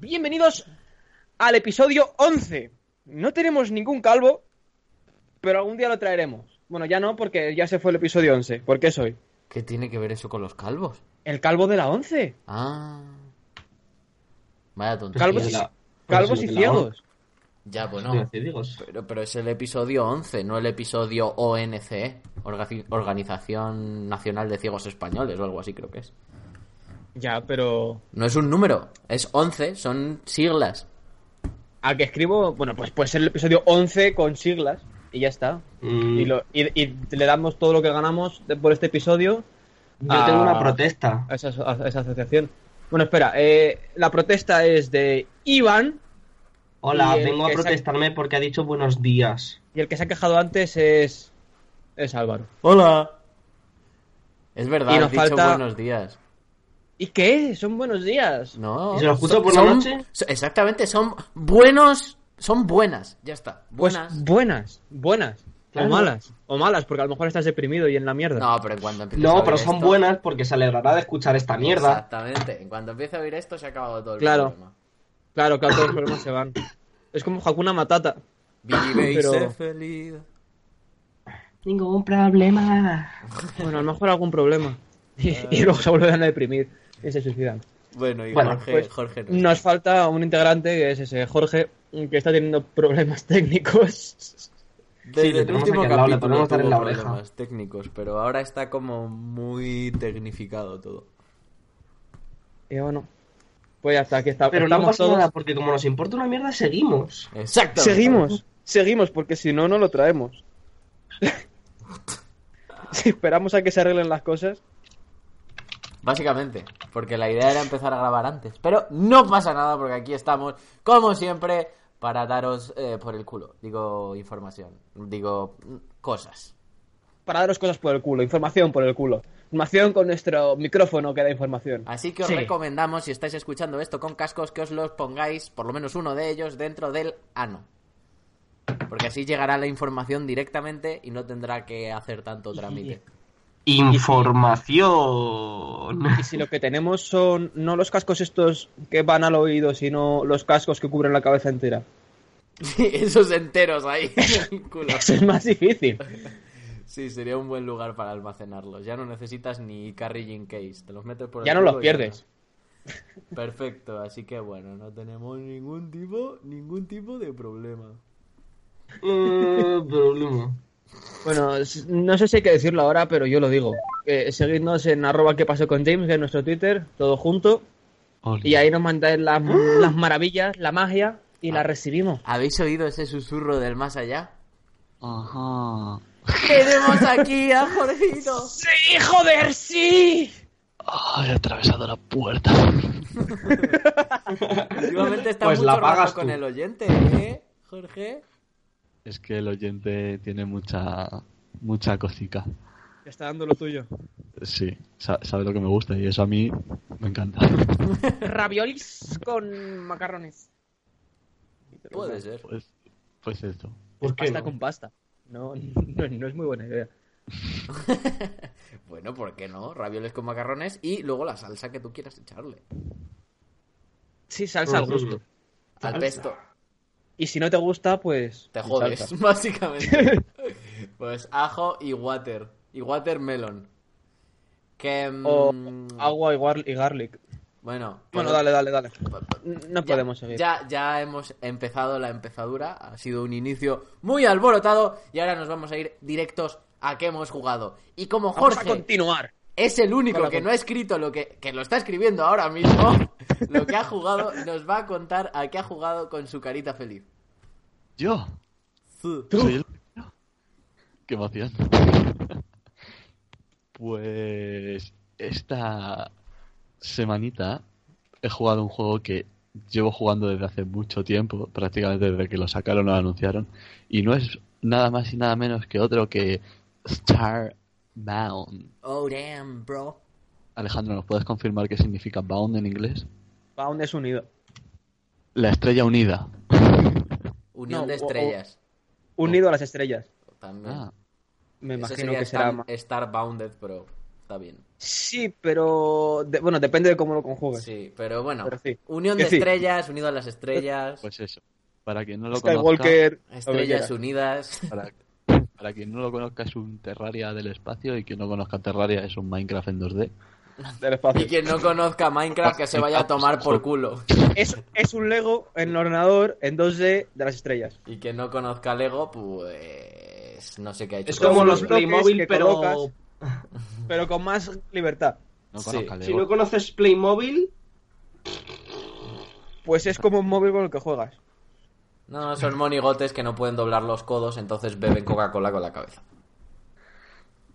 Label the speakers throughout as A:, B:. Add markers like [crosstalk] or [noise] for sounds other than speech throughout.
A: bienvenidos al episodio 11. No tenemos ningún calvo, pero algún día lo traeremos. Bueno, ya no, porque ya se fue el episodio 11. ¿Por qué soy?
B: ¿Qué tiene que ver eso con los calvos?
A: El calvo de la 11.
B: Ah. Vaya tontería.
A: Calvos,
C: la-
A: y ciegos.
B: Ya, bueno. Pero, pero es el episodio 11, no el episodio ONCE, Orga- Organización Nacional de Ciegos Españoles o algo así creo que es.
A: Ya, pero...
B: No es un número, es 11, son siglas.
A: Al que escribo, bueno, pues puede ser el episodio 11 con siglas y ya está.
C: Mm,
A: Y, lo- y- y le damos todo lo que ganamos de- por este episodio
C: Yo tengo una protesta.
A: a esa, a esa asociación. Bueno, espera, eh, la protesta es de Iván
C: Hola, vengo a protestarme porque ha dicho buenos días.
A: y el que se ha quejado antes es, es Álvaro.
B: Hola. Es verdad,
A: Y
B: has
A: nos
B: dicho
A: falta-
B: buenos días.
A: ¿Y qué? Son buenos días.
B: No.
C: ¿Y se lo escucho
B: son-
C: por la
B: son-
C: noche?
B: Exactamente, son buenos, son buenas, ya está.
A: Pues
B: Buenas.
A: buenas, buenas.
C: Claro.
A: O malas. O malas, porque a lo mejor estás deprimido y en la mierda.
B: No, pero en cuanto empieces a
C: No,
B: oír
C: pero son
B: esto-
C: buenas porque se alegrará de escuchar esta mierda.
B: Exactamente, en cuanto empiece a oír esto se ha acabado todo el
A: Claro.
B: problema.
A: Claro, claro, todos los problemas se van. [coughs] Es como Hakuna Matata.
B: Vive y
A: Pero-
B: sé feliz.
C: Ningún problema.
A: Bueno, a lo mejor algún problema. [laughs] Y, y luego se vuelven a deprimir y se suicidan.
B: Bueno, y
C: Bueno,
B: Jorge,
A: pues,
B: Jorge no
A: Nos falta un integrante que es ese Jorge, que está teniendo problemas técnicos.
B: Desde
C: Sí,
B: el
C: le tenemos
B: último capítulo
C: podemos dar en la oreja.
B: problemas técnicos, pero ahora está como muy tecnificado todo.
A: Y bueno, pues ya está, aquí está.
C: Pero no pasa
A: todos.
C: nada porque como nos importa una mierda, seguimos.
B: Exacto.
A: Seguimos, seguimos, porque si no, no lo traemos. [laughs] si esperamos a que se arreglen las cosas.
B: Básicamente, porque la idea era empezar a grabar antes. Pero no pasa nada porque aquí estamos, como siempre, para daros eh, por el culo. Digo información, digo mm, cosas.
A: Para daros cosas por el culo, información por el culo. Información con nuestro micrófono que da información.
B: Así que os
A: Sí.
B: recomendamos, si estáis escuchando esto con cascos, que os los pongáis, por lo menos uno de ellos, dentro del ano. Porque así llegará la información directamente y no tendrá que hacer tanto trámite. [laughs]
C: Información.
A: Y si lo que tenemos son no los cascos estos que van al oído, sino los cascos que cubren la cabeza entera.
B: Sí, esos enteros ahí. [laughs] en el culo. [laughs]
A: Eso es más difícil.
B: Sí, sería un buen lugar para almacenarlos. Ya no necesitas ni carrying case. Te los metes por el
A: Ya no los pierdes.
B: Perfecto, así que bueno, no tenemos ningún tipo, ningún tipo de problema.
C: Eh, problema.
A: Bueno, s- no sé si hay que decirlo ahora, pero yo lo digo. Eh, seguidnos en arroba que pasó con James, que es nuestro Twitter, todo junto. Y ahí nos mandáis las, las maravillas, la magia, y la recibimos.
B: ¿Habéis oído ese susurro del más allá?
D: Ajá.
B: ¡Tenemos aquí a [laughs] Jorgito!
A: ¡Sí, joder, sí!
D: Ay, he atravesado la puerta. [laughs]
B: Últimamente está
C: Pues
B: mucho
C: la pagas
B: con el oyente, ¿eh, Jorge?
D: Es que el oyente tiene mucha mucha cosica.
A: Está dando lo tuyo.
D: Sí, sa- sabe lo que me gusta y eso a mí me encanta. [laughs]
A: Raviolis con macarrones.
B: Puede ser.
D: Pues, pues eso.
C: ¿Por qué
A: Pasta
C: no?
A: con pasta. No, no, no es muy buena idea. [laughs]
B: Bueno, ¿por qué no? Ravioles con macarrones y luego la salsa que tú quieras echarle.
A: Sí, salsa al gusto.
B: Al pesto.
A: Y si no te gusta, pues...
B: Te jodes, [laughs] básicamente. [laughs] pues ajo y water. Y watermelon. Que... mm,
A: O agua y, y garlic.
B: Bueno.
A: Bueno, dale, dale, dale. No
B: Ya-
A: podemos seguir.
B: Ya, ya hemos empezado la empezadura. Ha sido un inicio muy alborotado. Y ahora nos vamos a ir directos a qué hemos jugado. Y como
A: Vamos a
B: Jorge
A: continuar.
B: Es el único que no ha escrito lo que, que lo está escribiendo ahora mismo, [laughs] lo que ha jugado, nos va a contar a qué ha jugado con su carita feliz.
D: Yo.
B: Zu.
D: Soy el. Qué emoción. [laughs] Pues esta semanita he jugado un juego que llevo jugando desde hace mucho tiempo, prácticamente desde que lo sacaron o lo anunciaron, y no es nada más y nada menos que otro que Starbound.
B: Oh, damn, bro.
D: Alejandro, ¿nos puedes confirmar qué significa bound en inglés?
A: Pound es unido.
D: La estrella unida.
B: Unión
A: No,
B: de
A: o- o-
B: estrellas.
A: Unido a las estrellas.
B: También.
D: Ah,
A: Me
B: Eso
A: imagino
B: sería
A: que será
B: Star,
A: más.
B: Starbounded, pero está bien.
A: Sí, pero de- bueno, depende de cómo lo conjugues.
B: Sí, pero bueno,
A: Pero sí.
B: unión
A: Que
B: de
A: sí.
B: estrellas, unido a las estrellas,
D: Pues eso. Para quien no lo conozca,
A: Skywalker, que
B: estrellas unidas.
D: para, para quien no lo conozca es un Terraria del espacio y quien no conozca Terraria es un Minecraft en 2D.
A: del espacio.
B: Y quien no conozca Minecraft que se vaya a tomar por culo.
A: Es, es un Lego en ordenador en 2D de las estrellas.
B: Y quien no conozca Lego, pues no sé qué ha hecho.
C: Es como los Playmobil,
A: que
C: pero
A: colocas. [laughs] Pero con más libertad.
D: No
B: Sí.
C: si no conoces Playmobil,
A: Pues es como un móvil con el que juegas.
B: No, son monigotes que no pueden doblar los codos, entonces beben Coca-Cola con la cabeza.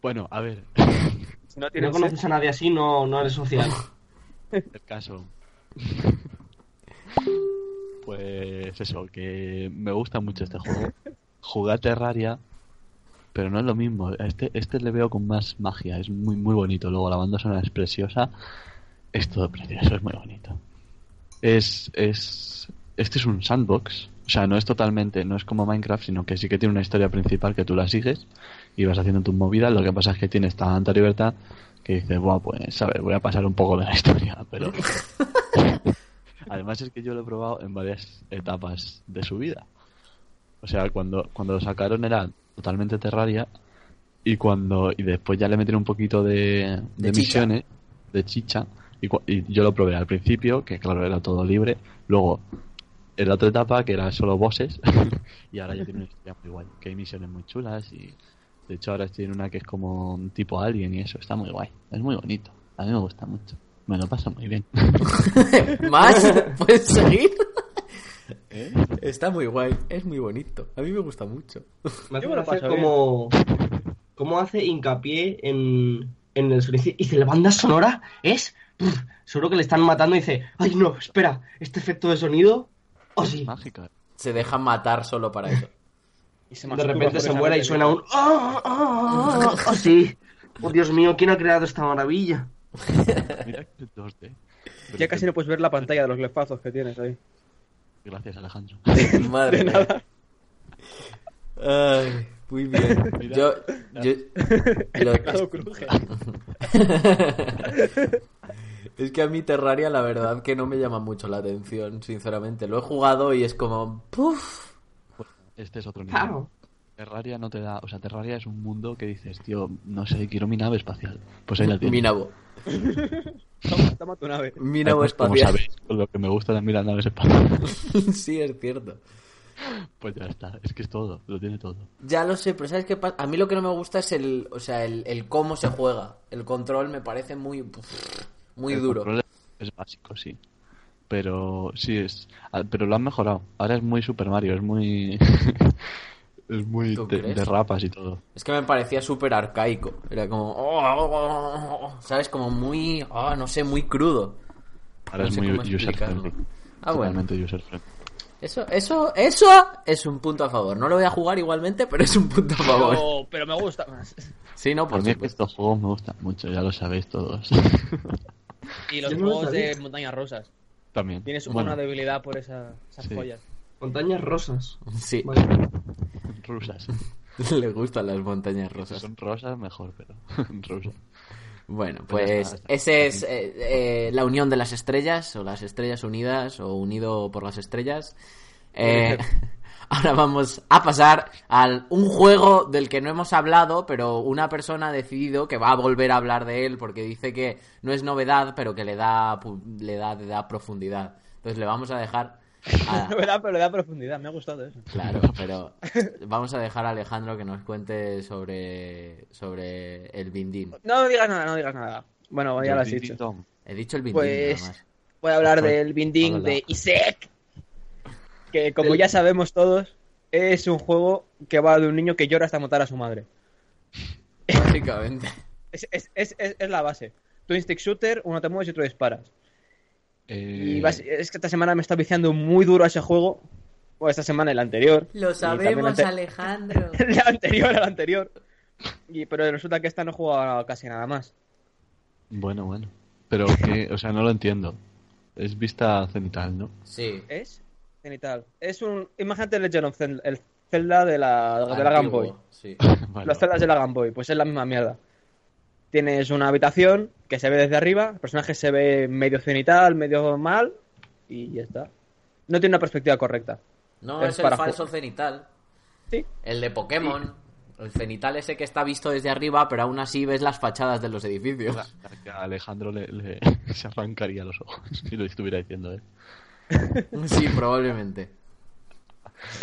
D: Bueno, a ver, [laughs]
A: Si no
C: no conoces a nadie así, no, no eres social. [laughs]
D: el caso. Pues eso, que me gusta mucho este juego. Jugar Terraria, pero no es lo mismo. Este, este le veo con más magia, es muy muy bonito. Luego la banda sonora es preciosa. Es todo precioso, es muy bonito. Es, es, este es un sandbox. O sea, no es totalmente, no es como Minecraft, sino que sí que tiene una historia principal que tú la sigues y vas haciendo tus movidas. Lo que pasa es que tienes tanta libertad que dices, bueno, pues, sabes, voy a pasar un poco de la [laughs] historia, pero... [laughs] Además es que yo lo he probado en varias etapas de su vida. O sea, cuando, cuando lo sacaron era totalmente Terraria y cuando y después ya le metieron un poquito de,
B: De
D: de
B: chicha.
D: misiones, de chicha, y, y yo lo probé al principio, que claro, era todo libre, luego en la otra etapa que era solo bosses [laughs] y ahora ya tiene una historia muy guay, que hay misiones muy chulas y de hecho ahora tiene una que es como un tipo alien y eso, está muy guay, es muy bonito, a mí me gusta mucho, me lo paso muy bien. [laughs]
B: ¿Más? ¿Puedes seguir? [laughs]
D: ¿Eh?
B: Está muy guay, es muy bonito. A mí me gusta mucho.
C: Me hace
A: me bien.
C: como, como hace hincapié en, en el sonido. Y dice, la banda sonora es... Pff, seguro que le están matando y dice, ay no, espera, este efecto de sonido... Oh
D: Es
C: sí.
D: mágica.
B: Se deja matar solo para eso. [laughs]
A: Y se
C: De repente se
A: por
C: muera y suena un... ¡Ah, ah, ah, ah, sí! Oh, Dios mío, ¿quién ha creado esta maravilla? [laughs]
D: Mira que es 2D. Pero
A: Ya casi no puedes ver la pantalla de los glefazos que tienes ahí.
D: Gracias, Alejandro. [laughs]
B: Madre
A: De
B: mía.
A: nada.
B: Ay, muy bien.
D: Mira.
B: Yo, yo
A: El
B: lo-
A: teclado cruje.
B: Es que a mí Terraria la verdad que no me llama mucho la atención, sinceramente. Lo he jugado y es como ¡puf!
D: Este es otro nivel.
C: Claro.
D: Terraria no te da, o sea, Terraria es un mundo que dices, tío, no sé, quiero mi nave espacial. Pues ahí la tienes.
B: Mi nabo. [laughs]
A: Toma, toma tu nave. [laughs]
B: Mi nabo
D: Como
B: espacial.
D: sabéis, con lo que me gustan a mí las naves espaciales, [laughs]
B: sí, es cierto.
D: pues ya está. Es que es todo, lo tiene todo.
B: Ya lo sé, pero ¿sabes qué pasa? A mí lo que no me gusta es el, o sea, el, el cómo se juega. El control me parece muy, puf, muy
D: El
B: duro.
D: Es básico, sí. Pero sí es, ah, pero lo han mejorado. Ahora es muy Super Mario, es muy, [laughs] es muy
B: ¿Tú
D: de, rapas y todo.
B: Es que me parecía súper arcaico. Era como, oh, oh, oh, oh, ¿sabes? Como muy, ah, no sé, muy crudo.
D: Ahora
B: No
D: es muy user friendly.
B: Ah, bueno.
D: Totalmente user friendly.
B: Eso, eso, eso es un punto a favor. No lo voy a jugar igualmente, pero es un punto a favor.
A: Pero, pero me gusta más.
B: Sí, no,
D: Por
B: por
D: mí es que estos juegos me gustan mucho, ya lo sabéis todos. [laughs]
A: Y los
C: lo
A: juegos de montañas rosas.
D: También.
A: Tienes
D: Bueno,
A: una debilidad por esa- esas
D: Sí.
A: joyas.
C: Montañas rosas.
B: Sí,
C: Vale.
D: rusas. [laughs]
B: le gustan las montañas
D: Si
B: rosas.
D: son rosas, mejor, pero [laughs] rusas.
B: Bueno,
D: Pues está,
B: es eh, eh, la unión de las estrellas, o las estrellas unidas, o unido por las estrellas. Eh, [laughs] ahora vamos a pasar al un juego del que no hemos hablado, pero una persona ha decidido que va a volver a hablar de él porque dice que no es novedad, pero que le da pu- le da, le da profundidad. Entonces le vamos a dejar a- [laughs]
A: No verdad, pero le da profundidad. Me ha gustado eso.
B: Claro, pero [laughs] vamos a dejar a Alejandro que nos cuente sobre, sobre el Bindín.
A: No digas nada, no digas nada. Bueno, ya lo has dicho.
B: He dicho el Bindín
A: Pues voy a hablar del Binding
D: háblala.
A: de Isaac. Que como
C: Del-
A: ya sabemos todos, es un juego que va de un niño que llora hasta matar a su madre.
B: Básicamente. [laughs]
A: Es, es, es, es, es la base. Twin stick shooter, uno te mueves y otro disparas.
D: Eh,
A: Y bas- es que esta semana me está viciando muy duro a ese juego. O esta semana el anterior.
B: Lo sabemos,
A: ante-
B: Alejandro. [laughs]
A: El anterior, el anterior. Y, pero resulta que esta no juega casi nada más.
D: Bueno, bueno. Pero que, o sea, no lo entiendo. Es vista cenital, ¿no?
B: Sí.
A: ¿Es? Cenital. Es un. Imagínate Legend of Zelda, el Zelda de la, de la Game Boy.
B: Sí. [laughs]
D: Vale,
A: Los Zeldas de la Game Boy, pues es la misma mierda. tienes una habitación que se ve desde arriba, el personaje se ve medio cenital, medio mal, y ya está. No tiene una perspectiva correcta.
B: No,
A: Es
B: es, el
A: para
B: falso cenital.
A: Sí.
B: El de Pokémon. El cenital ese que está visto desde arriba, pero aún así ves las fachadas de los edificios.
D: Que a Alejandro le, le- [laughs] se arrancaría los ojos [laughs] si lo estuviera diciendo él. [laughs]
B: Sí, probablemente.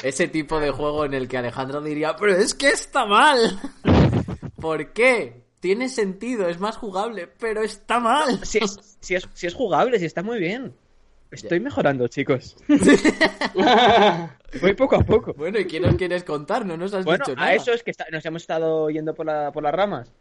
B: Ese tipo de juego en el que Alejandro diría, pero es que está mal. [laughs] ¿Por qué? Tiene sentido, es más jugable, pero está mal.
A: Si es, si es, si es jugable, si está muy bien. Estoy mejorando, chicos. [laughs] Voy poco a poco.
B: Bueno, ¿y qué nos quieres contar? No nos has
A: Bueno,
B: dicho nada.
A: a eso es que está- nos hemos estado yendo por, la- por las ramas.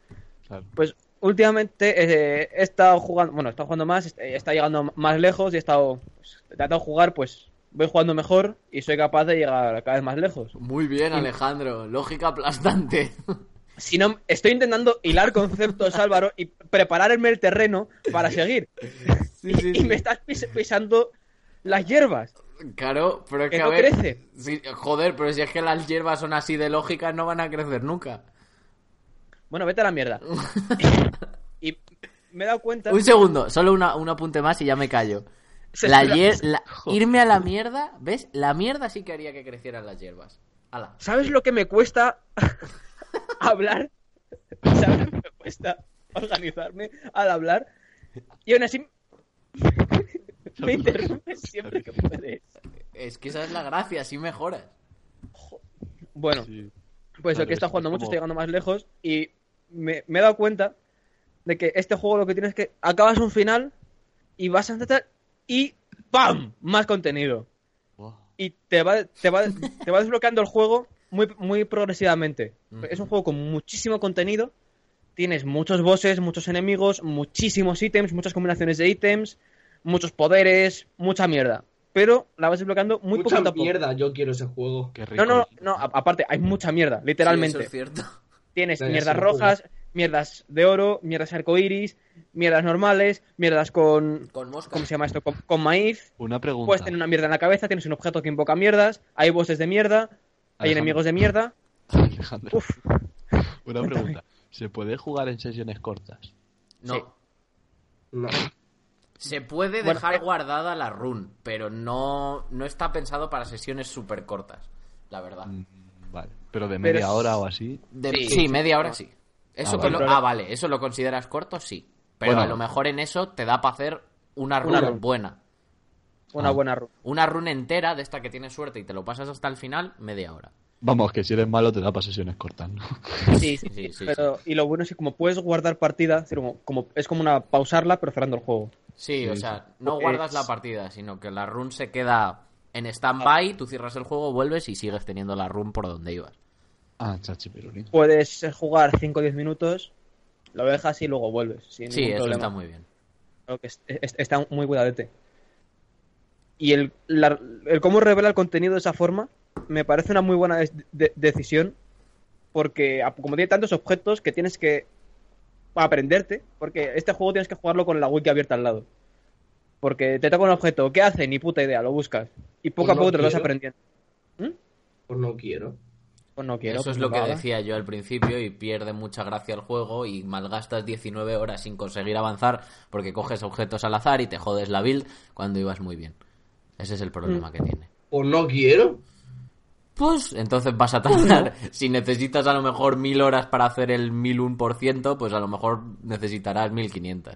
D: Claro.
A: Pues últimamente eh, he estado jugando, bueno, he estado jugando más, he estado llegando más lejos y he estado pues, tratando de jugar, pues voy jugando mejor y soy capaz de llegar cada vez más lejos.
B: Muy bien, Alejandro. Lógica aplastante. [laughs]
A: Si no, estoy intentando hilar conceptos, Álvaro, y prepararme el terreno para seguir. [laughs]
B: Sí, sí,
A: Y
B: sí.
A: me estás pis- pisando las hierbas.
B: Claro, pero es que,
A: Que
B: a ver...
A: crece.
B: Joder, pero si es que las hierbas son así de lógicas, no van a crecer nunca.
A: Bueno, vete a la mierda. [laughs] y me he dado cuenta.
B: Un segundo, solo una, un apunte más y ya me callo. La hier- la- [laughs] irme a la mierda, ¿ves? La mierda sí que haría que crecieran las hierbas. Hala.
A: ¿Sabes lo que me cuesta [laughs] hablar? ¿Sabes lo que me cuesta organizarme al hablar? Y aún así me interrumpes siempre que puedes.
B: Es que esa es la gracia, así mejoras.
A: Bueno,
D: Sí.
A: pues lo que está
D: es
A: jugando
D: como-
A: mucho, estoy llegando más lejos y me, me he dado cuenta de que este juego lo que tienes es que acabas un final y vas a intentar y ¡pam! Más contenido. Y te va, te va, te va desbloqueando el juego muy, muy progresivamente. Es un juego con muchísimo contenido. Tienes muchos bosses, muchos enemigos, muchísimos ítems, muchas combinaciones de ítems, muchos poderes, mucha mierda. Pero la vas desbloqueando muy
C: Mucha
A: poquito a poco.
C: mierda, yo quiero ese juego.
D: Qué rico.
A: No, no, no, aparte, hay mucha mierda, literalmente.
B: Sí, eso es cierto.
A: Tienes mierdas
C: sí,
A: rojas, mierdas de oro, mierdas arcoiris, mierdas normales, mierdas con.
B: Con.
A: ¿Cómo se llama esto? Con, con maíz.
D: Una pregunta.
A: Puedes tener una mierda en la cabeza, tienes un objeto que invoca mierdas, hay bosses de mierda, hay enemigos de mierda. [laughs]
D: Alejandro,
A: Uf,
D: una pregunta. ¿Se puede jugar en sesiones cortas?
B: No.
A: Sí.
C: No.
B: Se puede
A: Bueno,
B: dejar
A: eh.
B: guardada la run, pero no, no está pensado para sesiones súper cortas, la verdad.
D: Mm, Vale. Pero de media hora o así.
B: De-
A: Sí,
B: sí,
A: sí,
B: media hora sí. Eso
D: Ah,
B: que
D: vale.
B: lo- ah, vale, eso lo consideras corto, sí. Pero
D: Bueno.
B: a lo mejor en eso te da para hacer una run
A: Una run.
B: buena.
A: una
D: Ah.
A: buena run.
B: Una run entera de esta que tienes suerte y te lo pasas hasta el final, media hora.
D: Vamos, que si eres malo te da para sesiones cortas, ¿no? [laughs]
A: Sí, sí,
B: Sí, sí,
A: pero, y lo bueno es que como puedes guardar partida, es decir, como, como- es como una pausarla, pero cerrando el juego.
B: Sí,
D: Sí,
B: o
D: sí.
B: sea, no guardas
A: es-
B: la partida, sino que la run se queda en stand-by, tú cierras el juego, vuelves y sigues teniendo la run por donde ibas.
D: Ah, chachi, pirulín.
A: Puedes jugar 5 o 10 minutos, lo dejas y luego vuelves. Sin
B: Sí,
A: ningún
B: eso
A: problema.
B: está muy bien.
A: Creo que es- es- está muy cuidadete. Y el, la- el cómo revela el contenido de esa forma me parece una muy buena de- decisión. Porque a- como tiene tantos objetos que tienes que aprenderte. Porque este juego tienes que jugarlo con la wiki abierta al lado. Porque te toca un objeto, ¿qué hace? Ni puta idea, lo buscas. Y poco
C: Pues
A: a poco
C: no
A: te lo vas aprendiendo.
C: Pues no quiero.
A: Pues no quiero.
B: Eso
A: pues
B: es
A: no
B: lo que
A: haga.
B: decía yo al principio y pierde mucha gracia el juego y malgastas 19 horas sin conseguir avanzar porque coges objetos al azar y te jodes la build cuando ibas muy bien. Ese es el problema
A: Mm.
B: que tiene.
C: Pues no quiero.
B: Pues entonces vas a tardar. [laughs] Si necesitas a lo mejor mil horas para hacer el 1001%, pues a lo mejor necesitarás 1500.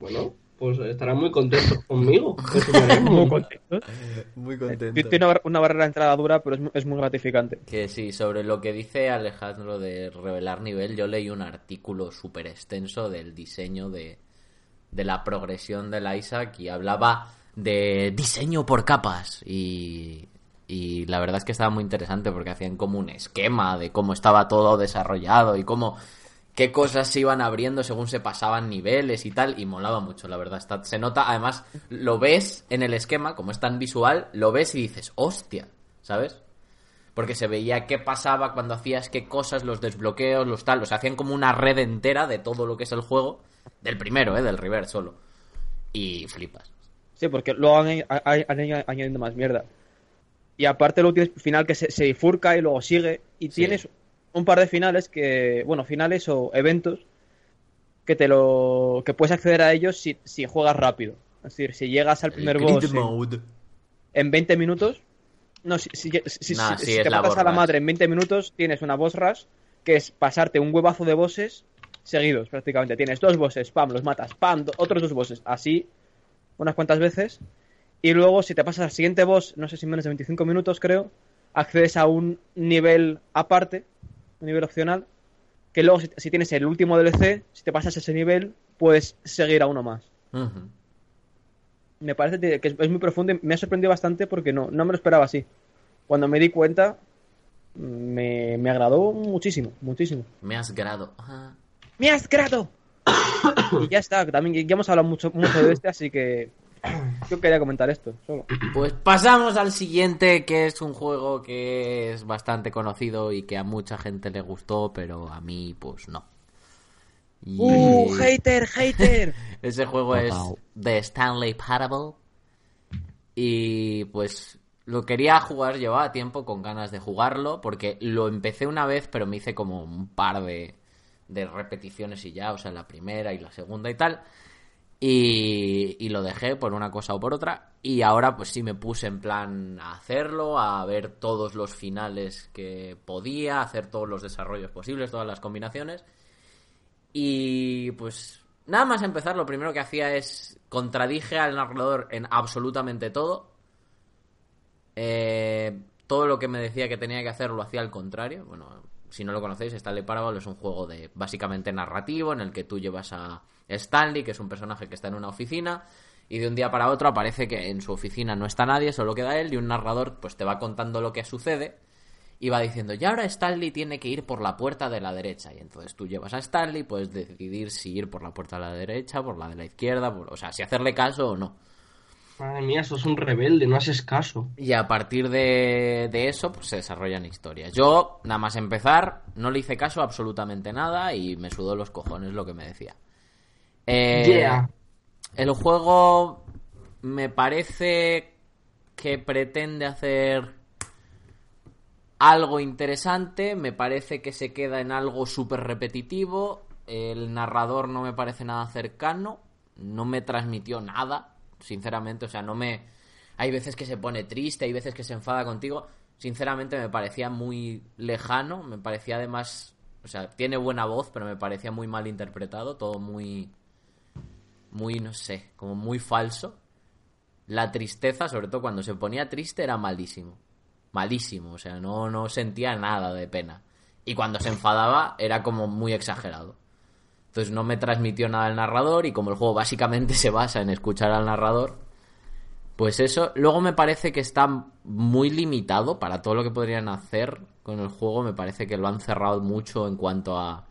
C: Bueno, pues estarán muy contentos conmigo. Me haré.
A: Muy contento. [laughs]
B: Muy
A: Tiene [laughs] una, bar- una barrera de entrada dura, pero es, es muy gratificante.
B: Que sí, sobre lo que dice Alejandro de revelar nivel, yo leí un artículo súper extenso del diseño de, de la progresión del Isaac y hablaba de diseño por capas y, y la verdad es que estaba muy interesante porque hacían como un esquema de cómo estaba todo desarrollado y cómo qué cosas se iban abriendo según se pasaban niveles y tal y molaba mucho la verdad Está- se nota además lo ves en el esquema como es tan visual lo ves y dices hostia sabes porque se veía qué pasaba cuando hacías qué cosas, los desbloqueos, los tal. O sea, hacían como una red entera de todo lo que es el juego. Del primero, ¿eh? Del River solo. Y flipas.
A: Sí, porque luego han, han- han ido añadiendo más mierda. Y aparte el final que se, se bifurca y luego sigue. Y
B: Sí.
A: tienes un par de finales que, bueno, finales o eventos que te lo que puedes acceder a ellos si, si juegas rápido. Es decir, si llegas al primer boss en, en 20 minutos, no, si, si,
B: Nah,
A: te matas a la madre en 20 minutos, tienes una boss rush, que es pasarte un huevazo de bosses seguidos, prácticamente. Tienes dos bosses, pam, los matas, pam, do- otros dos bosses, así unas cuantas veces. Y luego, si te pasas al siguiente boss, no sé si menos de 25 minutos, creo, accedes a un nivel aparte, un nivel opcional, que luego, si, si tienes el último DLC, si te pasas ese nivel, puedes seguir a uno más. Me parece que es, es muy profundo y me ha sorprendido bastante porque no, no me lo esperaba así. Cuando me di cuenta, me, me agradó muchísimo, muchísimo.
B: Me has grado.
A: ¡Me has grado! [coughs] y ya está, también ya hemos hablado mucho, mucho de este, así que [coughs] yo quería comentar esto, solo.
B: Pues pasamos al siguiente, que es un juego que es bastante conocido y que a mucha gente le gustó, pero a mí, pues no. Y
A: ¡Uh, hater, hater! [laughs]
B: ese juego es
D: Wow.
B: The Stanley Parable. Y pues lo quería jugar, llevaba tiempo con ganas de jugarlo, porque lo empecé una vez, pero me hice como un par de, de repeticiones y ya, o sea, la primera y la segunda y tal. Y, y lo dejé por una cosa o por otra. Y ahora pues sí me puse en plan a hacerlo, a ver todos los finales que podía, hacer todos los desarrollos posibles, todas las combinaciones. Y pues nada más empezar, lo primero que hacía es contradije al narrador en absolutamente todo. Eh, todo lo que me decía que tenía que hacer lo hacía al contrario. Bueno, si no lo conocéis, Stanley Parable es un juego de básicamente narrativo en el que tú llevas a Stanley, que es un personaje que está en una oficina, y de un día para otro aparece que en su oficina no está nadie, solo queda él, y un narrador pues te va contando lo que sucede y va diciendo, y ahora Stanley tiene que ir por la puerta de la derecha. Y entonces tú llevas a Stanley, puedes decidir si ir por la puerta de la derecha, por la de la izquierda, por- o sea, si hacerle caso o no.
C: Madre mía, sos un rebelde, no haces caso.
B: Y a partir de, de eso, pues se desarrollan historias. Yo, nada más empezar, no le hice caso a absolutamente nada y me sudó los cojones lo que me decía. Eh,
C: Yeah.
B: El juego me parece que pretende hacer algo interesante, me parece que se queda en algo súper repetitivo, el narrador no me parece nada cercano, no me transmitió nada, sinceramente, o sea, no me... Hay veces que se pone triste, hay veces que se enfada contigo, sinceramente me parecía muy lejano, me parecía además, o sea, tiene buena voz, pero me parecía muy mal interpretado, todo muy muy, no sé, como muy falso. La tristeza, sobre todo cuando se ponía triste, era malísimo. Malísimo, o sea, no, no sentía nada de pena. Y cuando se enfadaba, era como muy exagerado. Entonces no me transmitió nada el narrador y como el juego básicamente se basa en escuchar al narrador, pues eso. Luego me parece que está muy limitado para todo lo que podrían hacer con el juego. Me parece que lo han cerrado mucho en cuanto a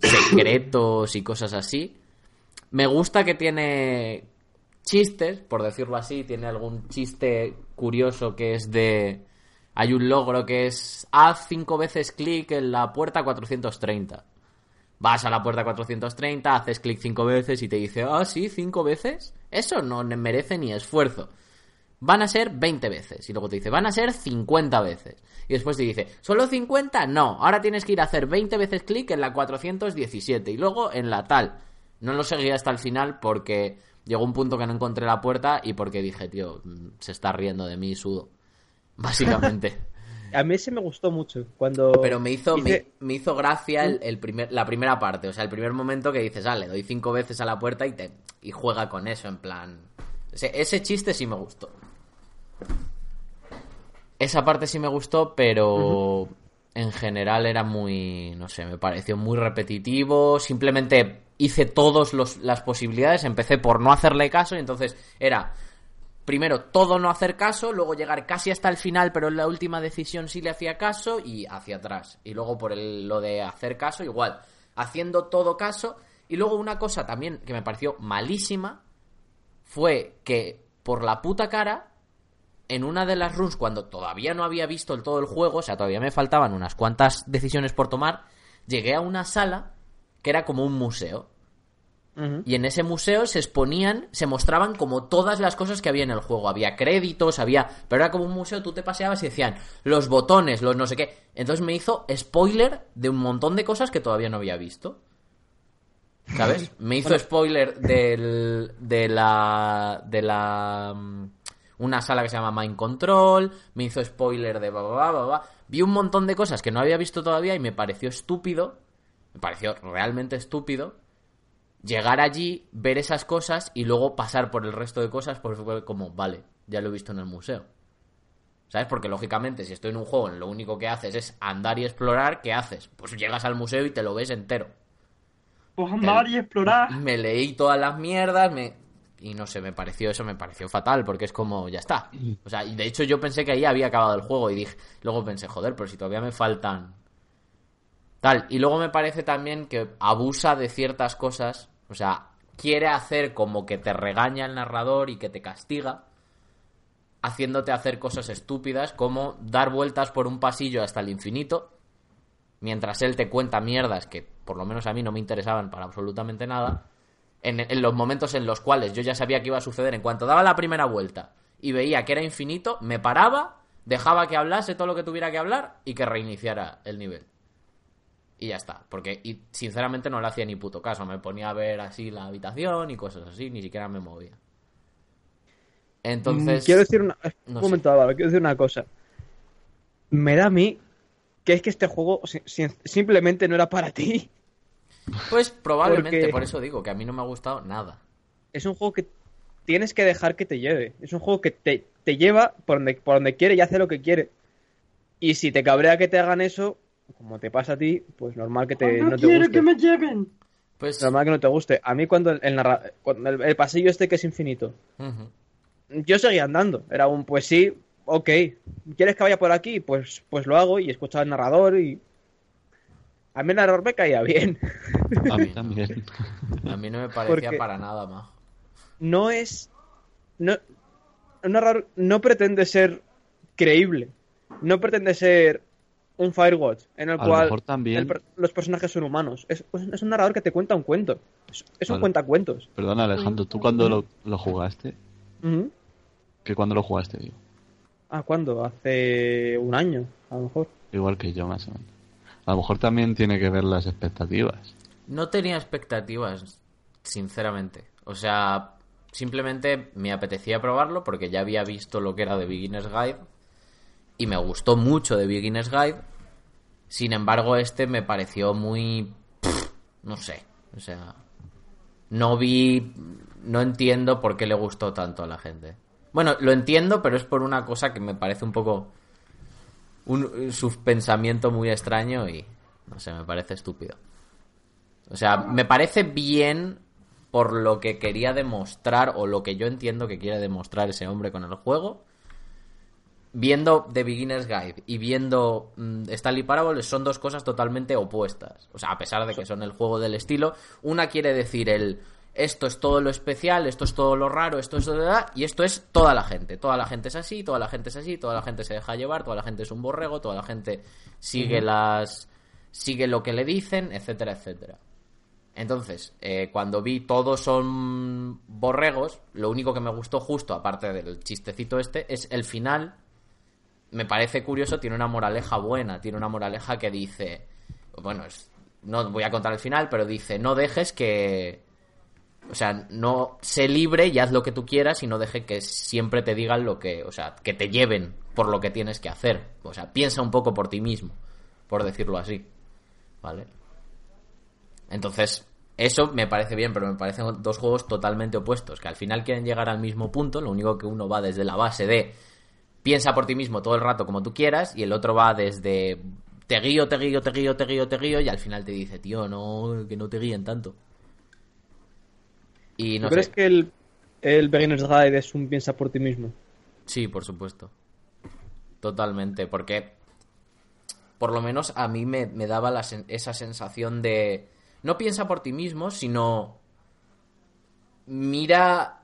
B: secretos y cosas así. Me gusta que tiene chistes, por decirlo así, tiene algún chiste curioso que es de... Hay un logro que es haz cinco veces clic en la puerta 430. Vas a la puerta 430, haces clic cinco veces y te dice, ah, sí, cinco veces. Eso no merece ni esfuerzo. Van a ser 20 veces. Y luego te dice, van a ser 50 veces. Y después te dice, ¿solo 50? No. Ahora tienes que ir a hacer 20 veces clic en la 417 y luego en la tal. No lo seguí hasta el final porque llegó un punto que no encontré la puerta y porque dije, tío, mm, se está riendo de mí, sudo. [laughs] Básicamente. [laughs]
A: A mí ese me gustó mucho. Cuando
B: Pero me hizo,
A: hice-
B: me, me hizo gracia el, el primer, la primera parte, o sea, el primer momento que dices, ah, le doy cinco veces a la puerta y te y juega con eso, en plan. Ese, ese chiste sí me gustó. Esa parte sí me gustó, pero en general era muy, no sé, me pareció muy repetitivo. Simplemente hice todas las posibilidades, empecé por no hacerle caso y entonces era primero todo no hacer caso, luego llegar casi hasta el final, pero en la última decisión sí le hacía caso y hacia atrás. Y luego por el- lo de hacer caso, igual, haciendo todo caso. Y luego una cosa también que me pareció malísima fue que por la puta cara, en una de las runs, cuando todavía no había visto el todo el juego, o sea, todavía me faltaban unas cuantas decisiones por tomar, llegué a una sala que era como un museo. Y en ese museo se exponían, se mostraban como todas las cosas que había en el juego. Había créditos, había. Pero era como un museo, tú te paseabas y decían los botones, los no sé qué. Entonces me hizo spoiler de un montón de cosas que todavía no había visto. ¿Sabes? [laughs] Me hizo spoiler del, de la. de la. mm, Una sala que se llama Mind Control. Me hizo spoiler de. Vi un montón de cosas que no había visto todavía y me pareció estúpido. Me pareció realmente estúpido llegar allí, ver esas cosas y luego pasar por el resto de cosas, porque fue como, vale, ya lo he visto en el museo. ¿Sabes? Porque lógicamente, si estoy en un juego en lo único que haces es andar y explorar, ¿qué haces? Pues llegas al museo y te lo ves entero.
C: Pues andar y explorar.
B: Me leí todas las mierdas, me... Y no sé, me pareció eso, me pareció fatal, porque es como, ya está. O sea, y de hecho yo pensé que ahí había acabado el juego y dije, luego pensé, joder, pero si todavía me faltan Tal. Y luego me parece también que abusa de ciertas cosas. O sea, quiere hacer como que te regaña el narrador y que te castiga. Haciéndote hacer cosas estúpidas como dar vueltas por un pasillo hasta el infinito. Mientras él te cuenta mierdas que por lo menos a mí no me interesaban para absolutamente nada. En, en los momentos en los cuales yo ya sabía que iba a suceder. En cuanto daba la primera vuelta y veía que era infinito, me paraba, dejaba que hablase todo lo que tuviera que hablar y que reiniciara el nivel y ya está. Porque, y sinceramente no le hacía ni puto caso. Me ponía a ver así la habitación y cosas así, ni siquiera me movía. Entonces.
A: Quiero decir una.
B: no
A: un momento, Álvaro, quiero decir una cosa. Me da a mí que es que este juego si- si- simplemente no era para ti.
B: Pues probablemente,
A: Porque-
B: por eso digo que a mí no me ha gustado nada.
A: Es un juego que tienes que dejar que te lleve. Es un juego que te, te lleva por donde, por donde quiere y hace lo que quiere. Y si te cabrea que te hagan eso, como te pasa a ti, pues normal que te,
C: no
A: no te
C: quiero
A: guste.
C: que me lleven.
B: Pues.
A: Normal que no te guste. A mí cuando el, narra- cuando el, el pasillo este que es infinito, yo seguía andando. Era un, pues sí, ok. ¿Quieres que vaya por aquí? Pues, pues lo hago y escucho al narrador y... A mí el narrador me caía bien.
D: A mí [laughs] también. [laughs]
B: A mí no me parecía
A: Porque-
B: para nada más.
A: No es... No, un narrador no pretende ser creíble. No pretende ser un Firewatch en el
D: A lo
A: cual
D: mejor también-
A: el per- los personajes son humanos. Es, es un narrador que te cuenta un cuento. Es, es un
D: Vale.
A: cuentacuentos.
D: Perdona, Alejandro, ¿tú cuando lo, lo jugaste?
A: Ujú.
D: ¿Que cuando lo jugaste, digo?
A: Ah, ¿cuándo? Hace un año, a lo mejor.
D: Igual que yo, más o menos. A lo mejor también tiene que ver las expectativas.
B: No tenía expectativas, sinceramente. O sea, simplemente me apetecía probarlo porque ya había visto lo que era de Beginner's Guide y me gustó mucho de Beginner's Guide. Sin embargo, este me pareció muy... no sé. O sea, no vi... No entiendo por qué le gustó tanto a la gente. Bueno, lo entiendo, pero es por una cosa que me parece un poco... Un subpensamiento muy extraño y... No sé, me parece estúpido. O sea, me parece bien por lo que quería demostrar o lo que yo entiendo que quiere demostrar ese hombre con el juego. Viendo The Beginner's Guide y viendo mm, Stanley Parable son dos cosas totalmente opuestas. O sea, a pesar de que son el juego del estilo, una quiere decir el esto es todo lo especial, esto es todo lo raro, esto es y esto es toda la gente. Toda la gente es así, toda la gente es así, toda la gente se deja llevar, toda la gente es un borrego, toda la gente sigue las sigue lo que le dicen, etcétera, etcétera. Entonces, eh, cuando vi todos son borregos, lo único que me gustó justo, aparte del chistecito este, es el final. Me parece curioso, tiene una moraleja buena, tiene una moraleja que dice, bueno, es- no voy a contar el final, pero dice, no dejes que, o sea, no sé libre y haz lo que tú quieras y no deje que siempre te digan lo que, o sea, que te lleven por lo que tienes que hacer. O sea, piensa un poco por ti mismo, por decirlo así. ¿Vale? Entonces, eso me parece bien, pero me parecen dos juegos totalmente opuestos, que al final quieren llegar al mismo punto, lo único que uno va desde la base de piensa por ti mismo todo el rato como tú quieras, y el otro va desde te guío, te guío, te guío, te guío, te guío, y al final te dice, tío, no, que no te guíen tanto. Y no
A: ¿Tú crees que el, el Beginner's Guide es un piensa por ti mismo?
B: Sí, por supuesto. Totalmente, porque por lo menos a mí me, me daba la sen- esa sensación de no piensa por ti mismo, sino mira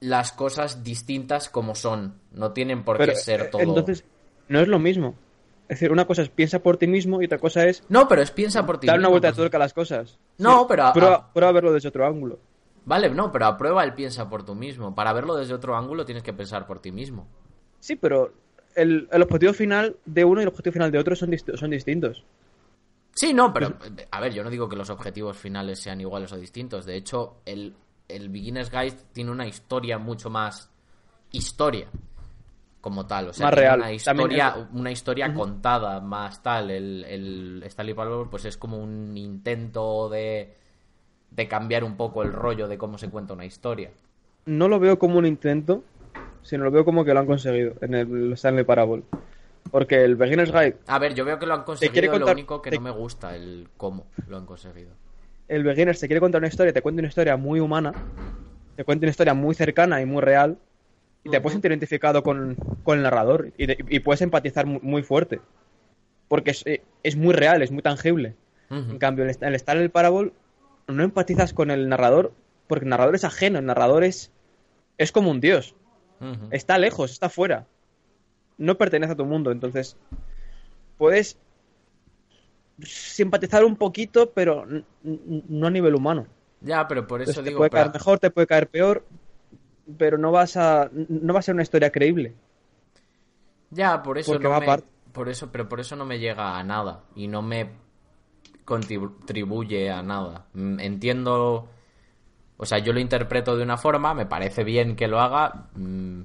B: las cosas distintas como son. No tienen por
A: Pero,
B: qué ser
A: eh,
B: todo.
A: Entonces, no es lo mismo. decir, una cosa es piensa por ti mismo y otra cosa es
B: No, pero es piensa por ti
A: dar una
B: mismo,
A: vuelta de
B: pues.
A: tuerca a las cosas.
B: No, pero a-
A: Prueba,
B: a-
A: prueba verlo desde otro ángulo.
B: Vale, no, pero aprueba el piensa por tú mismo. Para verlo desde otro ángulo tienes que pensar por ti mismo.
A: Sí, pero el, el objetivo final de uno y el objetivo final de otro son, dist- son distintos.
B: Sí, no, pero a ver, yo no digo que los objetivos finales sean iguales o distintos. De hecho, el, el Beginner's Guide tiene una historia mucho más historia como tal. O sea,
A: Más real.
B: Una historia,
A: es-
B: una historia contada más tal. El, el Stanley Parable, pues es como un intento de, de cambiar un poco el rollo de cómo se cuenta una historia.
A: No lo veo como un intento, sino lo veo como que lo han conseguido en el Stanley Parable. Porque el Beginner's Guide,
B: A ver, yo veo que lo han conseguido,
A: quiere
B: lo
A: contar-
B: único que
A: te-
B: no me gusta, el cómo lo han conseguido.
A: El Beginner te quiere contar una historia, te cuenta una historia muy humana, te cuenta una historia muy cercana y muy real, y te puedes sentir identificado con, con el narrador y, de- y puedes empatizar mu- muy, fuerte. Porque es, eh, es muy real, es muy tangible. En cambio, el, el estar en el Parable, no empatizas con el narrador, porque el narrador es ajeno, el narrador es, es como un dios. Está lejos, está fuera. No pertenece a tu mundo, entonces puedes simpatizar un poquito, pero no a nivel humano.
B: Ya, pero por eso
A: Entonces, te
B: digo...
A: puede caer mejor, te puede caer peor, pero no vas a no va a ser una historia creíble.
B: Ya, por eso
A: Porque
B: no
A: va
B: me...
A: aparte.
B: Por eso, pero por eso no me llega a nada. Y no me contribuye a nada. Mm, Entiendo... O sea, yo lo interpreto de una forma, me parece bien que lo haga. mm,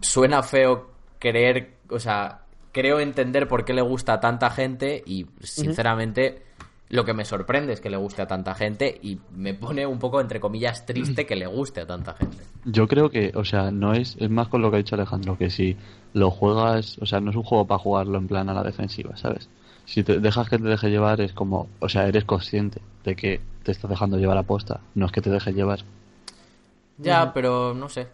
B: Suena feo creer... O sea, creo entender por qué le gusta a tanta gente y, sinceramente... Lo que me sorprende es que le guste a tanta gente y me pone un poco, entre comillas, triste que le guste a tanta gente.
D: Yo creo que, o sea, no es, es más con lo que ha dicho Alejandro, que si lo juegas, o sea, no es un juego para jugarlo en plan a la defensiva, ¿sabes? Si te dejas que te deje llevar es como, o sea, eres consciente de que te estás dejando llevar a posta, no es que te dejes llevar.
B: Ya, pero no sé.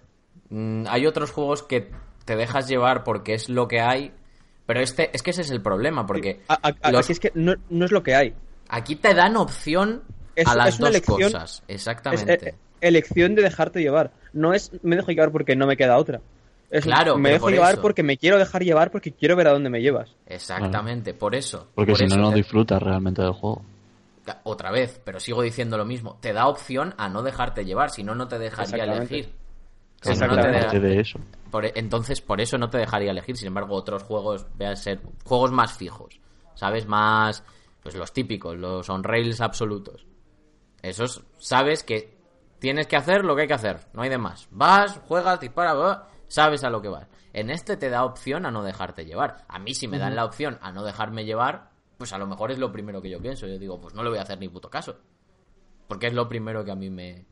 B: Mm, hay otros juegos que te dejas llevar porque es lo que hay, pero este es que ese es el problema, porque
A: A- a- a-
B: los-
A: Aquí es que no, no es lo que hay.
B: aquí te dan opción
A: Es-
B: a las
A: es
B: dos
A: elección-
B: cosas,
A: Es
B: exactamente.
A: eh, elección de dejarte llevar. No es me dejo llevar porque no me queda otra. Es
B: Claro,
A: me dejo
B: por
A: llevar
B: eso.
A: porque me quiero dejar llevar porque quiero ver a dónde me llevas.
B: Exactamente, por eso.
D: Porque
B: por
D: si no,
B: eso
D: no
B: te-
D: disfrutas realmente del juego.
B: Otra vez, pero sigo diciendo lo mismo. Te da opción a no dejarte llevar, si no, no te dejaría elegir.
D: Que
B: Si no,
D: no
B: no te
D: te
B: deja-
D: aparte de eso.
B: Por- e, entonces, por eso no te dejaría elegir. Sin embargo, otros juegos, vean ser juegos más fijos, ¿sabes? Más, pues los típicos, los on-rails absolutos. Esos, sabes que tienes que hacer lo que hay que hacer, no hay de más. Vas, juegas, disparas, sabes a lo que vas. En este te da opción a no dejarte llevar. A mí, si me dan la opción a no dejarme llevar, pues a lo mejor es lo primero que yo pienso. Yo digo, pues no le voy a hacer ni puto caso. Porque es lo primero que a mí me,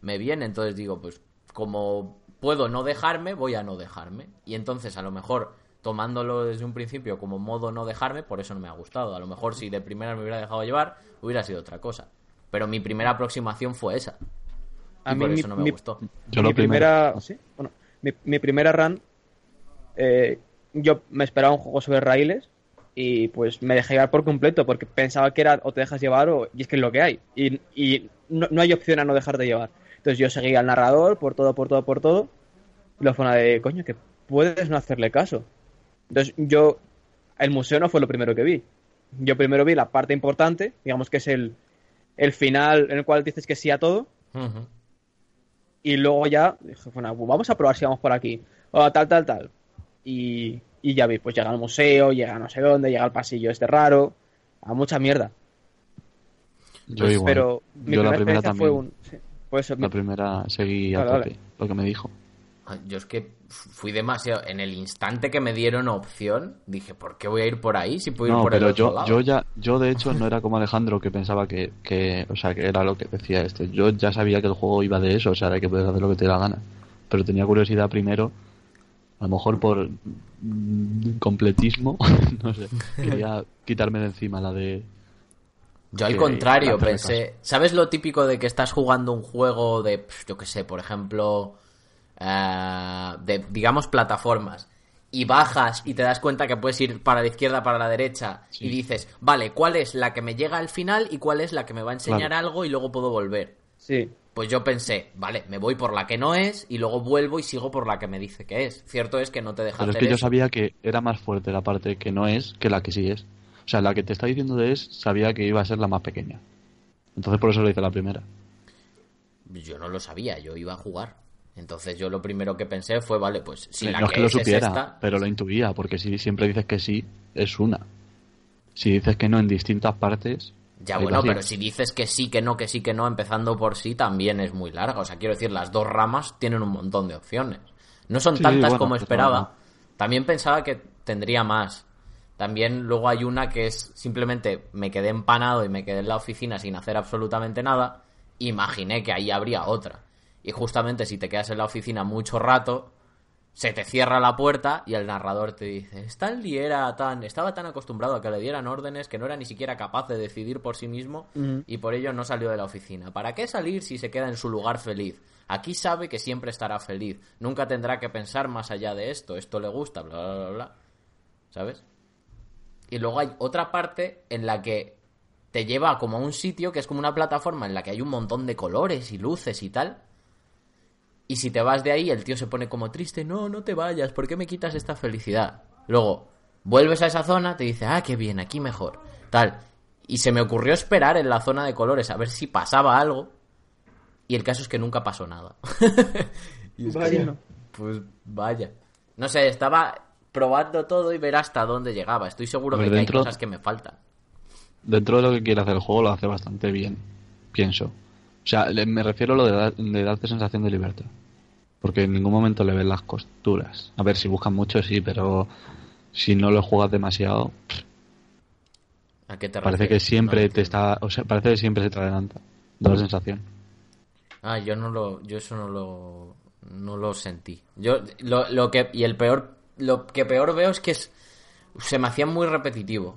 B: me viene. Entonces digo, pues como puedo no dejarme, voy a no dejarme. Y entonces a lo mejor tomándolo desde un principio como modo no dejarme, por eso no me ha gustado. A lo mejor si de primera me hubiera dejado llevar, hubiera sido otra cosa. Pero mi primera aproximación fue esa.
A: A
B: y
A: mí
B: por
A: mi-
B: eso no me
A: mi-
B: gustó.
D: Yo
A: mi primera, sí, bueno, mi, mi primera run, eh, yo me esperaba un juego sobre raíles y pues me dejé llevar por completo porque pensaba que era o te dejas llevar o y es que es lo que hay y, y no, no hay opción a no dejarte llevar. Entonces yo seguía al narrador por todo, por todo, por todo y la forma de coño que puedes no hacerle caso. Entonces yo el museo no fue lo primero que vi. Yo primero vi la parte importante, digamos que es el, el final en el cual dices que sí a todo y luego ya dije, bueno, vamos a probar si vamos por aquí. O tal, tal, tal. Y, y ya vi, pues llega al museo, llega a no sé dónde, llega al pasillo este raro, a mucha mierda.
D: Yo igual.
A: pero mi
D: Yo la
A: primera
D: primera
A: experiencia fue
D: también.
A: un... sí, pues
D: La primera seguí a
A: Vale,
D: tope,
A: vale.
D: lo que me dijo.
B: Ah, Yo es que fui demasiado. En el instante que me dieron opción, dije, ¿por qué voy a ir por ahí si puedo ir
D: No,
B: por el
D: pero
B: otro
D: yo,
B: lado?
D: yo ya, yo de hecho no era como Alejandro que pensaba que, que, o sea, que era lo que decía este. Yo ya sabía que el juego iba de eso, o sea, de que puedes hacer lo que te dé la gana. Pero tenía curiosidad primero, a lo mejor por mm, completismo, [laughs] no sé, quería quitarme de encima la de...
B: Yo al contrario, pensé, ¿sabes lo típico de que estás jugando un juego de, yo qué sé, por ejemplo, eh, de, digamos, plataformas, y bajas y te das cuenta que puedes ir para la izquierda, para la derecha,
D: Sí.
B: y dices, vale, ¿cuál es la que me llega al final y cuál es la que me va a enseñar
D: Claro.
B: algo y luego puedo volver?
A: sí.
B: pues yo pensé, vale, me voy por la que no es y luego vuelvo y sigo por la que me dice que es. Cierto es que no te deja
D: Pero es que yo sabía que era más fuerte la parte que no es que la que sí es. O sea, la que te está diciendo de es, sabía que iba a ser la más pequeña. Entonces por eso le hice la primera.
B: Yo no lo sabía, yo iba a jugar. Entonces yo lo primero que pensé fue, vale, pues si
D: Eh,
B: la
D: no es
B: que,
D: lo
B: es, es
D: supiera,
B: esta,
D: pero lo intuía, porque si siempre dices que sí, es una. Si dices que no en distintas partes...
B: Ya bueno, pero si dices que sí, que no, que sí, que no, empezando por sí, también es muy larga. O sea, quiero decir, las dos ramas tienen un montón de opciones. No son
D: Sí,
B: tantas
D: bueno,
B: como
D: pues
B: esperaba. También pensaba que tendría más. También luego hay una que es simplemente me quedé empanado y me quedé en la oficina sin hacer absolutamente nada. Imaginé que ahí habría otra. Y justamente si te quedas en la oficina mucho rato, se te cierra la puerta y el narrador te dice, Stanley era tan, estaba tan acostumbrado a que le dieran órdenes que no era ni siquiera capaz de decidir por sí mismo y por ello no salió de la oficina. ¿Para qué salir si se queda en su lugar feliz? Aquí sabe que siempre estará feliz, nunca tendrá que pensar más allá de esto, esto le gusta, bla, bla, bla, bla. ¿Sabes? Y luego hay otra parte en la que te lleva como a un sitio que es como una plataforma en la que hay un montón de colores y luces y tal. Y si te vas de ahí, el tío se pone como triste, no, no te vayas, ¿por qué me quitas esta felicidad? Luego, vuelves a esa zona, te dice, ah, qué bien, aquí mejor, tal. Y se me ocurrió esperar en la zona de colores a ver si pasaba algo. Y el caso es que nunca pasó nada. [laughs] y es que,
C: Vaya.
B: pues vaya. No sé, estaba probando todo y ver hasta dónde llegaba. Estoy seguro
D: ver,
B: que
D: dentro-
B: hay cosas que me faltan.
D: Dentro de lo que quiere hacer el juego lo hace bastante bien, pienso. O sea, me refiero a lo de, dar- de darte sensación de libertad. Porque en ningún momento le ves las costuras. A ver, si buscas mucho sí, pero si no lo juegas demasiado,
B: ¿A qué te
D: parece que siempre
B: No
D: te está, o sea, parece que siempre se te adelanta. Da la sensación.
B: Ah, yo no lo, yo eso no lo, no lo sentí. Yo lo, lo que y el peor, lo que peor veo es que es, se me hacía muy repetitivo,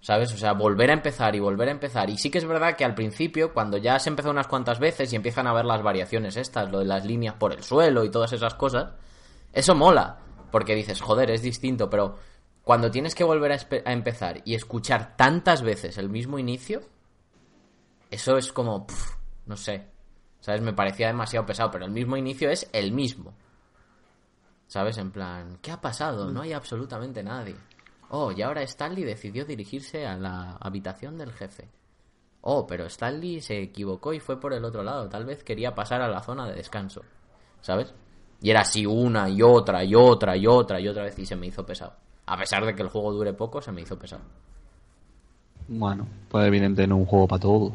B: ¿sabes? O sea, volver a empezar y volver a empezar. Y sí que es verdad que al principio, cuando ya se empezó unas cuantas veces y empiezan a ver las variaciones estas, lo de las líneas por el suelo y todas esas cosas, eso mola, porque dices, joder, es distinto, pero cuando tienes que volver a, empezar y escuchar tantas veces el mismo inicio, eso es como, pf, no sé, ¿sabes? Me parecía demasiado pesado, pero el mismo inicio es el mismo. ¿Sabes? En plan, ¿qué ha pasado? No hay absolutamente nadie. Oh, y ahora Stanley decidió dirigirse a la habitación del jefe. Oh, pero Stanley se equivocó y fue por el otro lado. Tal vez quería pasar a la zona de descanso. ¿Sabes? Y era así una y otra y otra y otra y otra vez y se me hizo pesado. A pesar de que el juego dure poco, se me hizo pesado.
D: Bueno, pues evidente no un juego para todo.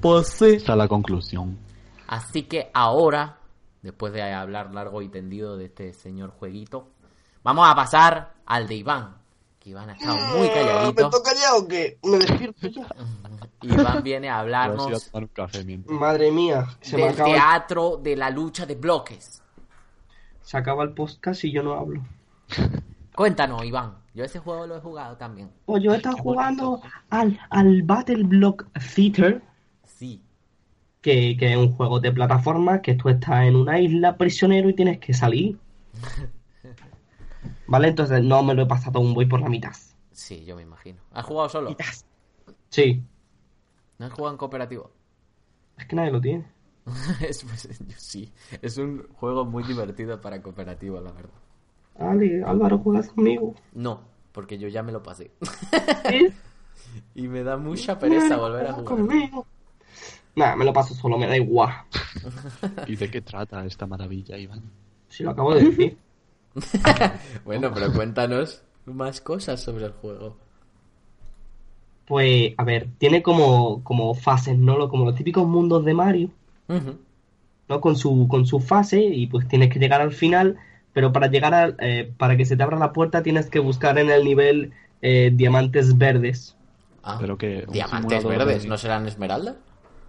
B: Pues sí.
D: Esta es la conclusión.
B: Así que ahora, después de hablar largo y tendido de este señor jueguito, vamos a pasar al de Iván. Que Iván ha estado muy
C: ¿Me
B: calladito.
C: toca ya o qué? ¿Me despierto ya? [laughs]
B: Iván viene a hablarnos
D: tomar un café mientras.
C: Madre mía, se me
B: del
C: acaba, el-
B: teatro de la lucha de bloques.
C: se acaba el podcast y yo no hablo. [laughs]
B: Cuéntanos, Iván. Yo ese juego lo he jugado también.
C: Pues yo he estado jugando al, al Battle Block Theater. Que, que es un juego de plataforma que tú estás en una isla prisionero y tienes que salir. [laughs] ¿Vale? Entonces no me lo he pasado un voy por la mitad.
B: Sí, yo me imagino. ¿Has jugado solo?
C: Sí,
B: ¿No has jugado en cooperativo?
C: es que nadie lo tiene. [laughs]
B: Es- pues, yo sí. Es un juego muy divertido para cooperativo, la verdad.
C: Ale, Álvaro, ¿juegas conmigo?
B: No, porque yo ya me lo pasé.
C: ¿Sí? [laughs]
B: y me da mucha pereza volver a
C: ¿Juegas
B: jugar.
C: conmigo? Nada, me lo paso solo, me da igual. [laughs]
D: ¿Y de qué trata esta maravilla, Iván?
C: Si lo acabo de decir. [laughs]
B: Bueno, pero cuéntanos más cosas sobre el juego.
C: Pues, a ver, tiene como, como fases, ¿no? Lo- Como los típicos mundos de Mario. ¿no? Con su, con su fase y pues tienes que llegar al final, pero para llegar al, eh, para que se te abra la puerta tienes que buscar en el nivel eh, diamantes verdes.
B: Ah,
D: Pero que
B: diamantes verdes,
D: de-
B: ¿no serán esmeraldas?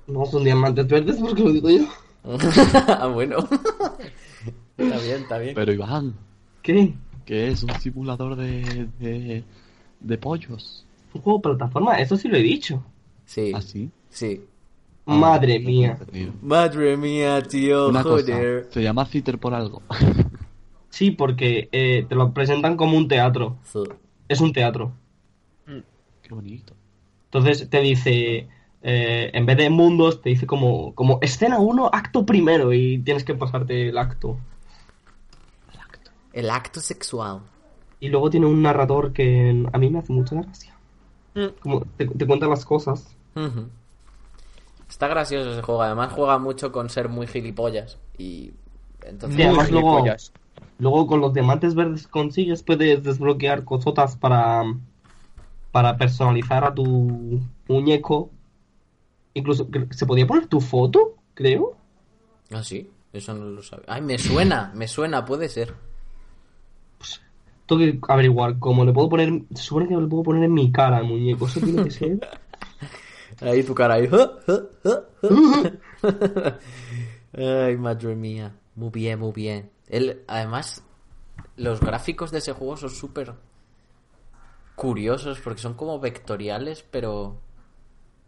C: No son diamantes verdes porque lo digo yo. [laughs]
B: ah, bueno. [laughs] está bien, está bien.
D: Pero Iván,
C: ¿Qué?
D: que es un simulador de, de, de pollos.
C: Un juego de plataforma, eso sí lo he dicho.
B: Sí,
D: ¿Así?
B: sí.
C: Madre mía.
B: Madre mía, tío,
D: Una cosa,
B: joder.
D: se llama Citer por algo.
C: Sí, porque eh, te lo presentan como un teatro.
B: Sí.
C: Es un teatro.
D: Qué bonito.
C: Entonces te dice, eh, en vez de mundos, te dice como, como escena 1, acto primero, y tienes que pasarte el acto.
B: El acto sexual.
C: Y luego tiene un narrador que a mí me hace mucha gracia.
A: Mm.
C: Como te, te cuenta las cosas.
B: Está gracioso ese juego. Además juega mucho con ser muy gilipollas. Y entonces...
C: Sí, además luego, luego con los diamantes verdes consigues puedes desbloquear cosotas para, para personalizar a tu muñeco. Incluso se podía poner tu foto, creo.
B: Ah, sí. Eso no lo sabía. Ay, me suena. Me suena. Puede ser.
C: Tengo que averiguar cómo le puedo poner. Se supone que le puedo poner en mi cara al muñeco. Eso tiene que ser. [laughs]
B: Ahí tu cara ahí. [laughs] Ay, madre mía. Muy bien, muy bien. Él, además, los gráficos de ese juego son súper curiosos porque son como vectoriales, pero.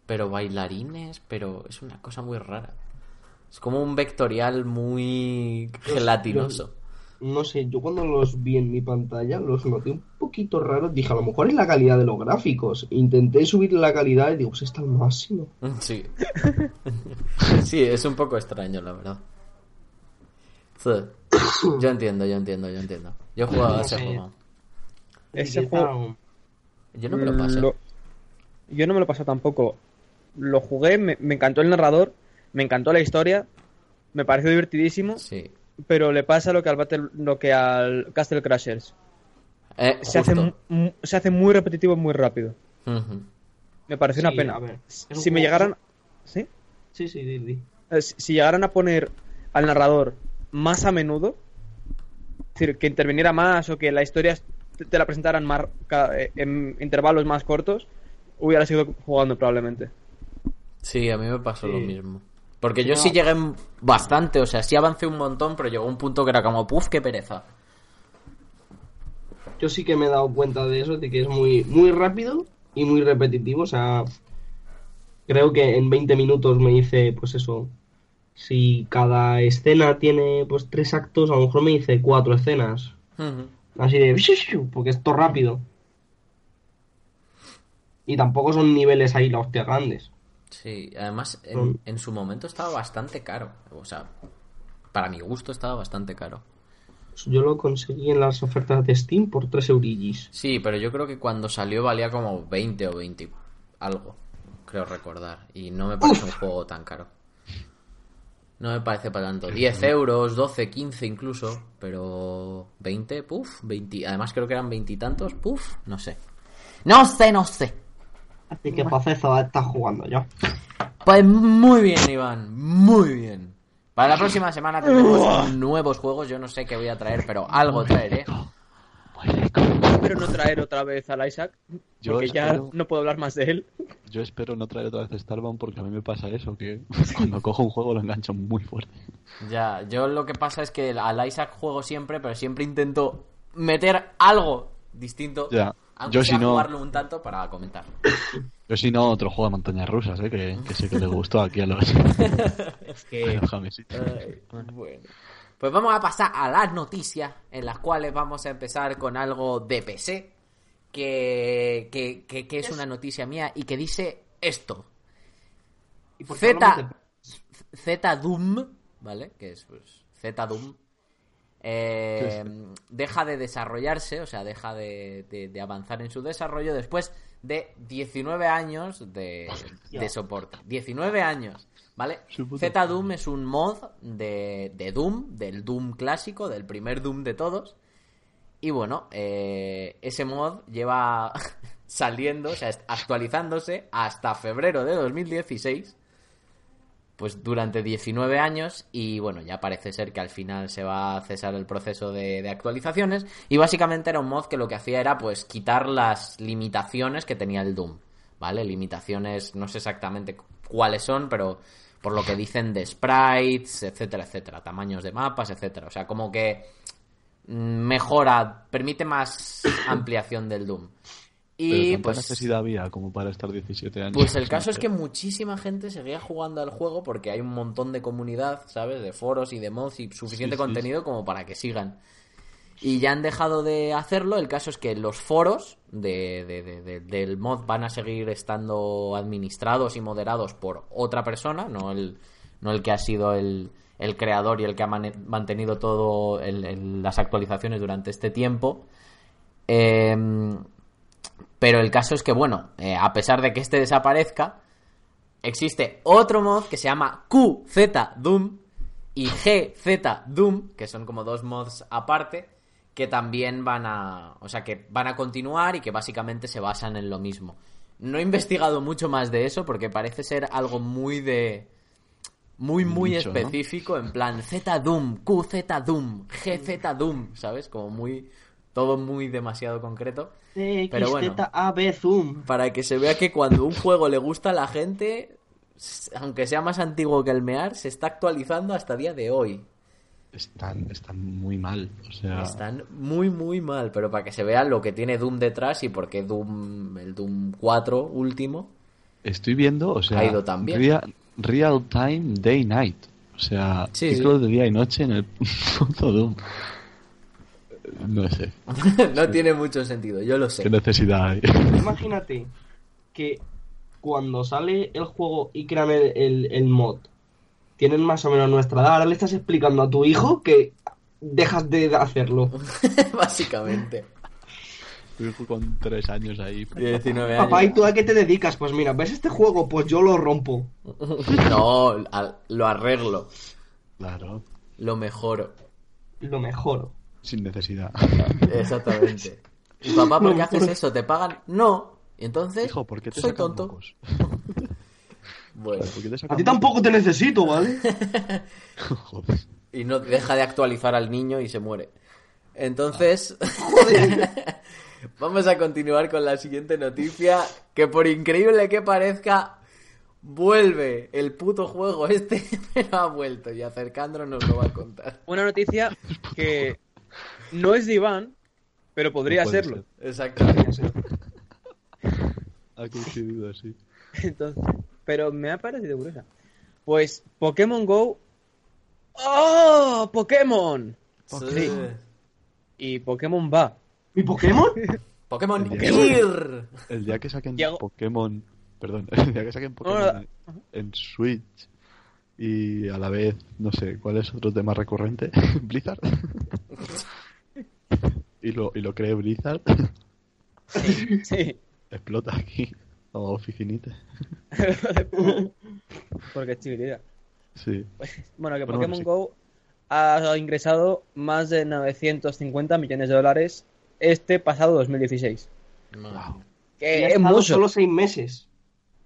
B: Pero bailarines, pero es una cosa muy rara. Es como un vectorial muy gelatinoso.
C: No sé, yo cuando los vi en mi pantalla los noté un poquito raros. Dije, a lo mejor es la calidad de los gráficos. Intenté subir la calidad y digo, pues está al máximo. [laughs]
B: Sí. [laughs] sí, es un poco extraño, la verdad. Sí. [coughs] Yo entiendo, yo entiendo, yo entiendo. Yo he jugado a ese
C: Sí.
B: juego.
A: Ese juego-
B: Yo no me lo pasé.
A: Lo- Yo no me lo pasé tampoco. Lo jugué, me, me encantó el narrador, me encantó la historia, me pareció divertidísimo,
B: Sí.
A: pero le pasa lo que al Battle, lo que al Castle Crashers.
B: Eh,
A: Se hace, se hace muy repetitivo muy rápido. Me pareció una
C: Sí,
A: pena.
C: a ver, es un
A: si me llegaran, ¿sí?
C: Sí, sí, di, di.
A: Eh, si si llegaran a poner al narrador más a menudo, es decir, que interviniera más o que la historia te, te la presentaran más, ca- eh, en intervalos más cortos, hubiera seguido jugando probablemente.
B: Sí, a mí me pasó lo mismo. Porque yo
C: No.
B: sí llegué bastante, o sea, sí avancé un montón, pero llegó un punto que era como, puf, qué pereza.
C: Yo sí que me he dado cuenta de eso, de que es muy, muy rápido y muy repetitivo. O sea, creo que en 20 minutos me hice, pues eso. Si cada escena tiene pues tres actos, a lo mejor me hice cuatro escenas. Así de... Porque es todo rápido. Y tampoco son niveles ahí la hostia grandes.
B: Sí, además en,
C: Son-
B: en su momento estaba bastante caro. O sea, para mi gusto estaba bastante caro.
C: Yo lo conseguí en las ofertas de Steam por 3 eurillis.
B: Sí, pero yo creo que cuando salió valía como 20 o 20 algo, creo recordar. Y no me parece un juego tan caro. No me parece para tanto. 10 euros, 12, 15 incluso, pero 20, puf, 20. Además creo que eran veintitantos, puf, no sé. No sé, no sé.
C: Así que para eso estás jugando yo.
B: Pues muy bien, Iván, muy bien. Para la próxima semana tendremos nuevos juegos. Yo no sé qué voy a traer, pero algo traeré.
A: Espero no traer otra vez al Isaac,
D: Yo
A: porque ya
D: espero,
A: no puedo hablar más de él.
D: yo espero no traer otra vez Starbound porque a mí me pasa eso, que [laughs] cuando cojo un juego lo engancho muy fuerte.
B: Ya, yo lo que pasa es que al Isaac juego siempre, pero siempre intento meter algo distinto.
D: Ya,
B: Aunque
D: yo
B: sea
D: si no-
B: jugarlo un tanto para comentar.
D: Yo si no, otro juego de montañas rusas, ¿eh? que, que sé que le gustó aquí a los, [laughs]
A: Es [laughs]
D: a los.
B: Ay, bueno. Pues vamos a pasar a las noticias, en las cuales vamos a empezar con algo de PC, que, que, que- que es una noticia mía y que dice esto.
C: ¿Y por qué hablamos
B: Z, Z Doom, ¿vale? Que es pues, Z Doom. Eh, deja de desarrollarse, o sea, deja de, de- de avanzar en su desarrollo después de 19 años de, de soporte. 19 años, ¿vale?
D: Su puta
B: Z Doom es un mod de, de Doom, del Doom clásico, del primer Doom de todos. Y bueno, eh, ese mod lleva [laughs] saliendo, o sea, actualizándose hasta febrero de 2016 pues durante 19 años y bueno, ya parece ser que al final se va a cesar el proceso de, de actualizaciones y básicamente era un mod que lo que hacía era pues quitar las limitaciones que tenía el Doom, ¿vale? Limitaciones, no sé exactamente cu- cuáles son, pero por lo que dicen de sprites, etcétera, etcétera, tamaños de mapas, etcétera, o sea, como que mm, mejora, permite más [coughs] ampliación del Doom. Y pues
D: necesidad había como para estar 17 años.
B: pues el [laughs] caso es que muchísima gente seguía jugando al juego porque hay un montón de comunidad, ¿sabes? De foros y de mods y suficiente
D: Sí, sí,
B: contenido como para que sigan. Y ya han dejado de hacerlo. El caso es que los foros de, de- de- de- del mod van a seguir estando administrados y moderados por otra persona, no el, no el que ha sido el, el creador y el que ha mantenido todo el- el- las actualizaciones durante este tiempo. Em, pero el caso es que, bueno, eh, a pesar de que este desaparezca, existe otro mod que se llama QZ Doom y GZ Doom, que son como dos mods aparte, que también van a. O sea, que van a continuar y que básicamente se basan en lo mismo. No he investigado mucho más de eso porque parece ser algo muy de. Muy, muy específico, en plan Z Doom, QZ Doom, GZ Doom, ¿sabes? Como muy. Todo muy demasiado concreto. Pero bueno.
C: Zoom.
B: Para que se vea que cuando un juego le gusta a la gente, aunque sea más antiguo que el Mear, se está actualizando hasta día de hoy.
D: Están, están muy mal. O sea,
B: Están muy, muy mal, pero para que se vea lo que tiene Doom detrás y por qué Doom, el Doom 4 último.
D: estoy viendo, o sea,
B: Ha ido tan bien.
D: Real, real time day night. O sea,
B: Sí,
D: ciclo de día y noche en el [laughs] puto Doom. No sé, [laughs]
B: no tiene mucho sentido, yo lo sé.
D: qué necesidad hay. [laughs]
C: Imagínate que cuando sale el juego y crean el, el- el mod, tienen más o menos nuestra edad. Ahora le estás explicando a tu hijo que dejas de hacerlo. [laughs]
B: Básicamente.
D: Tu hijo con tres años ahí.
B: 19 años.
C: Papá, ¿y tú a qué te dedicas? Pues mira, ¿ves este juego? Pues yo lo rompo.
B: No, al- lo arreglo,
D: Claro,
B: lo mejoro.
C: Lo mejor.
D: Sin necesidad.
B: Exactamente. ¿Y papá, por qué
C: No,
B: haces
C: por-
B: eso? ¿Te pagan? No. Y entonces,
D: Hijo, ¿por qué te
B: soy tonto.
D: mocos? [laughs]
B: Bueno.
D: ¿Por qué te
C: A ti tampoco te necesito, ¿vale? [laughs]
D: Joder.
B: y no deja de actualizar al niño y se muere. Entonces, [laughs] vamos a continuar con la siguiente noticia, que por increíble que parezca, vuelve el puto juego este, pero ha vuelto y acercándonos nos lo va a contar.
A: Una noticia que no es de Iván, pero podría
D: No
A: serlo.
B: Exactamente.
D: Ha [laughs] coincidido así.
A: Entonces, pero me ha parecido curiosa. Pues Pokémon Go. ¡Oh! ¡Pokémon! Sí. Y Pokémon va.
C: ¿Mi Pokémon? [laughs]
B: Pokémon
D: Pokémon.
B: Ir.
D: El día que saquen. Pokémon. Perdón, [laughs] el día que saquen Pokémon en Switch y a la vez, no sé, ¿cuál es otro tema recurrente? Blizzard. Y lo, y lo cree Blizzard,
A: Sí, sí. [laughs]
D: explota aquí. O oficinita. [laughs]
A: Porque es chiquitita.
D: Sí.
A: Bueno, que
D: Bueno,
A: Pokémon
D: sí.
A: Go ha ingresado más de 950 millones de dólares este pasado 2016.
B: Madre.
C: Y
A: Que
C: ha
A: es
C: estado
A: mucho.
C: solo seis meses.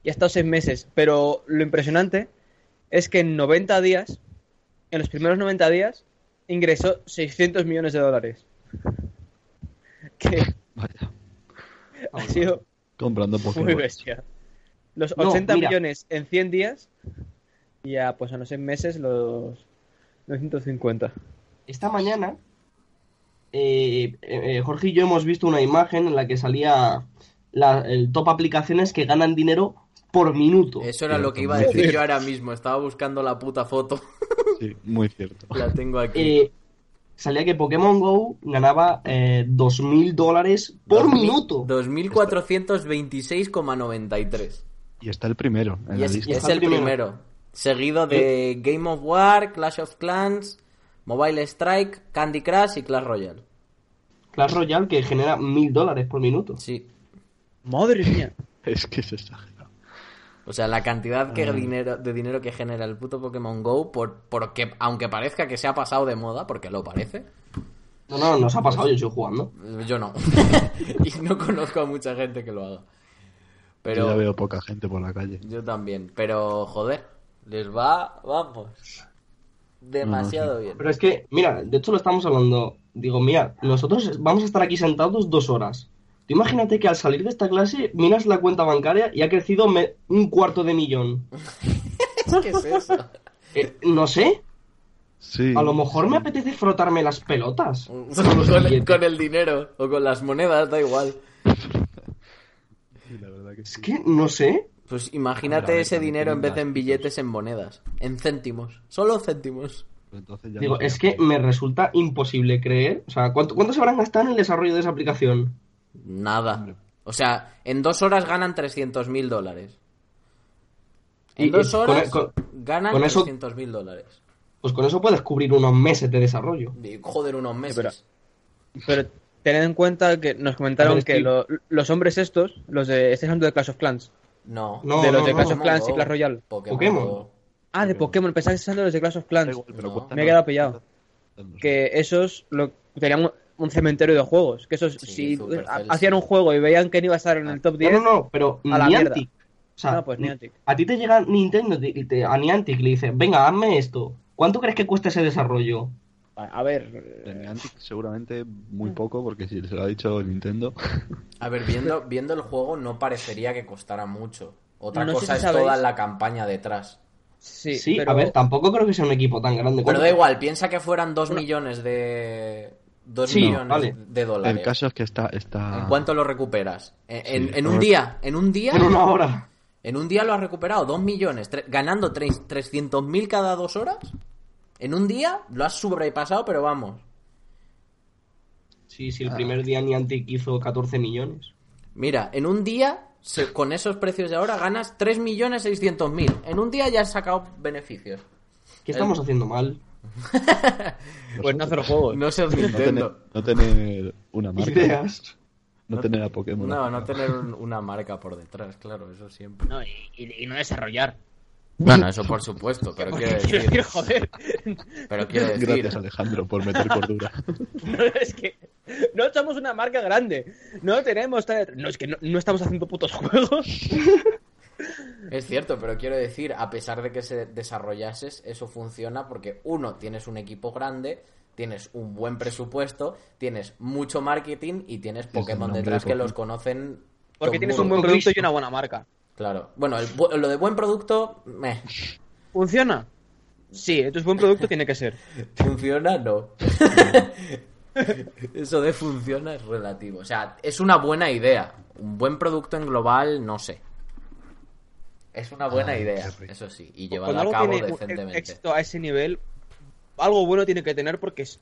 A: Y ha estado seis meses. Pero lo impresionante es que en 90 días, en los primeros 90 días, ingresó 600 millones de dólares. Que [laughs]
D: Vaya.
A: ha sido
D: Comprando
A: muy
D: Pokémon.
A: bestia. Los
C: No,
A: 80
C: mira.
A: millones en 100 días y ya pues a los 6 meses los 950.
C: Esta mañana, eh, eh, Jorge y yo hemos visto una imagen en la que salía la- el top aplicaciones que ganan dinero por minuto.
B: Eso era lo que iba a
D: muy
B: decir yo ahora mismo. Estaba buscando la puta foto.
D: Sí, muy cierto.
B: La tengo aquí.
C: Eh, salía que Pokémon Go ganaba eh, 2.000 dólares por
B: 2000
C: minuto.
B: 2.426,93.
D: Y está el primero en
B: Y
D: la
B: es,
D: lista.
B: es
C: Está
B: el
C: el primero.
B: primero. Seguido de Game of War, Clash of Clans, Mobile Strike, Candy Crush y Clash Royale.
C: Clash Royale que genera 1.000 dólares por minuto.
B: Sí.
A: Madre mía. [laughs]
D: Es que es exagerado.
B: O sea, la cantidad que dinero, de dinero que genera el puto Pokémon Go, por, porque aunque parezca que se ha pasado de moda, porque lo parece,
C: No, no, nos ha pasado, yo estoy jugando.
B: yo no. [laughs] y no conozco a mucha gente que lo haga. Pero
D: Yo ya veo poca gente por la calle.
B: Yo también, pero joder, les va, vamos, demasiado bien.
C: Pero es que, mira, de hecho lo estamos hablando. Digo, mira, nosotros vamos a estar aquí sentados dos horas. Tú imagínate que al salir de esta clase miras la cuenta bancaria y ha crecido me- un cuarto de millón. [laughs]
B: ¿Qué es eso?
C: Eh, no sé,
D: Sí.
C: a lo mejor me apetece frotarme las pelotas. [laughs]
B: con, el, con el dinero o con las monedas, da igual.
D: Sí, la verdad que
C: Es que no sé.
B: Pues imagínate
D: ver, ver,
B: ese dinero en vez de en billetes en monedas, en céntimos, solo céntimos.
D: Entonces ya
C: Digo,
D: no
C: es que me resulta imposible creer. O sea, ¿cuánto, ¿cuánto se habrán gastado en el desarrollo de esa aplicación?
B: Nada. O sea, en dos horas ganan 300 mil dólares. En
C: Y-
B: dos
C: con-
B: horas
C: con-
B: ganan
C: con eso-
B: 300 mil dólares.
C: Pues con eso puedes cubrir unos meses de desarrollo.
B: Y, Joder, unos meses.
A: pero- Pero tened en cuenta que nos comentaron
C: ver,
A: que lo- los hombres estos, los de. Este hablando de Clash of Clans.
B: No.
C: No,
A: de los
C: no,
A: de
C: no,
A: Clash of Clans y. Clash Royale.
B: Pokémon.
C: Pokémon.
A: Ah, de Pokémon, pensaba que de los de Clash of Clans.
D: pero
A: Me he quedado pillado. Que esos lo, tenían un, cementerio de juegos. Que esos,
B: Sí,
A: si ha- hacían un juego y veían que no iba a estar en el top 10,
C: No, no, no, pero
A: A la mierda.
C: Niantic. O sea,
A: No, pues Niantic.
C: a ti te llega Nintendo te- y te- a Niantic y le dice, venga, hazme esto. ¿Cuánto crees que cuesta ese desarrollo?
A: a, ver.
D: Niantic seguramente muy poco, porque si se lo ha dicho Nintendo. [laughs]
B: A ver, viendo, viendo el juego no parecería que costara mucho. Otra
A: No
B: cosa
A: si
B: es
A: sabéis-
B: toda la campaña detrás.
A: Sí,
C: Sí,
A: pero
C: a ver, tampoco creo que sea un equipo tan grande.
B: Pero
C: como-
B: da igual, piensa que fueran dos millones de... Dos
C: Sí,
B: millones
C: vale.
B: de dólares.
D: El caso es que está. está...
B: ¿En cuánto lo recuperas? En, en-
D: Sí,
B: en un día, en un día,
C: En una hora.
B: en un día lo has recuperado, dos millones, tre- ganando tres- 300.000 cada dos horas. En un día lo has sobrepasado, pero vamos.
C: Sí, sí, el primer día Niantic hizo 14 millones.
B: Mira, en un día, se- con esos precios de ahora, ganas 3.600.000. En un día ya has sacado beneficios.
C: ¿Qué estamos haciendo mal? [laughs]
A: pues no hacer juegos.
B: No ser
D: No tener,
B: Nintendo.
D: no tener una marca.
C: Ideas.
D: No tener a Pokémon.
B: No, no tener un- una marca por detrás, claro, eso siempre.
A: No, y, y- y no desarrollar.
B: Bueno, eso por supuesto, pero [laughs] quiero
A: Quiero
B: decir,
A: joder.
B: pero quiero decir,
D: Gracias, Alejandro, por meter cordura. [laughs]
A: No, es que no somos una marca grande. No tenemos. No, es que no, no estamos haciendo putos juegos.
B: Es cierto, pero quiero decir, a pesar de que se desarrollases, eso funciona porque uno, tienes un equipo grande, tienes un buen presupuesto, tienes mucho marketing y tienes Pokémon detrás
D: de
B: que los conocen.
A: Porque tienes un buen producto y una buena marca.
B: Claro. Bueno, el lo de buen producto, meh.
A: ¿Funciona? Sí, entonces buen producto tiene que ser. [laughs]
B: ¿Funciona? No. [laughs] Eso de funciona es relativo. O sea, es una buena idea. Un buen producto en global, no sé. Es una buena idea, eso sí. Y llevado a cabo decentemente.
A: éxito a ese nivel, algo bueno tiene que tener porque es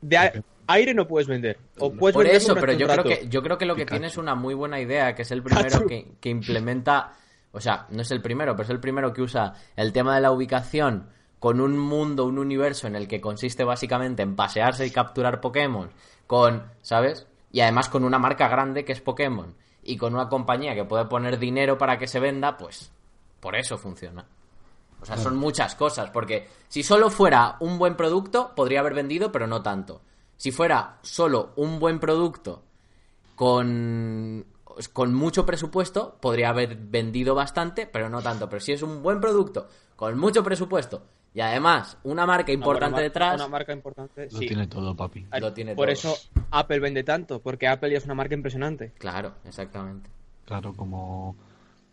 A: de aire no puedes vender. O puedes
B: Por
A: vender
B: eso, pero yo creo que yo creo que lo que
D: Pikachu.
B: tiene es una muy buena idea, que es el primero que, que implementa, o sea, no es el primero, pero es el primero que usa el tema de la ubicación con un mundo, un universo en el que consiste básicamente en pasearse y capturar Pokémon, con, ¿sabes? Y además con una marca grande que es Pokémon y con una compañía que puede poner dinero para que se venda, pues por eso funciona. O sea, son muchas cosas, porque si solo fuera un buen producto, podría haber vendido, pero no tanto. Si fuera solo un buen producto con, con mucho presupuesto, podría haber vendido bastante, pero no tanto. Pero si es un buen producto con mucho presupuesto y además una marca importante detrás,
A: Una marca importante,
D: Lo
A: sí.
D: tiene todo, papi.
B: lo tiene
A: Por
B: todo.
A: eso Apple vende tanto, porque Apple ya es una marca impresionante.
B: Claro, exactamente.
D: Claro, como.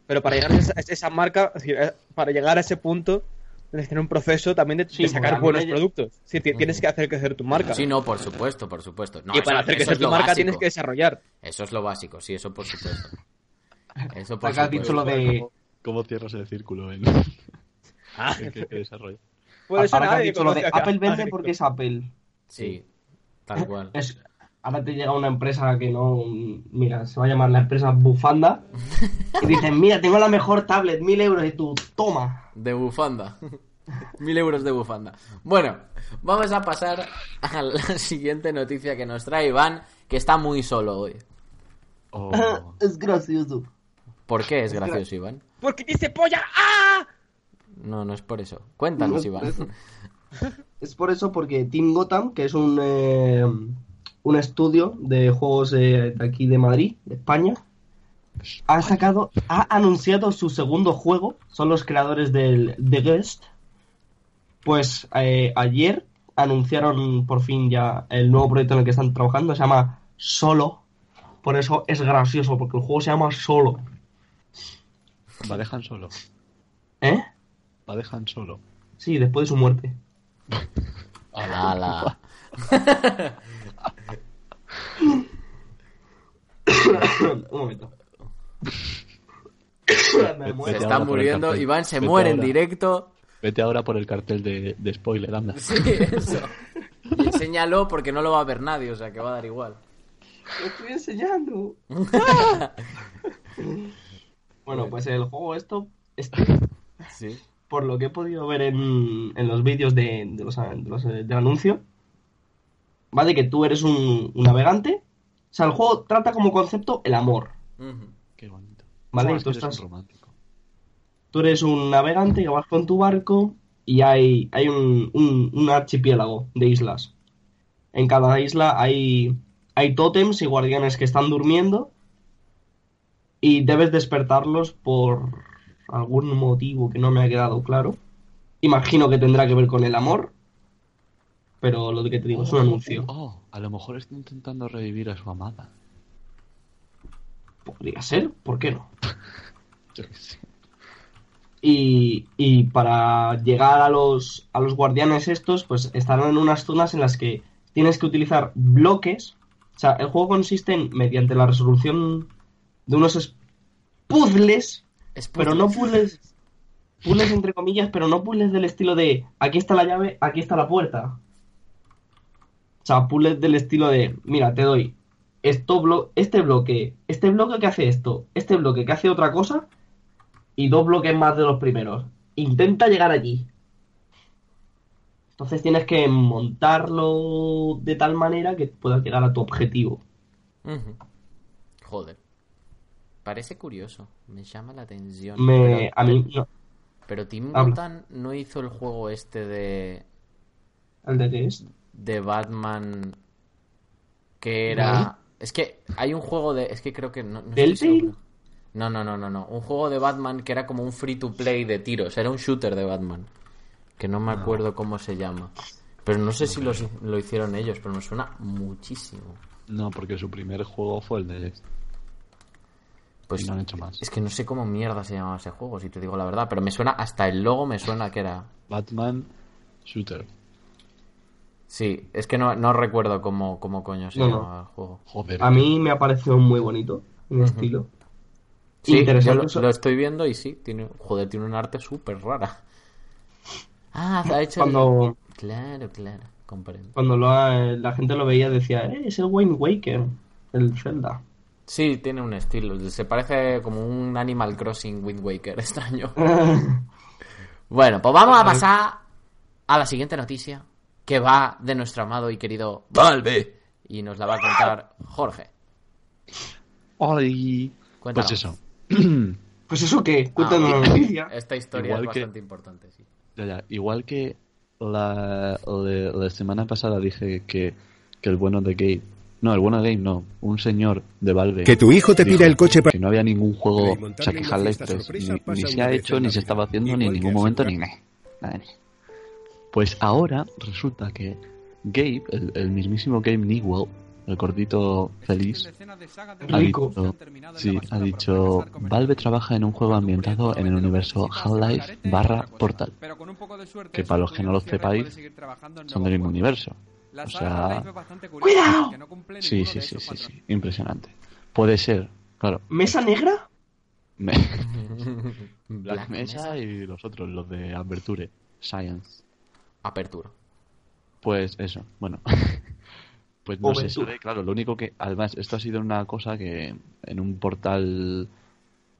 A: Pero para llegar a esa, marca, eh, para llegar a ese punto, tienes que tener un proceso también de,
C: Sí,
A: de sacar buenos productos. Ti- tienes que hacer crecer tu marca.
B: Sí, no, por supuesto, por supuesto. No,
A: y para hacer crecer tu marca
B: básico.
A: tienes que desarrollar.
B: Eso es lo básico, sí, eso por supuesto. Eso por
C: Acá has
B: supuesto.
C: dicho lo de.
D: ¿Cómo, cómo cierras el círculo en
A: Ah,
D: en que, que desarrolla?
A: Puede ser
C: Ahora que has
A: nadie
C: dicho lo de Apple vende porque es Apple.
B: Sí, tal cual.
C: Es, ahora te llega una empresa que no. Mira, se va a llamar la empresa Bufanda. Y dicen, mira, tengo la mejor tablet, mil euros. Y tú, toma.
B: De bufanda. [laughs] Mil euros de bufanda. Bueno, vamos a pasar a la siguiente noticia que nos trae Iván, que está muy solo hoy.
D: Oh, [laughs]
C: es gracioso.
B: ¿Por qué es gracioso, Iván?
A: Porque dice polla. ¡Ah!
B: No, no es por eso. Cuéntanos,
C: No
B: Iván.
C: es por eso. [laughs] Es por eso porque Team Gotham, que es un, eh, un estudio de juegos eh, de aquí de Madrid, de España, ha sacado, ha anunciado su segundo juego. Son los creadores del The Guest. Pues eh, ayer anunciaron por fin ya el nuevo proyecto en el que están trabajando. Se llama Solo. Por eso es gracioso, porque el juego se llama Solo.
D: Va dejan solo.
C: ¿Eh?
D: Va dejan solo.
C: Sí, después de su muerte. [laughs]
B: Ala.
C: un momento. Me
B: Se
C: muero.
B: está
D: ahora por el
B: muriendo. Iván se
D: Vete
B: muere en directo.
D: Vete ahora por el cartel de, de spoiler, anda.
B: Sí, eso. Y enséñalo porque no lo va a ver nadie, o sea que va a dar igual.
C: Lo estoy enseñando. [laughs] bueno, pues el juego esto, este,
B: Sí.
C: Por lo que he podido ver en, en los vídeos de, de los, de los, eh, del anuncio, va de que tú eres un, un navegante. O sea, el juego trata como concepto el amor.
D: Qué bonito.
C: Vale,
D: Sabes
C: tú estás-
D: un romántico.
C: Tú eres un navegante que vas con tu barco y hay, hay un, un- un archipiélago de islas. En cada isla hay, hay tótems y guardianes que están durmiendo y debes despertarlos por algún motivo que no me ha quedado claro. Imagino que tendrá que ver con el amor, pero lo que te digo es un anuncio.
D: Oh, a lo mejor está intentando revivir a su amada.
C: Podría ser, ¿por qué no? [laughs]
D: Yo qué sé.
C: Y, y para llegar a los, a los guardianes estos, pues estarán en unas zonas en las que tienes que utilizar bloques. O sea, el juego consiste en, mediante la resolución de unos es- puzzles,
B: Es
C: pero no puzzles, puzzles entre comillas, pero no puzzles del estilo de aquí está la llave, aquí está la puerta. O sea, puzzles del estilo de, mira, te doy esto blo- este bloque, este bloque que hace esto, este bloque que hace otra cosa y dos bloques más de los primeros. Intenta llegar allí. Entonces tienes que montarlo de tal manera que puedas llegar a tu objetivo.
B: Joder. Parece curioso. Me llama la atención.
C: Me,
B: Pero-
C: a mí, no,
B: Pero Tim
C: Habla.
B: Burton no hizo el juego este de,
C: ¿el de qué es?
B: de Batman que era... Es que hay un juego de... Es que creo que no... no. No, no, no, no, no. Un juego de Batman que era como un free to play de tiros. Era un shooter de Batman. Que no me acuerdo cómo se llama. Pero no sé si lo, lo hicieron ellos, pero me suena muchísimo.
D: No, porque su primer juego fue el de...
B: Pues
D: y no han hecho más.
B: es que no sé cómo mierda se llamaba ese juego, si te digo la verdad. Pero me suena, hasta el logo me suena que era...
D: Batman Shooter.
B: Sí, es que no, no recuerdo cómo, cómo coño se
C: No, no.
B: llamaba el juego.
D: Joder.
C: A mí me ha parecido muy bonito en estilo.
B: Sí,
C: Interesante.
B: yo lo, estoy viendo y sí, tiene, joder, tiene un arte súper rara. Ah, ha hecho... el-
C: Cuando,
B: Claro, claro, comprendo.
C: cuando lo ha- la gente lo veía decía, eh, es el Wayne Waker, el Zelda.
B: Sí, tiene un estilo. Se parece como un Animal Crossing Wind Waker [laughs] extraño. [laughs] Bueno, pues vamos a pasar a la siguiente noticia que va de nuestro amado y querido Valve y nos la va a contar Jorge.
D: ¡Ay!
B: Cuéntanos.
D: Pues eso. [clears throat]
C: pues eso qué, cuéntanos
B: Ah,
C: la [laughs] noticia.
B: Esta historia
D: Igual
B: es
D: que-
B: bastante importante, sí.
D: Ya, ya. Igual que la, la, la semana pasada dije que, que el bueno de Gabe. No, el bueno de Gabe no. Un señor de Valve.
E: Que tu hijo te pida el coche para...
D: Que no había ningún juego. Half-Life
E: fiesta
D: 3
E: sorpresa
D: ni, se ha hecho, ni se estaba haciendo, ni en ningún momento, ni nada. Pues ahora resulta que Gabe, el, el mismísimo Gabe Newell, el gordito feliz, ha dicho, sí, ha dicho, Valve trabaja en un juego ambientado en el universo Half-Life barra Portal, que para los que no lo sepáis, son del mismo universo. O sea,
C: ¡Cuidado!
D: sí, sí, sí, sí, sí, impresionante. Puede ser, claro,
C: ¿Mesa negra?
D: me- [laughs]
B: Black
D: Black Mesa y los otros, los de Aperture, Science.
B: Apertura.
D: Pues eso, bueno. [laughs] Pues no se
C: Oventura.
D: sabe, claro, lo único que, además, esto ha sido una cosa que en un portal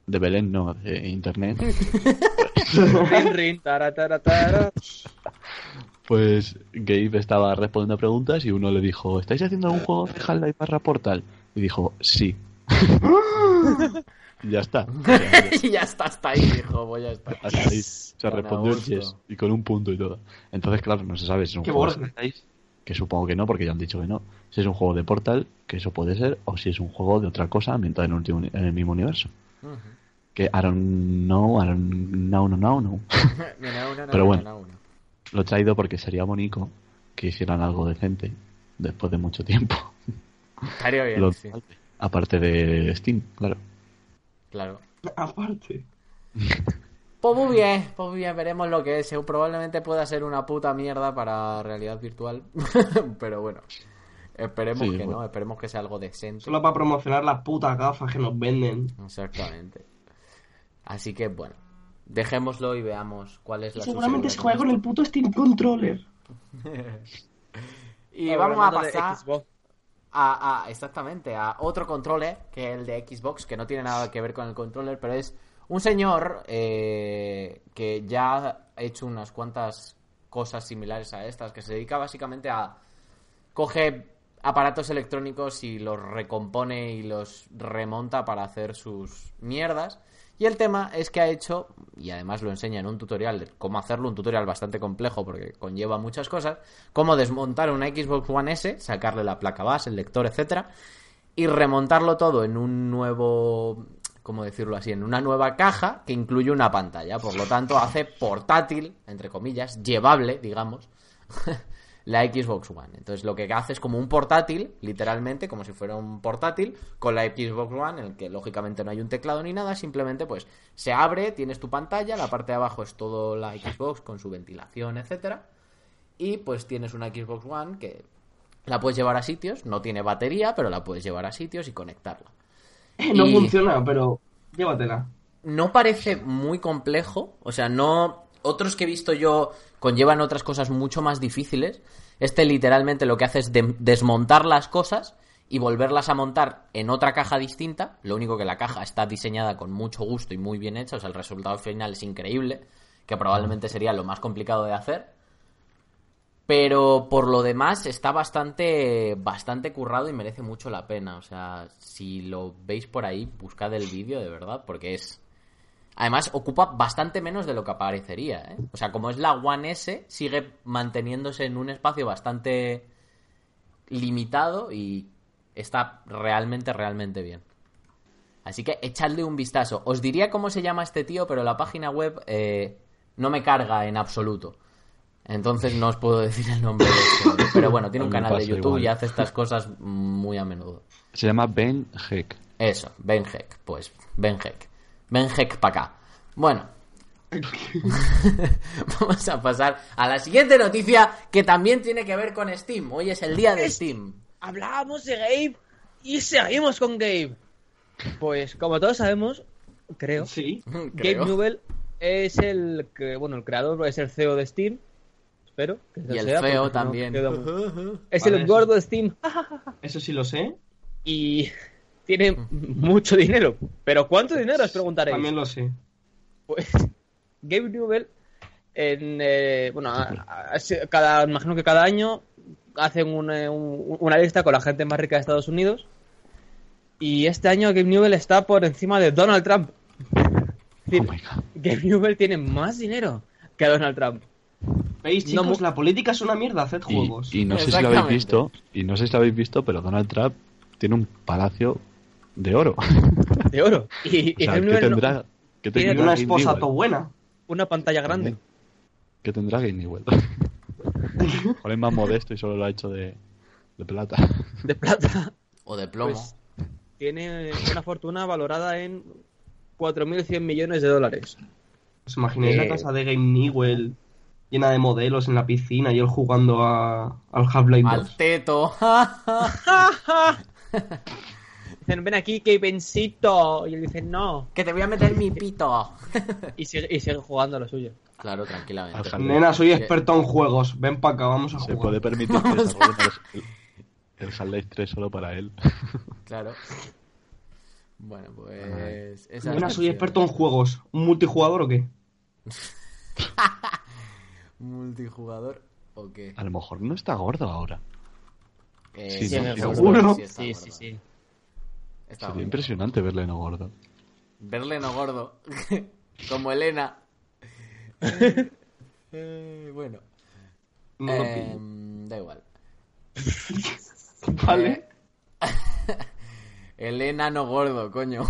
D: de Belén, no, de internet, [laughs] Pues Gabe estaba respondiendo a preguntas y uno le dijo, ¿estáis haciendo algún juego de Half-Life barra Portal? Y dijo, sí. [laughs] y ya está. Ya- [laughs]
B: y ya está, hasta ahí, hijo, voy a estar.
D: hasta ahí. Se respondió
B: gusto.
D: yes y con un punto y todo. Entonces, claro, no se sabe si es un
C: Qué
D: juego de que supongo que no, porque ya han dicho que no. Si es un juego de Portal, que eso puede ser, o si es un juego de otra cosa ambientado en el, en el mismo universo. Que I don't know, I don't know, no, no, no. [laughs]
B: Una,
D: Pero bueno. Lo he traído porque sería bonito que hicieran algo decente después de mucho tiempo.
B: Estaría bien, sí,
D: Aparte de Steam, claro.
B: claro.
C: Aparte.
B: Pues muy bien, pues muy bien, veremos lo que es. Eh, Probablemente pueda ser una puta mierda para realidad virtual. [laughs] Pero bueno, esperemos
D: Sí,
B: que
D: bueno.
B: no, esperemos que sea algo decente.
C: Solo para promocionar las putas gafas que nos venden.
B: Exactamente. Así que bueno, Dejémoslo y veamos cuál es la
C: Seguramente se juega con el puto Steam Controller. [laughs]
B: Y
A: Ahora,
B: vamos a pasar
A: Xbox.
B: a, a- exactamente a otro controller que es el de Xbox que no tiene nada que ver con el controller pero es un señor eh, que ya ha hecho unas cuantas cosas similares a estas que se dedica básicamente a coge aparatos electrónicos y los recompone y los remonta para hacer sus mierdas y el tema es que ha hecho, y además lo enseña en un tutorial cómo hacerlo, un tutorial bastante complejo porque conlleva muchas cosas, cómo desmontar una Xbox One S, sacarle la placa base, el lector, etcétera, y remontarlo todo en un nuevo, ¿cómo decirlo así? En una nueva caja que incluye una pantalla. Por lo tanto, hace portátil, entre comillas, llevable, digamos, [laughs] la Xbox One. Entonces lo que hace es como un portátil, literalmente, como si fuera un portátil, con la Xbox One, en el que lógicamente no hay un teclado ni nada, simplemente pues se abre, tienes tu pantalla, la parte de abajo es todo la Xbox con su ventilación, etcétera, y pues tienes una Xbox One que la puedes llevar a sitios, no tiene batería, pero la puedes llevar a sitios y conectarla.
C: No
B: Y-
C: funciona, pero llévatela.
B: no parece muy complejo, o sea, no otros que he visto yo conllevan otras cosas mucho más difíciles. Este literalmente lo que hace es de- desmontar las cosas y volverlas a montar en otra caja distinta. Lo único que la caja está diseñada con mucho gusto y muy bien hecha, o sea, el resultado final es increíble, que probablemente sería lo más complicado de hacer. Pero por lo demás está bastante, bastante currado y merece mucho la pena. O sea, si lo veis por ahí, buscad el vídeo de verdad, porque es. Además, ocupa bastante menos de lo que aparecería. ¿eh? O sea, como es la One S, sigue manteniéndose en un espacio bastante limitado y está realmente, realmente bien. Así que echadle un vistazo. Os diría cómo se llama este tío, pero la página web eh, no me carga en absoluto. Entonces no os puedo [laughs] decir el nombre de este. Pero bueno, tiene un canal de YouTube
D: igual.
B: y hace estas cosas muy a menudo.
D: Se llama Ben Heck.
B: Eso, Ben Heck. Pues Ben Heck. Heck para acá. Bueno. [laughs] Vamos a pasar a la siguiente noticia que también tiene que ver con Steam. Hoy es el día de Steam.
A: Hablábamos de Gabe y seguimos con Gabe. Pues como todos sabemos, creo,
C: Sí. [laughs]
A: Gabe
B: Creo.
A: Newell es el que, bueno, el creador, es el CEO de Steam. Espero. que
B: Y el
A: sea, no
B: también. [laughs]
A: Es
C: Vale,
A: el
C: eso.
A: gordo de Steam
C: Eso sí lo sé.
A: y tiene mucho dinero. ¿Pero cuánto dinero os preguntaréis?
C: También lo sé.
A: Pues [laughs] Gabe Newell, en, eh, bueno, a- a- a- cada, imagino que cada año hacen una, un- una lista con la gente más rica de Estados Unidos. Y este año Gabe Newell está por encima de Donald Trump. Es
D: Oh
A: decir. Gabe Newell tiene más dinero que Donald Trump.
C: ¿Veis,
A: No
C: chicos? La política es una mierda, haced
D: Y,
C: juegos.
D: y no sé si lo habéis visto, y no sé si lo habéis visto, pero Donald Trump tiene un palacio de oro. [laughs]
A: De oro. Y, y
D: O sea, ¿qué tendrá? ¿Qué tendrá
C: una esposa
D: Newell?
C: todo buena.
A: una pantalla grande.
D: ¿Qué tendrá Gabe Newell? Ahora es más modesto y solo lo ha hecho de, de plata.
A: De plata.
B: O de plomo.
A: Pues, tiene una fortuna valorada en 4.100 millones de dólares.
C: ¿Os imagináis
A: Eh.
C: la casa de Game Newell llena de modelos en la piscina y él jugando a, al Half-Life 2?
B: Al teto. [laughs]
A: Dicen, ven aquí, que vencito. Y él dice, no.
B: que te voy a meter mi pito. [laughs]
A: Y sigue, y sigue jugando a lo suyo.
B: claro, tranquilamente.
C: Nena, soy
B: Que-
C: experto en juegos. Ven para acá, vamos a
D: Se
C: jugar.
D: puede permitir que el, el Half-Life 3 solo para él. [laughs]
B: Claro. Bueno, pues. esa
C: Nena, soy experto en juegos. ¿Un multijugador o qué? [laughs]
B: ¿Multijugador o qué?
D: A lo mejor no está gordo ahora.
B: Eh,
D: Sí,
A: Sí,
D: no,
A: seguro.
B: Sí,
A: Sí, sí, sí.
B: Está
D: Sería impresionante verle no gordo.
B: Verle no gordo. [laughs] Como Elena. Eh, bueno.
C: No
B: eh,
C: pillo.
B: da igual. [laughs]
C: Vale. [laughs]
B: Elena no gordo, coño.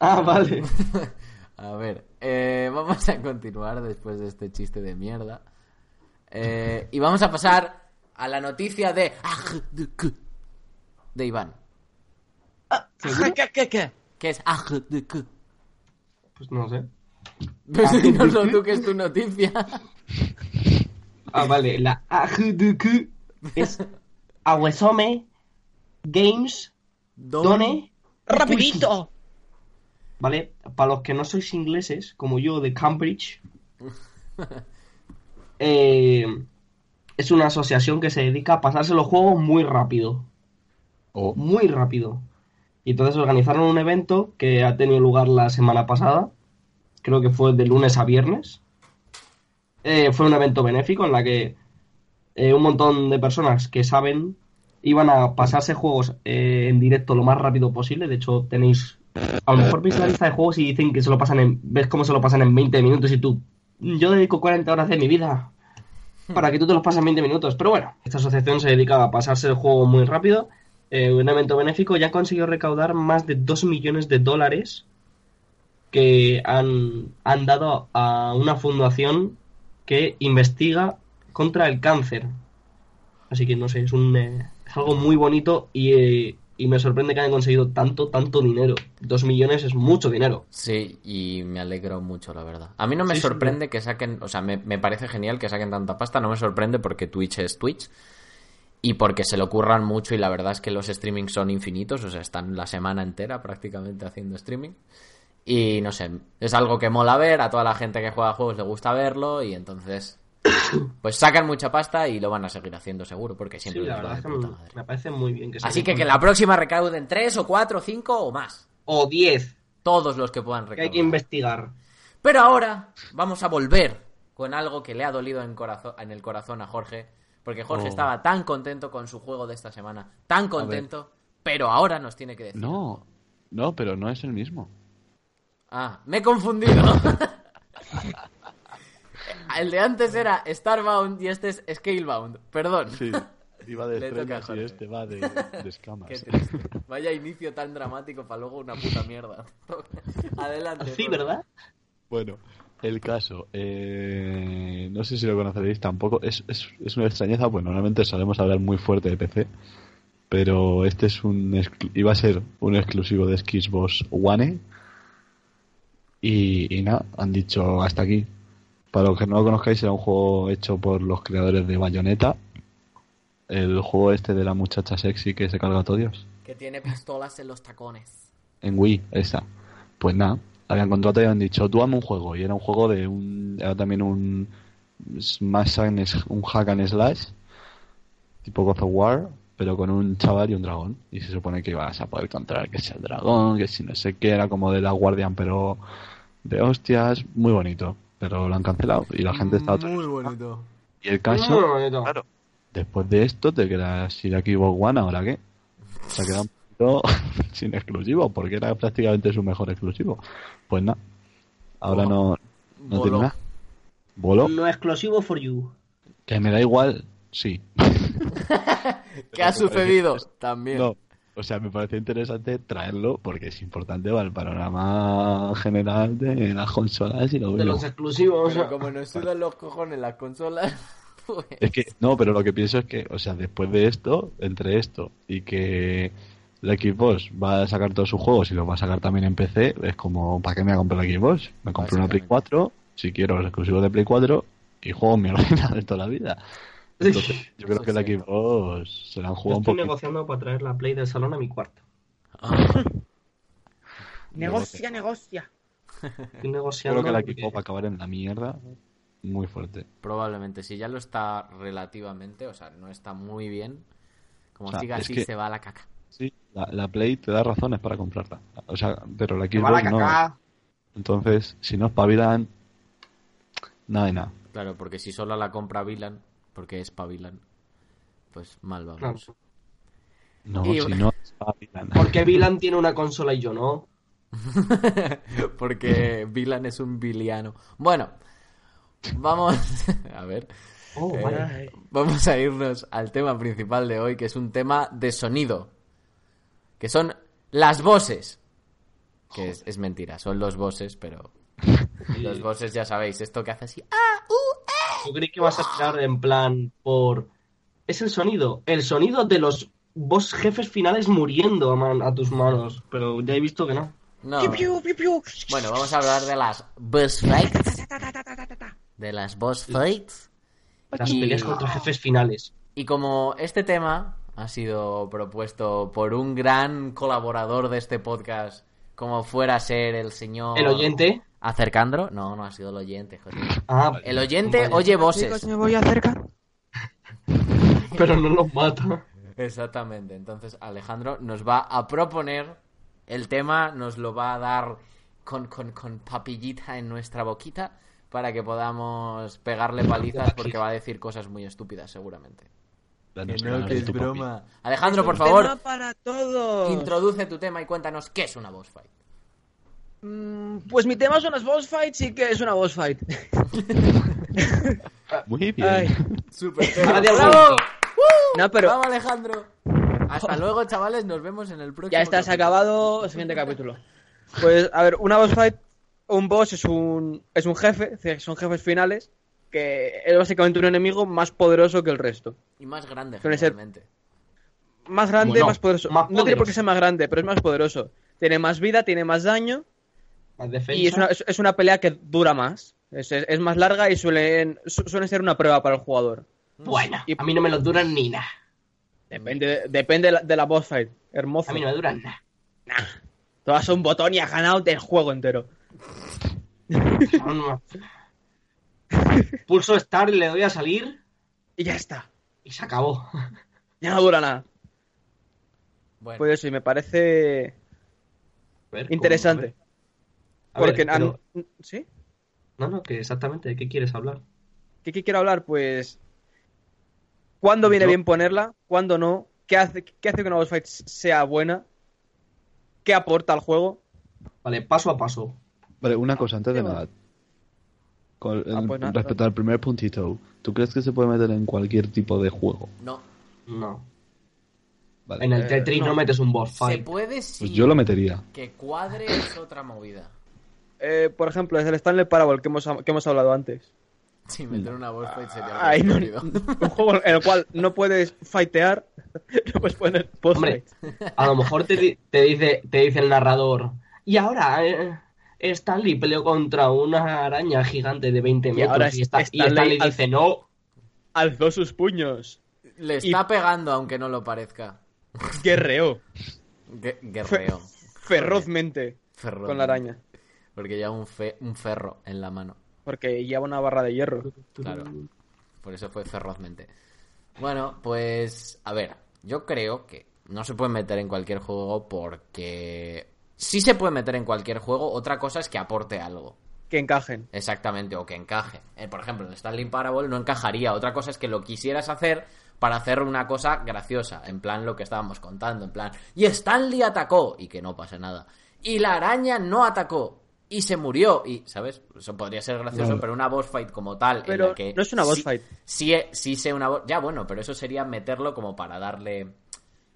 C: Ah, vale.
B: A ver, eh, vamos a continuar después de este chiste de mierda. Eh, y vamos a pasar a la noticia de... De Iván.
A: ¿Qué, qué, qué?
B: ¿Qué es?
C: Pues no sé.
B: Pues dinoslo tú que es tu noticia.
C: Ah, vale. La AGDQ es Awesome Games
B: Don-
C: Done
A: ¡Rapidito!
C: ¿vale? Para los que no sois ingleses, como yo de Cambridge, [laughs] eh, es una asociación que se dedica a pasarse los juegos muy rápido.
D: O
C: Muy rápido. Y entonces organizaron un evento que ha tenido lugar la semana pasada. Creo que fue de lunes a viernes. Eh, fue un evento benéfico en la que eh, un montón de personas que saben iban a pasarse juegos eh, en directo lo más rápido posible. De hecho, tenéis. A lo mejor veis la lista de juegos y dicen que se lo pasan en. Ves cómo se lo pasan en 20 minutos y tú. Yo dedico 40 horas de mi vida para que tú te los pases en 20 minutos. Pero bueno, esta asociación se dedica a pasarse el juego muy rápido. Eh, un evento benéfico ya ha conseguido recaudar más de 2 millones de dólares que han, han dado a una fundación que investiga contra el cáncer. Así que no sé, es, un, eh, es algo muy bonito y, eh, y me sorprende que hayan conseguido tanto, tanto dinero. 2 millones es mucho dinero.
B: Sí, y me alegro mucho, la verdad. A mí no me
C: Sí, sí,
B: sorprende que saquen, o sea, me, me parece genial que saquen tanta pasta, no me sorprende porque Twitch es Twitch y porque se lo curran mucho y la verdad es que los streamings son infinitos, o sea, están la semana entera prácticamente haciendo streaming. Y no sé, es algo que mola ver, a toda la gente que juega juegos le gusta verlo y entonces [coughs] pues sacan mucha pasta y lo van a seguir haciendo seguro porque
C: Sí,
B: siempre
C: la
B: les va
C: verdad es que
B: puta
C: me,
B: madre.
C: me parece muy bien que se
B: Así que que la próxima recauden 3 o 4 o 5 o más.
C: O 10,
B: Todos los que puedan
C: que hay
B: recaudar.
C: que investigar.
B: Pero ahora vamos a volver con algo que le ha dolido en, en el corazón a Jorge. Porque Jorge
D: Oh.
B: estaba tan contento con su juego de esta semana. Tan contento. Pero ahora nos tiene que decir.
D: no, no, pero no es el mismo.
B: Ah, me he confundido. [laughs] el de antes era Starbound y este es Scalebound. Perdón.
D: Sí, iba de [laughs] estrellas y este va de, de escamas.
B: Qué triste. Vaya inicio tan dramático para luego una puta mierda. [laughs] Adelante.
C: Sí. ¿verdad?
D: Bueno, el caso, eh, no sé si lo conoceréis tampoco, es, es, es una extrañeza, pues normalmente solemos hablar muy fuerte de PC, pero este es un iba a ser un exclusivo de Xbox One y, y nada, han dicho hasta aquí. Para los que no lo conozcáis, era un juego hecho por los creadores de Bayonetta, el juego este de la muchacha sexy que se carga a todos
B: Que tiene pistolas en los tacones.
D: en Wii, esa. Pues nada, habían contratado y habían dicho, tú hazme un juego. Y era un juego de un. Era también un. Más un hack and slash, tipo God of War, pero con un chaval y un dragón. Y se supone que ibas a poder controlar que sea el dragón, que si no sé qué, era como de la Guardian, pero de hostias, muy bonito. Pero lo han cancelado y la gente está.
B: Muy bonito.
D: Y el
C: Muy
D: caso,
C: bonito.
D: claro, después de esto te quedas sin Xbox One, ¿ahora qué? Se ha quedado un poquito [laughs] sin exclusivo, porque era prácticamente su mejor exclusivo. Pues nada, ahora no, no
B: Voló.
D: tiene nada. Voló,
C: No exclusivo for you.
D: que me da igual, sí. [laughs]
B: ¿Qué ha sucedido? También.
D: No, o sea, me parece interesante traerlo porque es importante para el panorama general de las consolas y lo
C: De los exclusivos.
B: Pero como nos sudan los cojones las consolas, [laughs] pues...
D: Es que, no, pero lo que pienso es que, o sea, después de esto, entre esto y que la Xbox va a sacar todos sus juegos y los va a sacar también en PC, es como, ¿para qué me voy a comprar la Xbox? Me compro una Play 4, si quiero los exclusivos de Play 4 y juego mi [laughs] ordenador de toda la vida. Entonces, yo creo que
B: cierto.
D: Xbox se la han jugado un
C: estoy
D: poco.
C: negociando para traer la Play del salón a mi cuarto. [laughs]
A: Negocia, negocia.
C: Estoy negociando.
D: Creo que la
C: porque-
D: Xbox va a acabar en la mierda muy fuerte.
B: Probablemente, si ya lo está relativamente, o sea, no está muy bien, como
D: O sea,
B: siga así
D: que-
B: se va a la caca.
D: Sí, la, la Play te da razones para comprarla. O sea, pero la
C: Que va la
D: Xbox no.
C: caca.
D: Entonces, si no espabilan, nada de nada.
B: Claro, porque si solo la compra Vilan, porque es Pavilan, pues mal vamos.
C: Claro.
D: No,
B: Y-
D: si no espabilan. [laughs]
C: Porque Vilan tiene una consola y yo no. [laughs]
B: porque Vilan es un viliano. Bueno, vamos [laughs] a ver.
C: Oh,
B: Eh.
A: Ay.
B: Vamos a irnos al tema principal de hoy, que es un tema de sonido. Que son las voces. Que es, es mentira, son los voces, pero. [laughs] Los voces ya sabéis, esto que hace así. ¡Ah! ¡Uh!
C: Yo creí que vas a tirar en plan por. Es el sonido. El sonido de los boss jefes finales muriendo a, man- a tus manos. Pero ya he visto que no.
B: No. Bueno, vamos a hablar de las boss fights. De las boss fights.
C: Las
B: Y-
C: peleas contra jefes finales.
B: Y como este tema ha sido propuesto por un gran colaborador de este podcast, como fuera a ser el señor...
C: El oyente.
B: ¿Acercandro? No, no ha sido el oyente, José.
C: Ah,
B: El oyente
C: vale.
B: oye voces.
A: me voy a acercar. [laughs]
C: pero no los mata.
B: Exactamente. Entonces Alejandro nos va a proponer el tema, nos lo va a dar con, con, con papillita en nuestra boquita para que podamos pegarle palizas porque va a decir cosas muy estúpidas seguramente.
D: Danos ganas de tu papi.
B: Alejandro, por favor,
A: para todos.
B: introduce tu tema y cuéntanos qué es una boss fight.
A: Mm, Pues mi tema son las boss fights y que es una boss fight. [laughs]
D: Muy bien.
A: Ay.
B: Super ¡Bravo!
A: No, pero
B: ¡Vamos, Alejandro! Hasta luego, chavales. Nos vemos en el próximo.
A: ya está, se ha
B: capítulo.
A: acabado. Siguiente capítulo. Pues, a ver, una boss fight, un boss es un, es un jefe, es son jefes finales, que es básicamente un enemigo más poderoso que el resto.
B: Y más grande,
A: Suele ser-
B: generalmente.
A: Más grande,
C: Bueno,
A: más poderoso.
C: más
A: No tiene por qué ser más grande, pero es más poderoso. Tiene más vida, tiene más daño
C: Más defensa.
A: y es una, es, es una pelea que dura más. Es, es- es más larga y suelen, su- suele ser una prueba para el jugador.
C: Bueno,
A: Y-
C: a mí no me lo duran ni nada.
A: Depende, depende de la, de la boss fight. Hermoso.
C: A mí no me duran nada.
A: Tú das un botón y has ganado el juego entero. [laughs]
C: Pulso Start, le doy a salir
A: Y ya está.
C: y se acabó. [laughs]
A: Ya no dura nada.
B: Bueno,
A: Pues eso, y me parece
C: ver,
A: interesante.
C: ¿cómo? A ver,
A: Porque...
C: pero-
A: ¿Sí?
C: No, no, que exactamente, ¿de qué quieres hablar?
A: ¿Qué, qué quiero hablar? Pues... ¿Cuándo viene
C: Yo-
A: bien ponerla? ¿Cuándo no? ¿Qué hace, ¿Qué hace que una boss fight sea buena? ¿Qué aporta al juego?
C: Vale, paso a paso.
D: Vale, una cosa antes de nada. Con-
A: Ah, pues nada,
D: respecto al primer puntito, ¿tú crees que se puede meter en cualquier tipo de juego?
B: no.
C: No.
D: Vale.
C: En el
A: Eh,
C: Tetris no.
A: no.
C: metes un boss
B: Se
C: fight.
B: puede sí.
D: Pues yo lo metería.
B: Que cuadre es otra movida.
A: Eh, por ejemplo, es el Stanley Parable que hemos, que hemos hablado antes.
B: Sí, meter una boss fight sería algo
A: Ay, no, un juego en el cual no puedes fightear, [laughs] no puedes poner boss
C: Hombre,
A: fight.
C: a lo mejor te dice, te dice el narrador. Y ahora eh, Stanley peleó contra una araña gigante de 20
A: Y
C: metros.
A: ahora
C: y, está- y
A: Stanley al-
C: dice, no.
A: Alzó sus puños.
B: Le está pegando aunque no lo parezca.
A: Guerreó
B: Gue- Guerreo.
A: ferozmente
B: Ferro.
A: con la araña.
B: Porque lleva un, fe- un ferro en la mano.
A: Porque lleva una barra de hierro.
B: Claro. Por eso fue ferozmente. Bueno, pues. A ver, yo creo que no se puede meter en cualquier juego porque. Sí se puede meter en cualquier juego, otra cosa es que aporte algo.
A: Que encajen.
B: Exactamente, o que encaje. Eh, por ejemplo, en Stanley Parable no encajaría. Otra cosa es que lo quisieras hacer para hacer una cosa graciosa. En plan lo que estábamos contando. En plan, y Stanley atacó. Y que no pase nada. Y la araña no atacó. Y se murió. Y, ¿sabes? Eso podría ser gracioso, pero una boss fight como tal. en
A: Pero
B: la que
A: no es una boss
B: sí-
A: fight.
B: Sí, sí sé una boss. Ya, bueno, pero eso sería meterlo como para darle.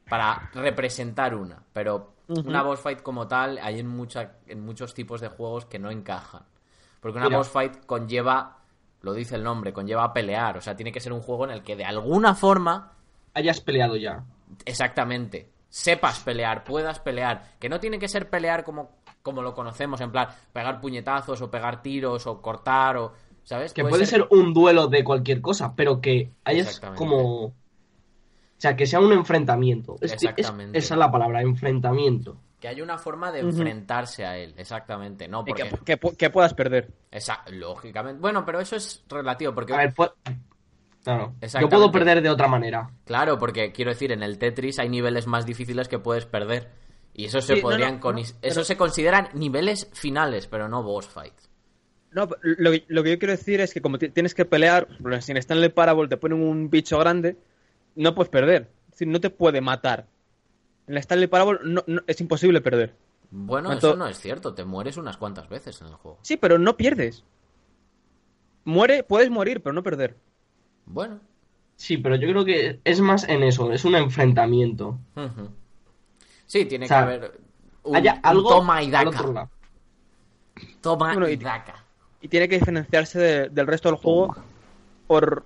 B: Para representar una. Pero Una boss fight como tal, hay en, mucha, en muchos tipos de juegos que no encajan. Porque una
C: Mira.
B: boss fight conlleva, lo dice el nombre, conlleva pelear. O sea, tiene que ser un juego en el que de alguna forma,
C: Hayas peleado ya.
B: exactamente, sepas pelear, puedas pelear. Que no tiene que ser pelear como, como lo conocemos, en plan, pegar puñetazos o pegar tiros o cortar o... ¿Sabes?
C: Que puede ser un duelo de cualquier cosa, pero que hayas como... O sea, que sea un enfrentamiento. Es- es-
B: Exactamente.
C: esa es la palabra, enfrentamiento.
B: Que haya una forma de enfrentarse a él, exactamente. No,
A: Y
B: porque...
A: que, que pu- que puedas perder.
B: Esa- lógicamente. Bueno, pero eso es relativo, porque...
C: A ver, pues... Claro. Yo puedo perder de otra manera.
B: Claro, porque quiero decir, en el Tetris hay niveles más difíciles que puedes perder. Y eso se
A: Sí,
B: podrían
A: no,
B: con-
A: no,
B: eso
A: pero-
B: se consideran niveles finales, pero no boss fights.
A: No, lo, que- lo que yo quiero decir es que como ti- tienes que pelear, por ejemplo, si en Stanley Parable te ponen un bicho grande, no puedes perder. Es decir, no te puede matar. En la Stanley Parable no, no- es imposible perder.
B: Bueno,
A: ¿Cuánto-
B: eso no es cierto, te mueres unas cuantas veces en el juego.
A: Sí, pero no pierdes. Muere, puedes morir, pero no perder.
B: Bueno.
C: Sí, pero yo creo que es más en eso, es un enfrentamiento.
B: Sí, tiene
C: O sea,
B: que haber un,
C: Haya
B: un
C: algo
B: toma y daca.
C: otro lado.
B: Toma
A: Bueno,
B: y
A: y-
B: daca.
A: Y tiene que diferenciarse de- del resto del juego por,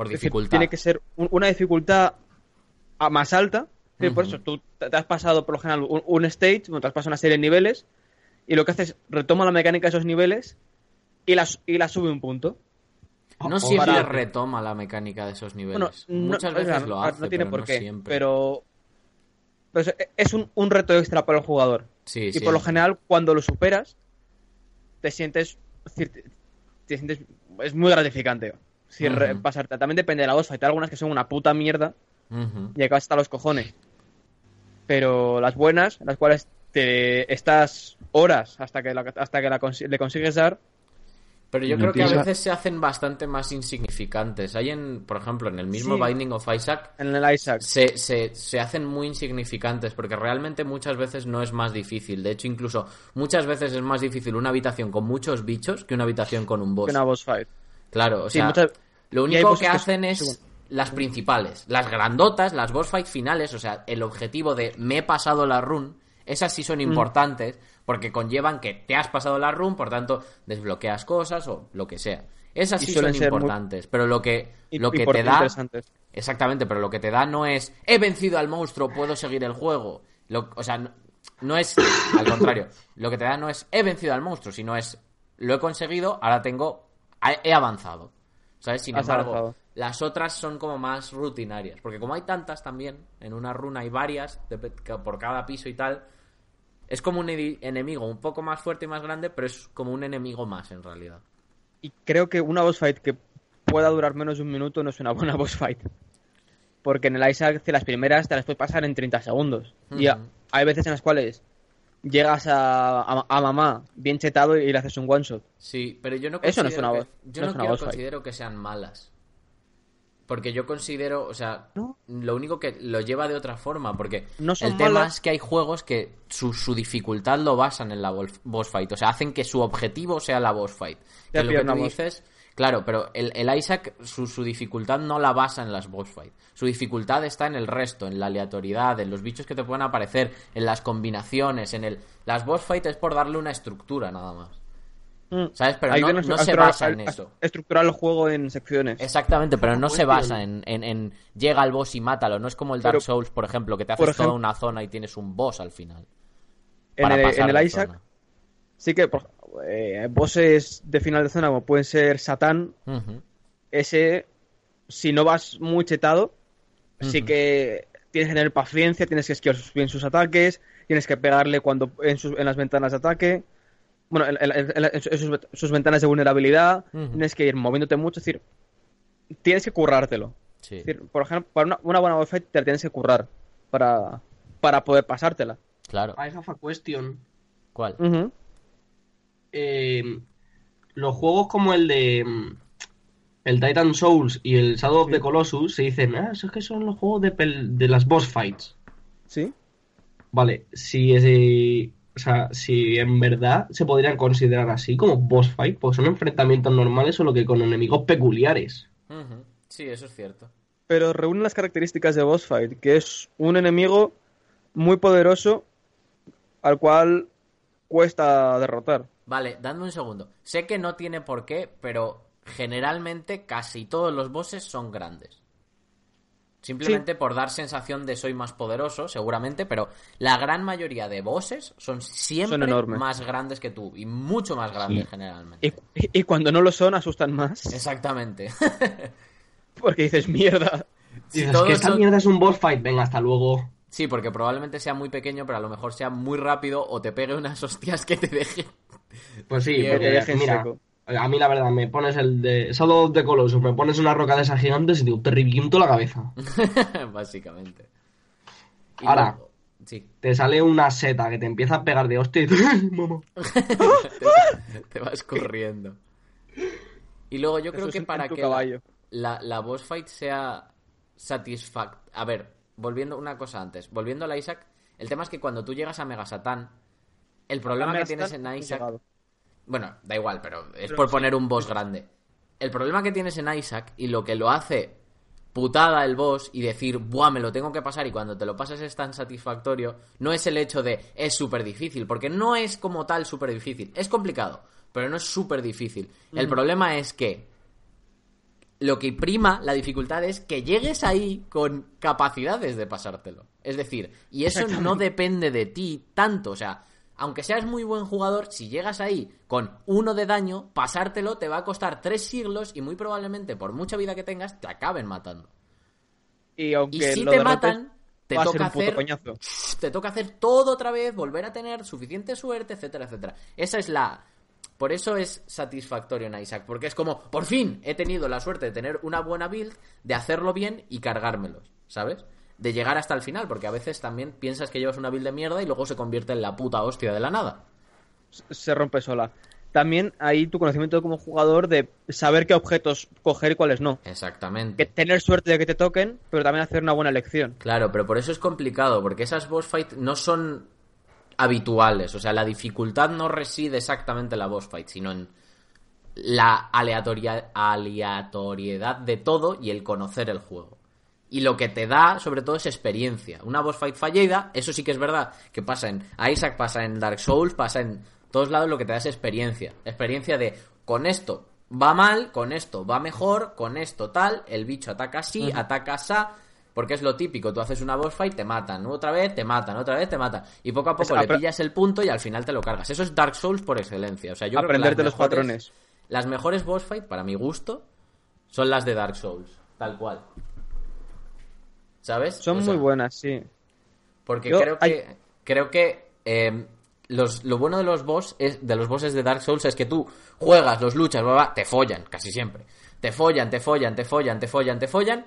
B: Por
A: Es
B: dificultad.
A: tiene que ser un- una dificultad a más alta. Por eso tú te has pasado por lo general un, un stage, te has pasado una serie de niveles, y lo que haces es retoma la mecánica de esos niveles y la, y la sube un punto.
B: No
C: O
B: siempre
A: para-
B: retoma la mecánica de esos niveles.
A: Bueno, no-
B: Muchas
A: o
B: veces lo hace,
A: no tiene
B: pero
A: por
B: no
A: qué,
B: siempre.
A: pero, pero es- un, un reto extra para el jugador.
B: Sí,
A: y
B: sí,
A: por lo general, cuando lo superas, te sientes. Te, te sientes es muy gratificante. Si
B: Ujú.
A: pasarte. También depende de la boss fight. Hay algunas que son una puta mierda y acabas hasta los cojones. Pero las buenas, las cuales te estás horas hasta que, la, hasta que la le consigues dar,
B: Pero yo
D: No
B: creo que a veces se hacen bastante más insignificantes. Hay en, por ejemplo, en el mismo
A: Sí.
B: Binding of Isaac,
A: en el Isaac.
B: se, se, se hacen muy insignificantes porque realmente muchas veces no es más difícil. De hecho, incluso muchas veces es más difícil una habitación con muchos bichos que una habitación con un boss.
A: que una boss fight.
B: Claro, o
A: Sí,
B: sea,
A: muchas-
B: lo único que hacen es las principales, las grandotas, las boss fight finales, o sea, el objetivo de me he pasado la run, esas sí
A: Mm.
B: son importantes porque conllevan que te has pasado la run, por tanto desbloqueas cosas o lo que sea. Esas
A: Y
B: sí son
A: muy-
B: importantes, pero lo que lo que te da. Exactamente, pero lo que te da no es he vencido al monstruo, puedo seguir el juego. Lo- o sea, no, no es al contrario. Lo que te da no es he vencido al monstruo, sino es lo he conseguido, ahora tengo he avanzado. ¿Sabes? Sin
A: Has
B: embargo,
A: avanzado.
B: las otras son como más rutinarias, porque como hay tantas también, en una runa hay varias de- por cada piso y tal, es como un enemigo un poco más fuerte y más grande, pero es como un enemigo más en realidad.
A: Y creo que una boss fight que pueda durar menos de un minuto no es una buena [laughs] boss fight. Porque en el Isaac las primeras te las puedes pasar en 30 segundos. Y a-
B: Ujú.
A: hay veces en las cuales llegas a, a- a mamá bien chetado y le haces un one shot.
B: Sí, pero yo no
A: Eso no es
B: considero
A: una
B: que-
A: boss-
B: yo
A: no
B: no,
A: es una
B: quiero-
A: boss fight.
B: considero que sean malas. Porque yo considero, o sea,
A: ¿No?
B: lo único que lo lleva de otra forma, porque
A: No
B: el tema
A: malas.
B: es que hay juegos que su, su dificultad lo basan en la boss fight, o sea, hacen que su objetivo sea la boss fight. Que lo que tú dices, claro, pero el, el Isaac, su, su dificultad no la basa en las boss fight. Su dificultad está en el resto, en la aleatoriedad, en los bichos que te pueden aparecer, en las combinaciones, en el... Las boss fight es por darle una estructura nada más. ¿Sabes? Pero no, se basa en eso.
A: Estructurar el juego en secciones.
B: Exactamente, pero no se basa en, en- en llega al boss y mátalo. No es como el Dark
A: Pero,
B: Souls, por ejemplo, que te haces toda una zona y tienes un boss al final.
A: En el, en el Isaac
B: zona.
A: sí que por- eh, bosses de final de zona como pueden ser Satán, ese si no vas muy chetado, sí
B: Ujú.
A: que tienes que tener paciencia, tienes que esquivar bien sus ataques, tienes que pegarle cuando en, sus- en las ventanas de ataque, bueno, en, en- en- en sus, sus ventanas de vulnerabilidad, tienes que ir moviéndote mucho, es decir, tienes que currártelo.
B: Sí.
A: Es decir, por ejemplo, para una, una buena boss te la tienes que currar para, para poder pasártela.
B: Claro.
C: I have a question.
B: ¿Cuál?
C: Eh, los juegos como el de mm, el Titan Souls y el Shadow of the Colossus se dicen, ah, eso es que son los juegos de, pel- de las boss fights.
A: ¿Sí?
C: Vale, si ese, o sea, si en verdad se podrían considerar así como boss fight, porque son enfrentamientos normales solo que con enemigos peculiares.
B: Sí, eso es cierto.
A: Pero reúne las características de boss fight, que es un enemigo muy poderoso al cual cuesta derrotar.
B: Vale, dadme un segundo. Sé que no tiene por qué, pero generalmente casi todos los bosses son grandes. Simplemente por dar sensación de soy más poderoso, seguramente, pero la gran mayoría de bosses son siempre
A: Son enormes.
B: más grandes que tú y mucho más grandes
D: Sí.
B: generalmente.
A: Y, y cuando no lo son, asustan más.
B: Exactamente. [laughs]
A: Porque dices, mierda.
B: Si
C: Dices,
B: todos
C: que esta
B: son-
C: mierda es un boss fight, venga, hasta luego.
B: Sí, porque probablemente sea muy pequeño, pero a lo mejor sea muy rápido o te pegue unas [laughs] hostias que te deje.
C: Pues sí, porque,
A: te dejen
C: mira,
A: seco.
C: a mí la verdad, me pones el de Shadow of the Colossus, me pones una roca de esas gigantes y digo, te reviento la cabeza. [laughs]
B: Básicamente. Y
C: Ahora.
B: luego- Sí.
C: Te sale una seta que te empieza a pegar de hostia y [laughs]
B: te, te vas corriendo. Y luego yo creo
A: Eso
B: que para que
A: caballo.
B: la, la boss fight sea satisfact... A ver, volviendo una cosa antes. Volviendo a la Isaac, el tema es que cuando tú llegas a Mega Satán, el problema que tienes en Isaac... Bueno, da igual, pero es
A: Pero
B: por
A: sí.
B: poner un boss grande. El problema que tienes en Isaac y lo que lo hace putada el boss y decir, buah, me lo tengo que pasar y cuando te lo pasas es tan satisfactorio, no es el hecho de es súper difícil, porque no es como tal súper difícil. Es complicado, pero no es súper difícil. El problema es que lo que prima la dificultad es que llegues ahí con capacidades de pasártelo. Es decir, y eso no depende de ti tanto. O sea, aunque seas muy buen jugador, si llegas ahí con uno de daño, pasártelo te va a costar tres siglos y muy probablemente, por mucha vida que tengas, te acaben matando.
A: Y aunque
B: Y si
A: lo
B: te
A: derrotes-
B: matan, te toca hacer te toca hacer todo otra vez, volver a tener suficiente suerte, etcétera, etcétera. Esa es la por eso es satisfactorio en Isaac, porque es como, por fin he tenido la suerte de tener una buena build, de hacerlo bien y cargármelos, ¿sabes? De llegar hasta el final, porque a veces también piensas que llevas una build de mierda y luego se convierte en la puta hostia de la nada.
A: Se rompe sola. También hay tu conocimiento como jugador de saber qué objetos coger y cuáles no.
B: Exactamente.
A: Que tener suerte de que te toquen, pero también hacer una buena elección.
B: Claro, pero por eso es complicado, porque esas boss fights no son habituales. O sea, la dificultad no reside exactamente en la boss fight, sino en la aleatoria- aleatoriedad de todo y el conocer el juego. Y lo que te da, sobre todo, es experiencia. Una boss fight fallida, eso sí que es verdad, que pasa en Isaac, pasa en Dark Souls, pasa en todos lados, lo que te da es experiencia. Experiencia de, con esto va mal, con esto va mejor, con esto tal, el bicho ataca así, ataca asá, porque es lo típico, tú haces una boss fight, te matan, otra vez te matan, otra vez te matan, y poco a poco
A: Es
B: le pillas el punto y al final te lo cargas. Eso es Dark Souls por excelencia. O sea, yo creo que
A: Aprenderte los
B: mejores-
A: patrones.
B: Las mejores boss fight, para mi gusto, son las de Dark Souls, tal cual. ¿Sabes?
A: Son
B: O sea,
A: muy buenas, sí.
B: porque
A: Yo-
B: creo que
A: hay-
B: creo que eh, los, lo bueno de los boss es, de los bosses de Dark Souls es que tú juegas, los luchas, bla, bla, te follan, casi siempre. Te follan, te follan, te follan, te follan, te follan.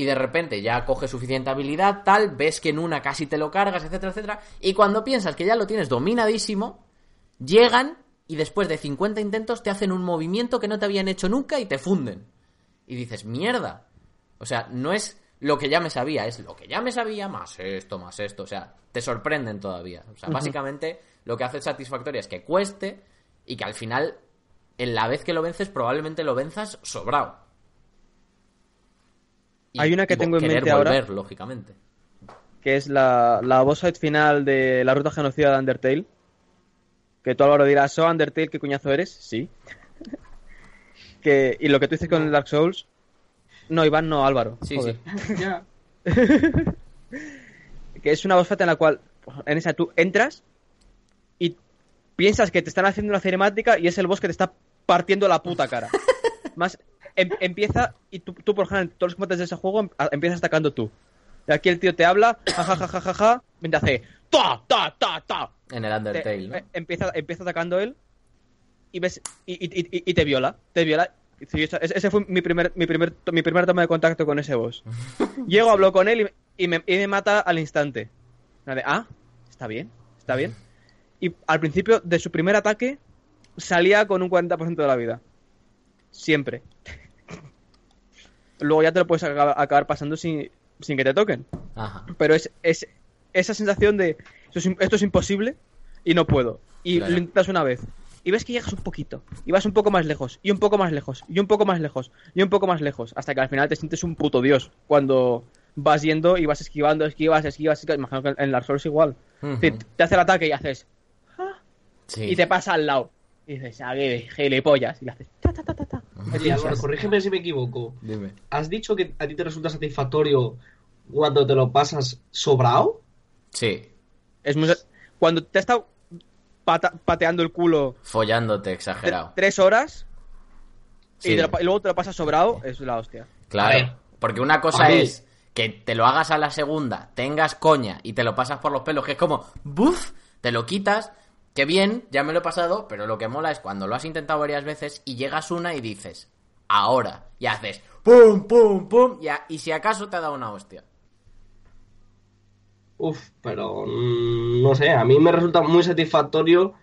B: Y de repente ya coges suficiente habilidad, tal, ves que en una casi te lo cargas, etcétera, etcétera. Y cuando piensas que ya lo tienes dominadísimo, llegan y después de 50 intentos te hacen un movimiento que no te habían hecho nunca y te funden. Y dices, mierda. O sea, no es lo que ya me sabía, es lo que ya me sabía, más esto, más esto. O sea, te sorprenden todavía. O sea, básicamente lo que hace satisfactoria es que cueste y que al final, en la vez que lo vences, probablemente lo venzas sobrado. Y-
A: Hay una que
B: y
A: tengo en mente ahora.
B: lógicamente.
A: que es la, la boss fight final de la ruta genocida de Undertale. Que tú Álvaro dirás, ¿so Undertale qué cuñazo eres? Sí. [laughs] que, y lo que tú dices con el Dark Souls. No, Iván, no, Álvaro.
B: Sí,
A: Joder.
B: sí. [laughs] [laughs]
A: Que es una boss fight en la cual, en esa tú entras y piensas que te están haciendo una cinemática y es el boss que te está partiendo la puta cara. Más, em- empieza y tú, tú, por ejemplo, todos los combates de ese juego em- a- empiezas atacando tú. Y aquí el tío te habla, jajajajaja, te hace ta, ta, ta, ta.
B: En el
A: Te-
B: Undertale, ¿no?
A: eh, empieza, empieza atacando él y ves y, y- y- y te viola. Te viola. Sí, ese fue mi primer, mi primer, mi primer toma de contacto con ese boss. [laughs] Llego, hablo con él y, y me, y me mata al instante. De, ah, está bien, está bien. Y al principio de su primer ataque salía con un 40% de la vida. Siempre. Luego ya te lo puedes acabar, acabar pasando sin, sin que te toquen.
B: Ajá.
A: Pero es, es esa sensación de esto es, esto es imposible y no puedo. Y
B: Claro.
A: lo intentas una vez. Y ves que llegas un poquito. Y vas un poco más lejos. Y un poco más lejos. Y un poco más lejos. Y un poco más lejos. Hasta que al final te sientes un puto dios. Cuando vas yendo y vas esquivando, esquivas, esquivas. esquivas. Imagino que en Dark Souls igual. Te, te hace el ataque y haces.
B: Sí.
A: Y te pasa al lado. Y dices, ah, qué gilipollas. Y le haces. Ta, ta, ta, ta, ta.
C: Oye, Álvaro, corrígeme si me equivoco.
B: Dime.
C: ¿Has dicho que a ti te resulta satisfactorio cuando te lo pasas sobrado?
B: Sí.
A: Es muy- Cuando te ha estado pata- pateando el culo
B: Follándote exagerado.
A: tres horas
B: Sí.
A: y, te lo pa- y luego te lo pasas sobrado, es la hostia.
B: Claro, porque una cosa es que te lo hagas a la segunda, tengas coña y te lo pasas por los pelos, que es como, ¡buf! Te lo quitas, que bien, ya me lo he pasado, pero lo que mola es cuando lo has intentado varias veces y llegas una y dices, ahora, y haces, ¡pum, pum, pum! Y, a- y si acaso te ha dado una hostia.
C: Uf, pero mm, no sé, a mí me resulta muy satisfactorio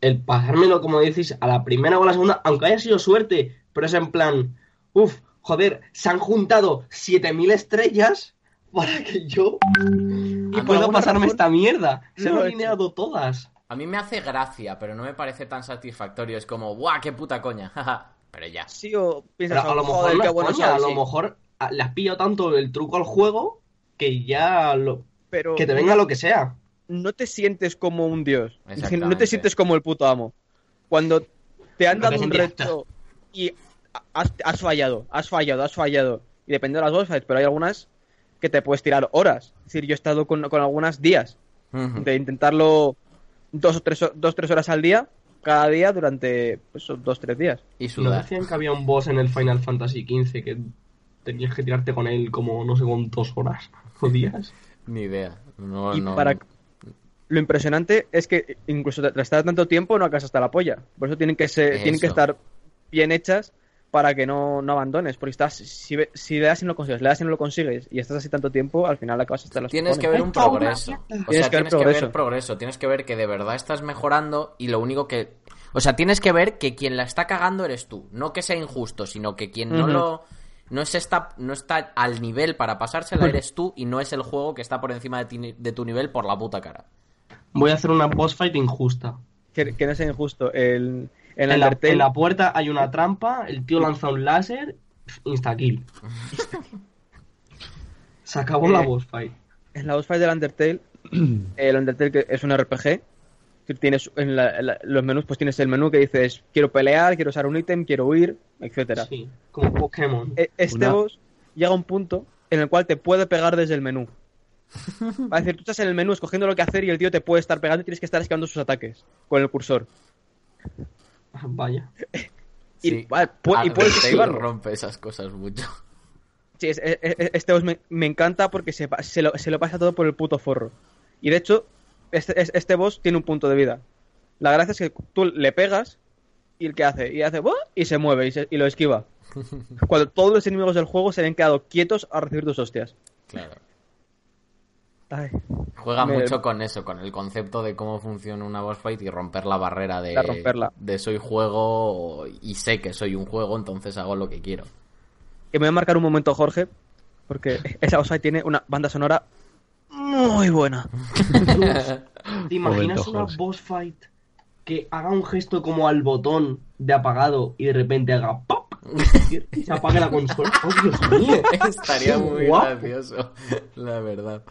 C: el pasármelo, como decís, a la primera o a la segunda, aunque haya sido suerte, pero es en plan, uf, joder, se han juntado 7000 estrellas para que yo [laughs]
A: por
C: pueda pasarme
A: razón-
C: esta mierda. Se
A: No,
C: han alineado todas.
B: A mí me hace gracia, pero no me parece tan satisfactorio. Es como, ¡buah, qué puta coña! [laughs] pero ya.
A: Sí, o piensas,
C: Pero a lo
A: "Joder,
C: mejor
A: qué
C: es
A: bueno
C: coña,
A: soy",
C: a lo
A: sí.
C: mejor ah, le has pillado tanto el truco al juego que ya lo,
A: Pero
C: que te venga lo que sea.
A: no te sientes como un dios. No te sientes como el puto amo. Cuando te han dado un reto y has, has fallado, has fallado, has fallado. Y depende de las boss fights, pero hay algunas que te puedes tirar horas. Es decir, yo he estado con, con algunas días de intentarlo dos o tres, dos, tres horas al día, cada día durante pues, esos dos tres días.
B: Y
C: ¿No decían que había un boss en el Final Fantasy XV que tenías que tirarte con él como no sé cuántas horas [laughs] o días?
B: Ni idea. No,
A: y
B: no-
A: para... Lo impresionante es que incluso tras estar tanto tiempo no acabas hasta la polla. Por eso tienen que ser, tienen que
B: Eso.
A: estar bien hechas para que no, no abandones. Porque estás, si, si le das y no lo consigues, le das y no lo consigues y estás así tanto tiempo, al final acabas hasta las
B: Tienes que ver un
C: ¡Ay,
B: progreso. O
A: Tienes
B: sea,
A: que ver
B: tienes que ver
A: progreso.
B: progreso. Tienes que ver que de verdad estás mejorando y lo único que... O sea, tienes que ver que quien la está cagando eres tú. No que sea injusto, sino que quien no lo... No, se está, no está al nivel para pasársela eres tú y no es el juego que está por encima de, ti- de tu nivel por la puta cara.
C: Voy a hacer una boss fight injusta.
A: Que, que no sea injusto. El, en
C: En la,
A: Undertale,
C: en la puerta hay una trampa, el tío lanza un láser, insta-kill. [laughs] Se acabó la
A: Eh,
C: boss fight.
A: en la boss fight del Undertale, [clears throat] el Undertale que es un RPG, que tienes en, la- en la- los menús, pues tienes el menú que dices quiero pelear, quiero usar un ítem, quiero huir, etcétera.
C: Sí, como Pokémon.
A: E- Este
D: Una-
A: boss llega a un punto en el cual te puede pegar desde el menú. Va a decir, tú estás en el menú escogiendo lo que hacer y el tío te puede estar pegando y tienes que estar esquivando sus ataques con el cursor.
C: Vaya.
A: Y,
B: Sí.
A: vale, pu- y
B: Ah,
A: puedes esquivarlo.
B: rompe esas cosas mucho.
A: Sí, es- es- es- este boss me, me encanta porque se, lo, se lo pasa todo por el puto forro. Y de hecho, este, es- este boss tiene un punto de vida. La gracia es que tú le pegas y el que hace, y hace ¡buah! y se mueve y, se- y lo esquiva. [laughs] Cuando todos los enemigos del juego se habían quedado quietos a recibir tus hostias.
B: Claro.
A: Ay,
B: Juega
A: Me-
B: mucho con eso, con el concepto de cómo funciona una boss fight y romper la barrera de,
A: De romperla.
B: de soy juego y sé que soy un juego, entonces hago lo que quiero.
A: que me voy a marcar un momento, Jorge, porque [laughs] esa boss fight tiene una banda sonora muy buena. [laughs]
C: ¿Te imaginas
D: Momento,
C: una
D: Jorge.
C: boss fight que haga un gesto como al botón de apagado y de repente haga ¡pop! y se apague la consola? [laughs] ¡Oh, Dios mío!
B: Estaría muy
C: guapo.
B: gracioso, la verdad.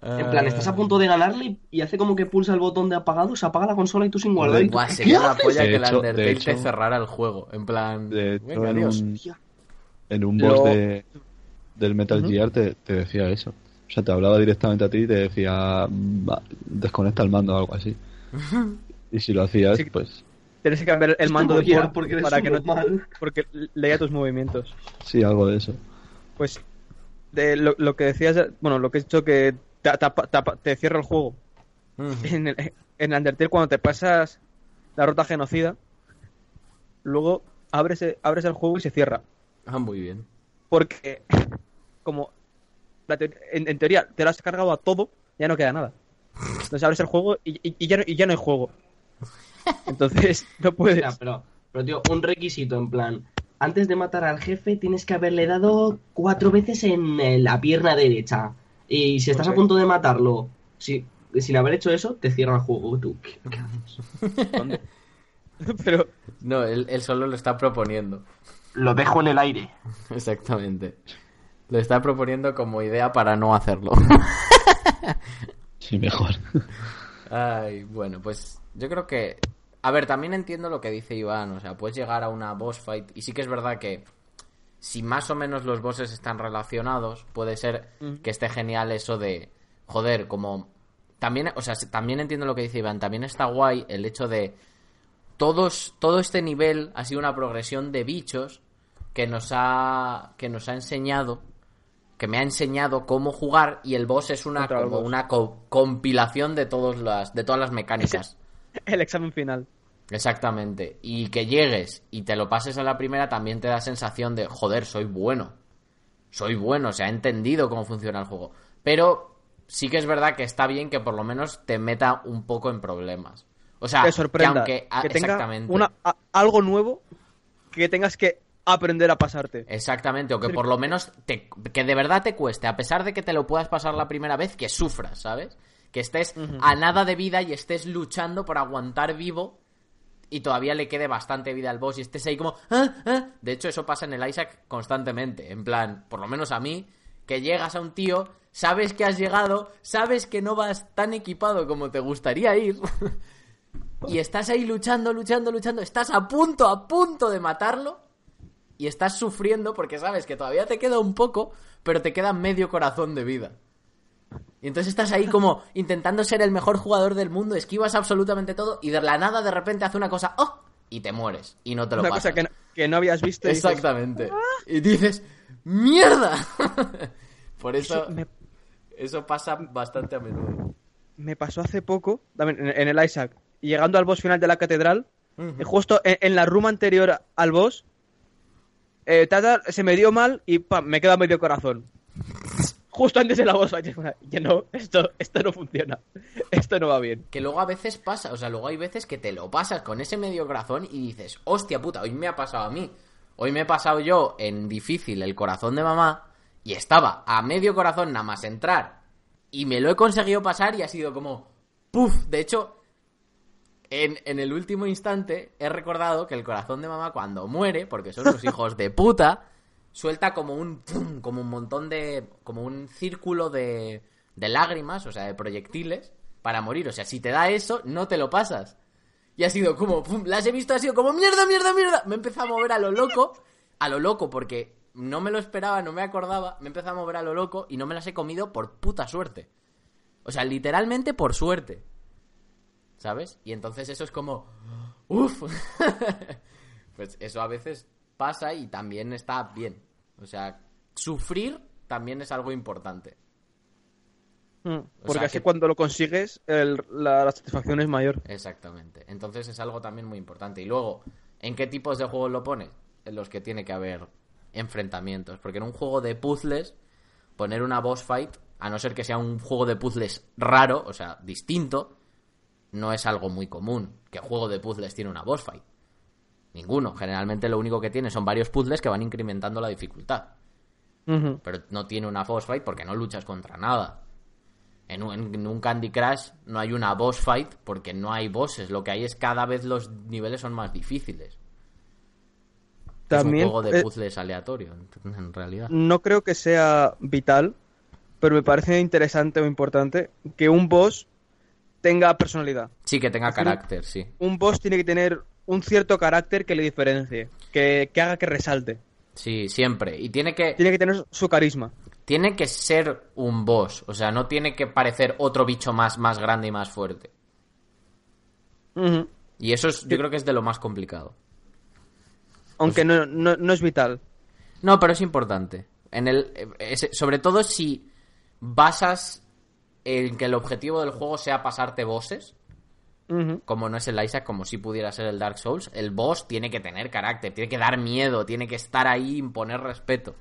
C: En plan, estás a punto de ganarle y- hace como que pulsa el botón de apagado, se apaga la consola y tú sin guardar. y tú,
B: Buah,
C: ¿qué
B: sería la
C: haces?
B: polla
D: De
B: que
D: hecho- de
B: Undertale te cerrara el juego. En plan,
D: De hecho,
B: venga,
D: en un, en un
A: Lo-
D: boss de, del Metal. Gear te, te decía eso. O sea, te hablaba directamente a ti y te decía, "Va, desconecta el mando o algo así. [laughs] Y si lo hacías,
A: Sí.
D: pues
A: Tienes que cambiar el mando de
C: Ya,
A: port
C: porque
A: para que no
C: normal.
A: porque leía tus movimientos.
D: sí, algo de eso.
A: Pues de lo, lo que decías, bueno, lo que he dicho que te, te- cierra el juego. En, el, en Undertale cuando te pasas la ruta genocida, luego abres, el- abres el juego y se cierra.
B: Ah, muy bien.
A: Porque como la te- en, en teoría te lo has cargado a todo, ya no queda nada. Entonces abres el juego y, y- y ya, no, y ya no hay juego. Entonces [laughs] no puedes.
C: Mira, pero, pero tío, un requisito en plan. Antes de matar al jefe tienes que haberle dado cuatro veces en eh, la pierna derecha. Y si estás a punto de matarlo, si, sin haber hecho eso, te cierra el juego. Tú, ¿qué, qué haces?
A: ¿Dónde? [laughs] Pero
B: No, él, él solo lo está proponiendo.
C: Lo dejo en el aire. [laughs]
B: Exactamente. Lo está proponiendo como idea para no hacerlo. [laughs]
D: Sí, mejor.
B: Ay, bueno, pues yo creo que... A ver, también entiendo lo que dice Iván, o sea, puedes llegar a una boss fight y sí que es verdad que si más o menos los bosses están relacionados, puede ser que esté genial eso de, joder, como... También, o sea, también entiendo lo que dice Iván, también está guay el hecho de todos, todo este nivel ha sido una progresión de bichos que nos ha, que nos ha enseñado, que me ha enseñado cómo jugar y el boss es una, como
A: boss.
B: una co- compilación de, todos las, de todas las mecánicas.
A: el examen final.
B: Exactamente. Y que llegues y te lo pases a la primera también te da sensación de, joder, soy bueno. Soy bueno, se ha entendido cómo funciona el juego. Pero sí que es verdad que está bien que por lo menos te meta un poco en problemas. O sea,
A: te sorprenda.
B: que aunque... ah,
A: que tenga una, a- algo nuevo que tengas que aprender a pasarte.
B: Exactamente, o que por lo menos te, que de verdad te cueste, a pesar de que te lo puedas pasar la primera vez, que sufras, ¿sabes? Que estés a nada de vida y estés luchando por aguantar vivo y todavía le quede bastante vida al boss y estés ahí como... "Ah, ah". De hecho, eso pasa en el Isaac constantemente, en plan, por lo menos a mí, que llegas a un tío, sabes que has llegado, sabes que no vas tan equipado como te gustaría ir. [laughs] Y estás ahí luchando, luchando, luchando. Estás a punto, a punto de matarlo y estás sufriendo porque sabes que todavía te queda un poco, pero te queda medio corazón de vida. Y entonces estás ahí como intentando ser el mejor jugador del mundo, esquivas absolutamente todo y de la nada de repente hace una cosa, ¡oh! Y te mueres y no te lo
A: Una
B: pasas.
A: cosa que no, que no habías visto. y dices,
B: Exactamente. Y dices, ¡mierda! [laughs] Por eso
A: me,
B: Eso pasa bastante a menudo.
A: Me pasó hace poco, en el Isaac, llegando al boss final de la catedral, justo en, la room anterior al boss, eh, se me dio mal y me queda medio corazón. [laughs] Justo antes de la boss fight. Ya no, esto, esto no funciona. Esto no va bien.
B: Que luego a veces pasa, o sea, luego hay veces que te lo pasas con ese medio corazón y dices, hostia puta, hoy me ha pasado a mí. Hoy me he pasado yo en difícil el corazón de mamá y estaba a medio corazón nada más entrar y me lo he conseguido pasar y ha sido como, puff, de hecho, en, el último instante he recordado que el corazón de mamá cuando muere, porque son los [laughs] hijos de puta, suelta como un como un montón de como un círculo de, de lágrimas, o sea, de proyectiles para morir, o sea, si te da eso, no te lo pasas. Y ha sido como, pum, las he visto, ha sido como, mierda, mierda, mierda. Me he a mover a lo loco, a lo loco, porque no me lo esperaba, no me acordaba, me he a mover a lo loco y no me las he comido por puta suerte. O sea, literalmente por suerte. ¿sabes? Y entonces eso es como, uff, [laughs] pues eso a veces pasa y también está bien. O sea, sufrir también es algo importante.
A: Mm, porque así cuando lo consigues, la, satisfacción es mayor.
B: Exactamente. Entonces es algo también muy importante. Y luego, ¿en qué tipos de juegos lo pones? En los que tiene que haber enfrentamientos. Porque en un juego de puzzles, poner una boss fight, a no ser que sea un juego de puzzles raro, o sea, distinto, no es algo muy común. que juego de puzzles tiene una boss fight? Ninguno. Generalmente lo único que tiene son varios puzzles que van incrementando la dificultad. Pero no tiene una boss fight porque no luchas contra nada. En un, Candy Crush no hay una boss fight porque no hay bosses. Lo que hay es cada vez los niveles son más difíciles.
A: También,
B: es un juego de puzzles aleatorio, en realidad.
A: No creo que sea vital, pero me parece interesante o importante que un boss tenga personalidad.
B: Sí, que tenga carácter, sí.
A: Un boss tiene que tener un cierto carácter que le diferencie, que, haga que resalte.
B: Sí, siempre. Y tiene que...
A: Tiene que tener su carisma.
B: Tiene que ser un boss, o sea, no tiene que parecer otro bicho más, más grande y más fuerte. Y eso es, yo creo que es de lo más complicado.
A: Aunque no, no, es vital.
B: No, pero es importante. En el, sobre todo si basas en que el objetivo del juego sea pasarte bosses, como no es el Isaac, como si pudiera ser el Dark Souls, el boss tiene que tener carácter, tiene que dar miedo, tiene que estar ahí, imponer respeto.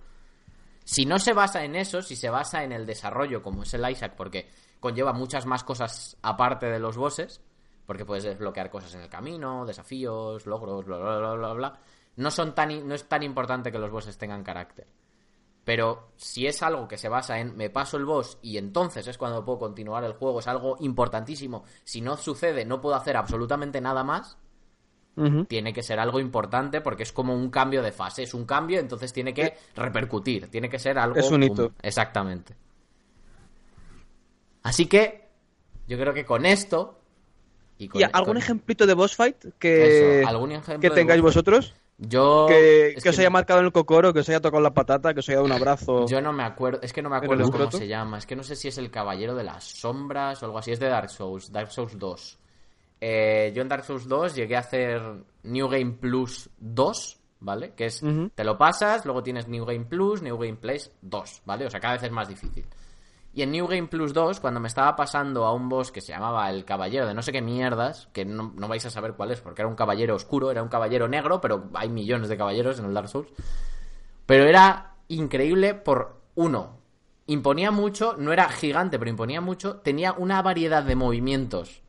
B: Si no se basa en eso, si se basa en el desarrollo, como es el Isaac, porque conlleva muchas más cosas aparte de los bosses, porque puedes desbloquear cosas en el camino, desafíos, logros, bla, bla, bla, bla, bla. No, son tan, no es tan importante que los bosses tengan carácter. Pero si es algo que se basa en me paso el boss y entonces es cuando puedo continuar el juego, es algo importantísimo. Si no sucede, no puedo hacer absolutamente nada más. Tiene que ser algo importante porque es como un cambio de fase. Es un cambio, entonces tiene que repercutir. Tiene que ser algo.
A: Es un hito.
B: exactamente. Así que yo creo que con esto.
A: ¿Y, algún ejemplito de boss fight que, que tengáis vosotros?
B: Yo.
A: Que, os haya marcado en el cocoro, que os haya tocado la patata, que os haya dado un abrazo.
B: Yo no me acuerdo, es que no me acuerdo cómo se llama. Es que no sé si es el Caballero de las Sombras o algo así. Es de Dark Souls, Dark Souls 2. Eh, yo en Dark Souls 2 llegué a hacer New Game Plus 2, ¿vale? Que es, te lo pasas, luego tienes New Game Plus, New Game Plus 2, ¿vale? O sea, cada vez es más difícil. Y en New Game Plus 2, cuando me estaba pasando a un boss que se llamaba el Caballero de no sé qué mierdas, que no, vais a saber cuál es, porque era un caballero oscuro, era un caballero negro, pero hay millones de caballeros en el Dark Souls. Pero era increíble por, uno, imponía mucho, no era gigante, pero imponía mucho, tenía una variedad de movimientos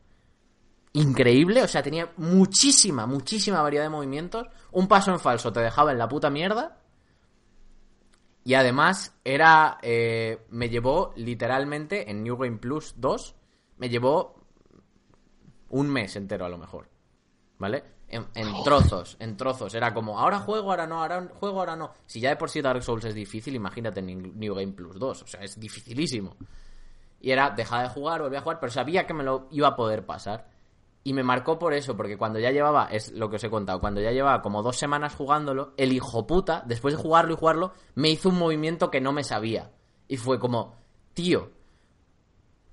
B: increíble, o sea, tenía muchísima, muchísima variedad de movimientos. Un paso en falso te dejaba en la puta mierda. Y además era. Eh, me llevó literalmente en New Game Plus 2. Me llevó un mes entero a lo mejor. ¿Vale? En, trozos, en trozos. Era como, ahora juego, ahora no, ahora juego, ahora no. Si ya de por sí Dark Souls es difícil, imagínate en New Game Plus 2. O sea, es dificilísimo. Y era, dejar de jugar, volví a jugar, pero sabía que me lo iba a poder pasar. Y me marcó por eso, porque cuando ya llevaba, es lo que os he contado, cuando ya llevaba como dos semanas jugándolo, el hijo puta, después de jugarlo y jugarlo, me hizo un movimiento que no me sabía. Y fue como, tío,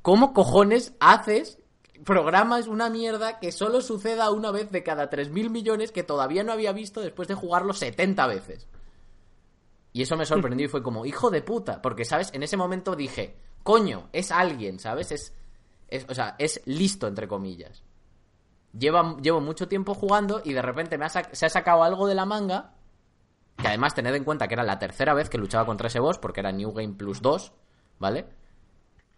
B: ¿cómo cojones haces, programas una mierda que solo suceda una vez de cada 3.000 millones que todavía no había visto después de jugarlo 70 veces? Y eso me sorprendió y fue como, hijo de puta, porque, ¿sabes? En ese momento dije, coño, es alguien, ¿sabes? Es, es, o sea, es listo, entre comillas. Lleva, llevo mucho tiempo jugando y de repente me ha se ha sacado algo de la manga. Que además tened en cuenta que era la tercera vez que luchaba contra ese boss, porque era New Game Plus 2, ¿vale?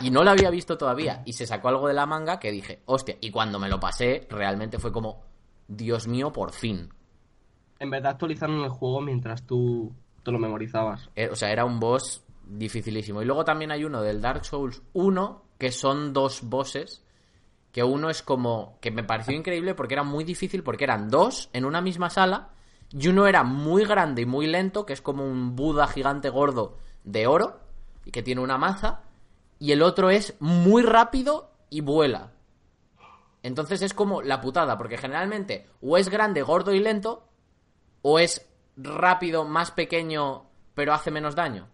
B: Y no lo había visto todavía. Y se sacó algo de la manga que dije, hostia. Y cuando me lo pasé, realmente fue como, Dios mío, por fin.
C: En verdad actualizaron el juego mientras tú te lo memorizabas.
B: Eh, o sea, era un boss dificilísimo. Y luego también hay uno del Dark Souls 1, que son dos bosses. Que uno es como. que me pareció increíble porque era muy difícil, porque eran dos en una misma sala. Y uno era muy grande y muy lento, que es como un Buda gigante gordo de oro. Y que tiene una maza. Y el otro es muy rápido y vuela. Entonces es como la putada, porque generalmente o es grande, gordo y lento, o es rápido, más pequeño, pero hace menos daño.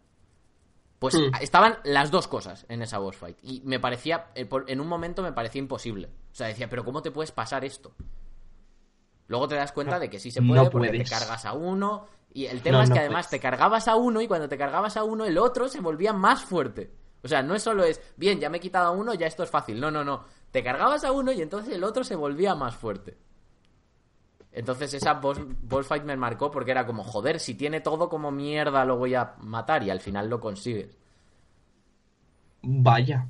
B: Pues
C: Hmm.
B: estaban las dos cosas en esa boss fight. Y me parecía, en un momento me parecía imposible. O sea, decía, pero ¿cómo te puedes pasar esto? Luego te das cuenta de que sí se
C: No
B: puede porque
C: puedes.
B: te cargas a uno. Y el tema
C: No,
B: es que
C: no
B: además
C: puedes.
B: te cargabas a uno y cuando te cargabas a uno, el otro se volvía más fuerte. O sea, no es solo es, bien, ya me he quitado a uno, ya esto es fácil. No, no, no. Te cargabas a uno y entonces el otro se volvía más fuerte. Entonces esa boss, boss fight me marcó porque era como, joder, si tiene todo como mierda lo voy a matar y al final lo consigues.
C: Vaya.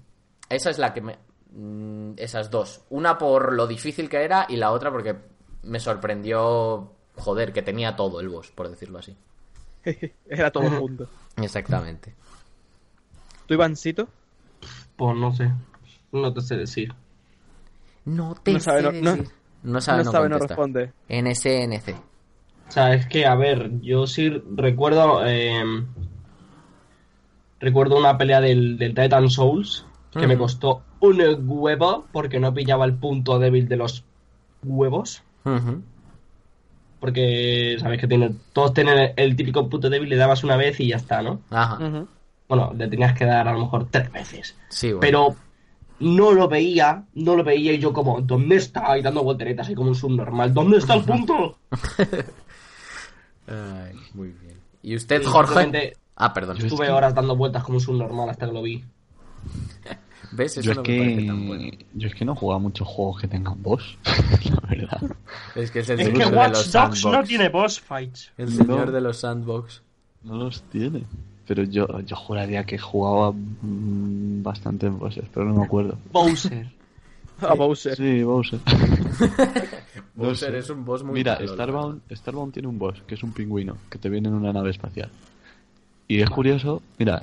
B: Esa es la que me... mm, Esas dos. Una por lo difícil que era y la otra porque me sorprendió, joder, que tenía todo el boss, por decirlo así. [laughs]
A: Era todo junto.
B: Exactamente.
A: ¿Tú, Ivancito?
C: Pues no sé. No te sé decir.
B: No te
A: No sabe,
B: sé
A: no- no-
B: decir. No sabe,
A: no sabe, no responde.
B: NSNC.
C: O sea, es que, a ver, yo sí recuerdo. eh, recuerdo una pelea del, del Titan Souls que me costó un huevo porque no pillaba el punto débil de los huevos. Porque, sabéis que tiene, todos tienen el típico punto débil, le dabas una vez y ya está, ¿no?
B: Ajá.
C: Bueno, le tenías que dar a lo mejor tres veces.
B: Sí, bueno.
C: Pero no lo veía, no lo veía y yo como, ¿dónde está? Y dando volteretas ahí como un subnormal. ¿Dónde está el punto? [laughs]
B: Ay, muy bien. ¿Y usted,
C: Y
B: Jorge? Ah, perdón.
D: Yo-
C: Estuve
D: que-
C: horas dando vueltas como un subnormal hasta que lo vi. [laughs]
B: ¿Ves? Eso
D: Yo es,
B: no me parece tan bueno.
D: que, yo es que no he jugado a muchos juegos que tengan boss, [laughs] la verdad.
B: Es que es el
C: Es
B: señor
C: que
B: de
C: Watch
B: los
C: Dogs
B: sandbox.
C: no tiene boss fights.
B: El señor
D: No.
B: de los sandbox.
D: No los tiene. Pero yo, yo juraría que jugaba mm, bastante en bosses, pero no me acuerdo.
C: Bowser. [laughs]
A: A Bowser.
D: Sí, Bowser. [laughs] No
B: Bowser
D: sé.
B: es un boss muy
D: Mira,
B: malo,
D: Starbound, Starbound tiene un boss, que es un pingüino, que te viene en una nave espacial. Y es curioso, mira,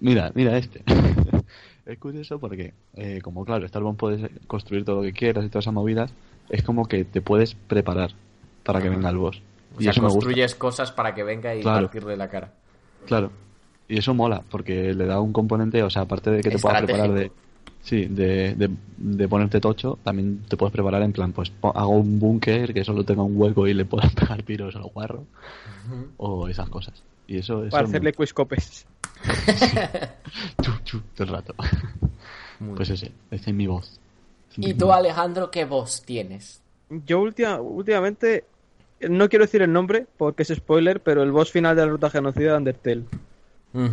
D: mira, mira este. [laughs] es curioso porque, eh, como claro, Starbound puedes construir todo lo que quieras y todas esas movidas, es como que te puedes preparar para que venga el boss.
B: O
D: y
B: sea,
D: eso me gusta.
B: construyes cosas para que venga y
D: Claro.
B: partirle la cara.
D: Claro. Y eso mola, porque le da un componente, o sea, aparte de que te puedas preparar de... Sí, de, de, de ponerte tocho, también te puedes preparar en plan, pues hago un búnker que solo tenga un hueco y le puedan [laughs] pegar tiros al guarro, o esas cosas. Y eso es...
A: Para hacerle quizcopes. [laughs]
D: Chu, chu, todo el rato. [laughs]
B: Muy
D: Pues ese, ese es mi voz.
B: ¿Y tú, Alejandro, qué voz tienes?
A: Yo última- últimamente, no quiero decir el nombre porque es spoiler, pero el boss final de la ruta genocida de Undertale.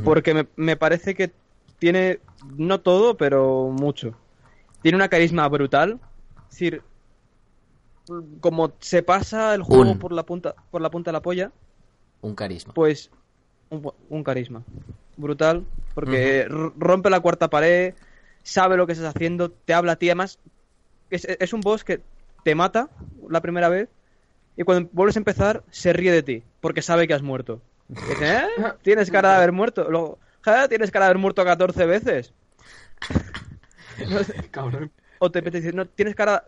A: Porque me, me parece que tiene, no todo, pero mucho. Tiene una carisma brutal. Es decir, como se pasa el juego
B: Un.
A: por la punta por la punta de la polla,
B: Un carisma.
A: pues un, carisma brutal porque rompe la cuarta pared sabe lo que estás haciendo te habla a ti además es, es un boss que te mata la primera vez y cuando vuelves a empezar se ríe de ti porque sabe que has muerto dice, "¿Eh? tienes cara de haber muerto luego "¿Eh? tienes cara de haber muerto 14 veces [laughs] No sé,
C: Cabrón.
A: o te decir no tienes cara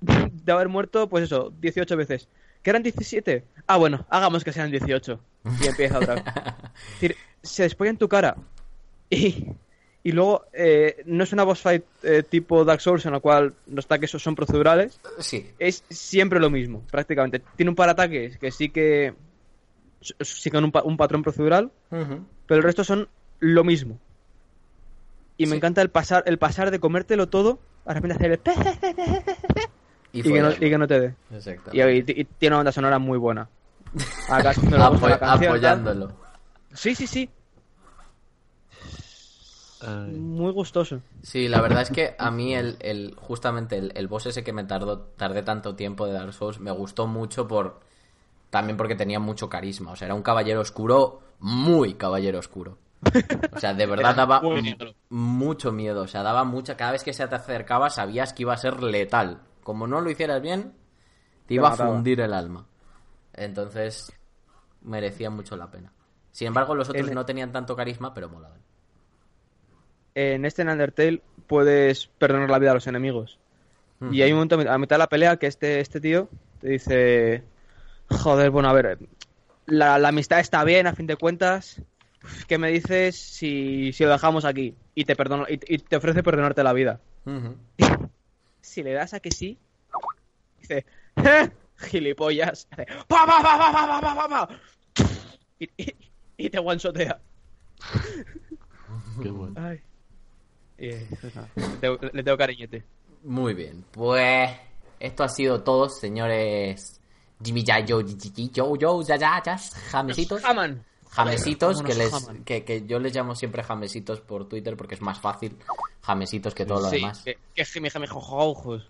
A: de haber muerto pues eso 18 veces que eran 17 ah bueno hagamos que sean 18 y empieza otra vez es decir, se despolla en tu cara y, y luego eh, no es una boss fight eh, tipo Dark Souls en la cual los ataques son procedurales,
B: Sí.
A: es siempre lo mismo, prácticamente. Tiene un par de ataques que sí que siguen un, pa- un patrón procedural, pero el resto son lo mismo. Y me encanta el pasar, el pasar de comértelo todo a repente hacer el
B: Y,
A: y, que no, y que no te dé.
B: Exacto.
A: Y, y- y tiene una banda sonora muy buena. Acá la tal.
B: apoyándolo.
A: Sí, sí, sí. muy gustoso.
B: Sí, la verdad es que a mí el, el justamente el, el, boss ese que me tardó, tardé tanto tiempo de Dark Souls me gustó mucho por también porque tenía mucho carisma. O sea, era un caballero oscuro, muy caballero oscuro. O sea, de verdad [laughs] daba mucho miedo. O sea, daba mucha. Cada vez que se te acercaba sabías que iba a ser letal. Como no lo hicieras bien, te iba a fundir el alma. Entonces, merecía mucho la pena. Sin embargo, los otros no tenían tanto carisma, pero molaban.
A: En este Undertale puedes perdonar la vida a los enemigos. Y hay un momento a mitad de la pelea que este, este tío te dice: Joder, bueno, a ver, la, amistad está bien a fin de cuentas. ¿Qué me dices si, lo dejamos aquí? Y te, perdono, y, te ofrece perdonarte la vida. [laughs] si le das a que sí, dice, gilipollas. Y, te guansotea. [laughs]
D: Qué bueno.
A: le, tengo, cariñete.
B: Muy bien. Pues esto ha sido todo, señores. Jimmy Yo, Yo, Yo, Ya, Ya, Ya, Jamesitos. Jamesitos, que, les, que, que, yo les llamo siempre jamesitos por Twitter porque es más fácil jamesitos que todo lo demás.
A: Que, que jime, jime,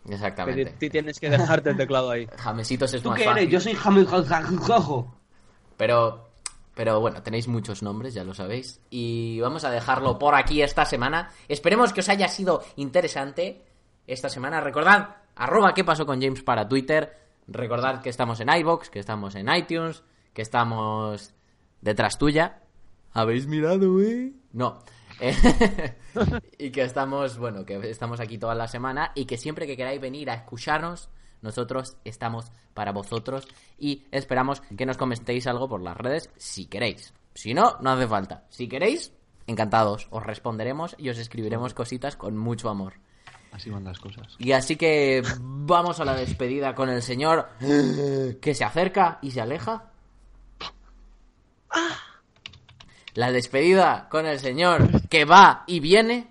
B: Exactamente.
A: Que tienes que dejarte el teclado ahí. [laughs]
B: Jamesitos es
C: ¿Tú
B: más
C: qué
B: fácil.
C: Eres? Yo soy jamejojo.
B: Pero, pero bueno, tenéis muchos nombres, ya lo sabéis. Y vamos a dejarlo por aquí esta semana. Esperemos que os haya sido interesante esta semana. Recordad, arroba qué pasó con James para Twitter. Recordad que estamos en iBox, que estamos en iTunes, que estamos detrás tuya. ¿Habéis mirado, eh? No. [laughs] y que estamos, bueno, que estamos aquí toda la semana y que siempre que queráis venir a escucharnos, nosotros estamos para vosotros y esperamos que nos comentéis algo por las redes si queréis. Si no, no hace falta. Si queréis, encantados. Os responderemos y os escribiremos cositas con mucho amor.
D: Así van las cosas.
B: Y así que vamos a la despedida con el señor que se acerca y se aleja. La despedida con el señor que va y viene.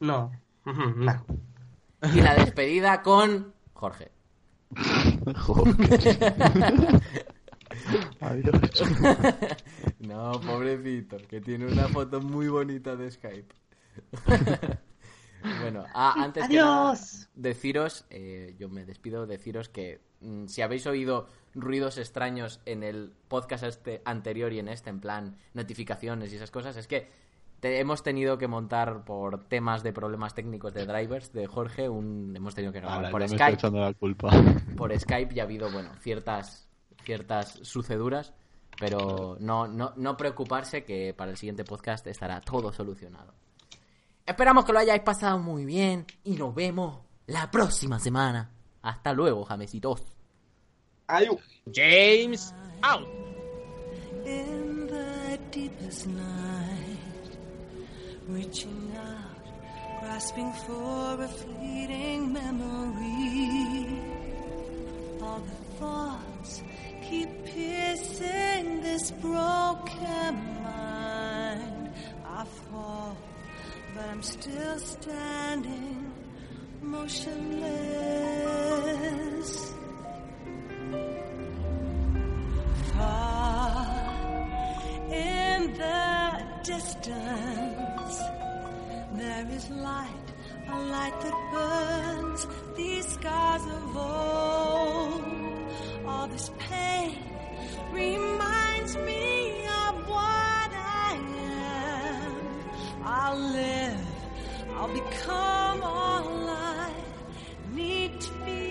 C: No, [laughs] no.
B: Y la despedida con Jorge.
D: Adiós. [laughs]
B: No, pobrecito, que tiene una foto muy bonita de Skype. [laughs] Bueno, ah, [laughs] antes que nada, deciros, eh, yo me despido, deciros que mm, si habéis oído ruidos extraños en el podcast este anterior y en este, en plan notificaciones y esas cosas, es que hemos tenido que montar por temas de problemas técnicos de drivers de Jorge, un, hemos tenido que grabar [laughs] por Skype.
D: la culpa.
B: Por Skype ya ha habido, bueno, ciertas, ciertas suceduras, pero no, no, no preocuparse que para el siguiente podcast estará todo solucionado. Esperamos que lo hayáis pasado muy bien y nos vemos la próxima semana. Hasta luego, jamesitos.
C: Adiós.
A: James out.
E: In the deepest night, reaching out, grasping for a fleeting memory. All the thoughts keep piercing this broken mind. I fall. But I'm still standing motionless. Far in the distance, there is light, a light that burns these scars of old. All this pain reminds me of what. I'll live, I'll become all I need to be.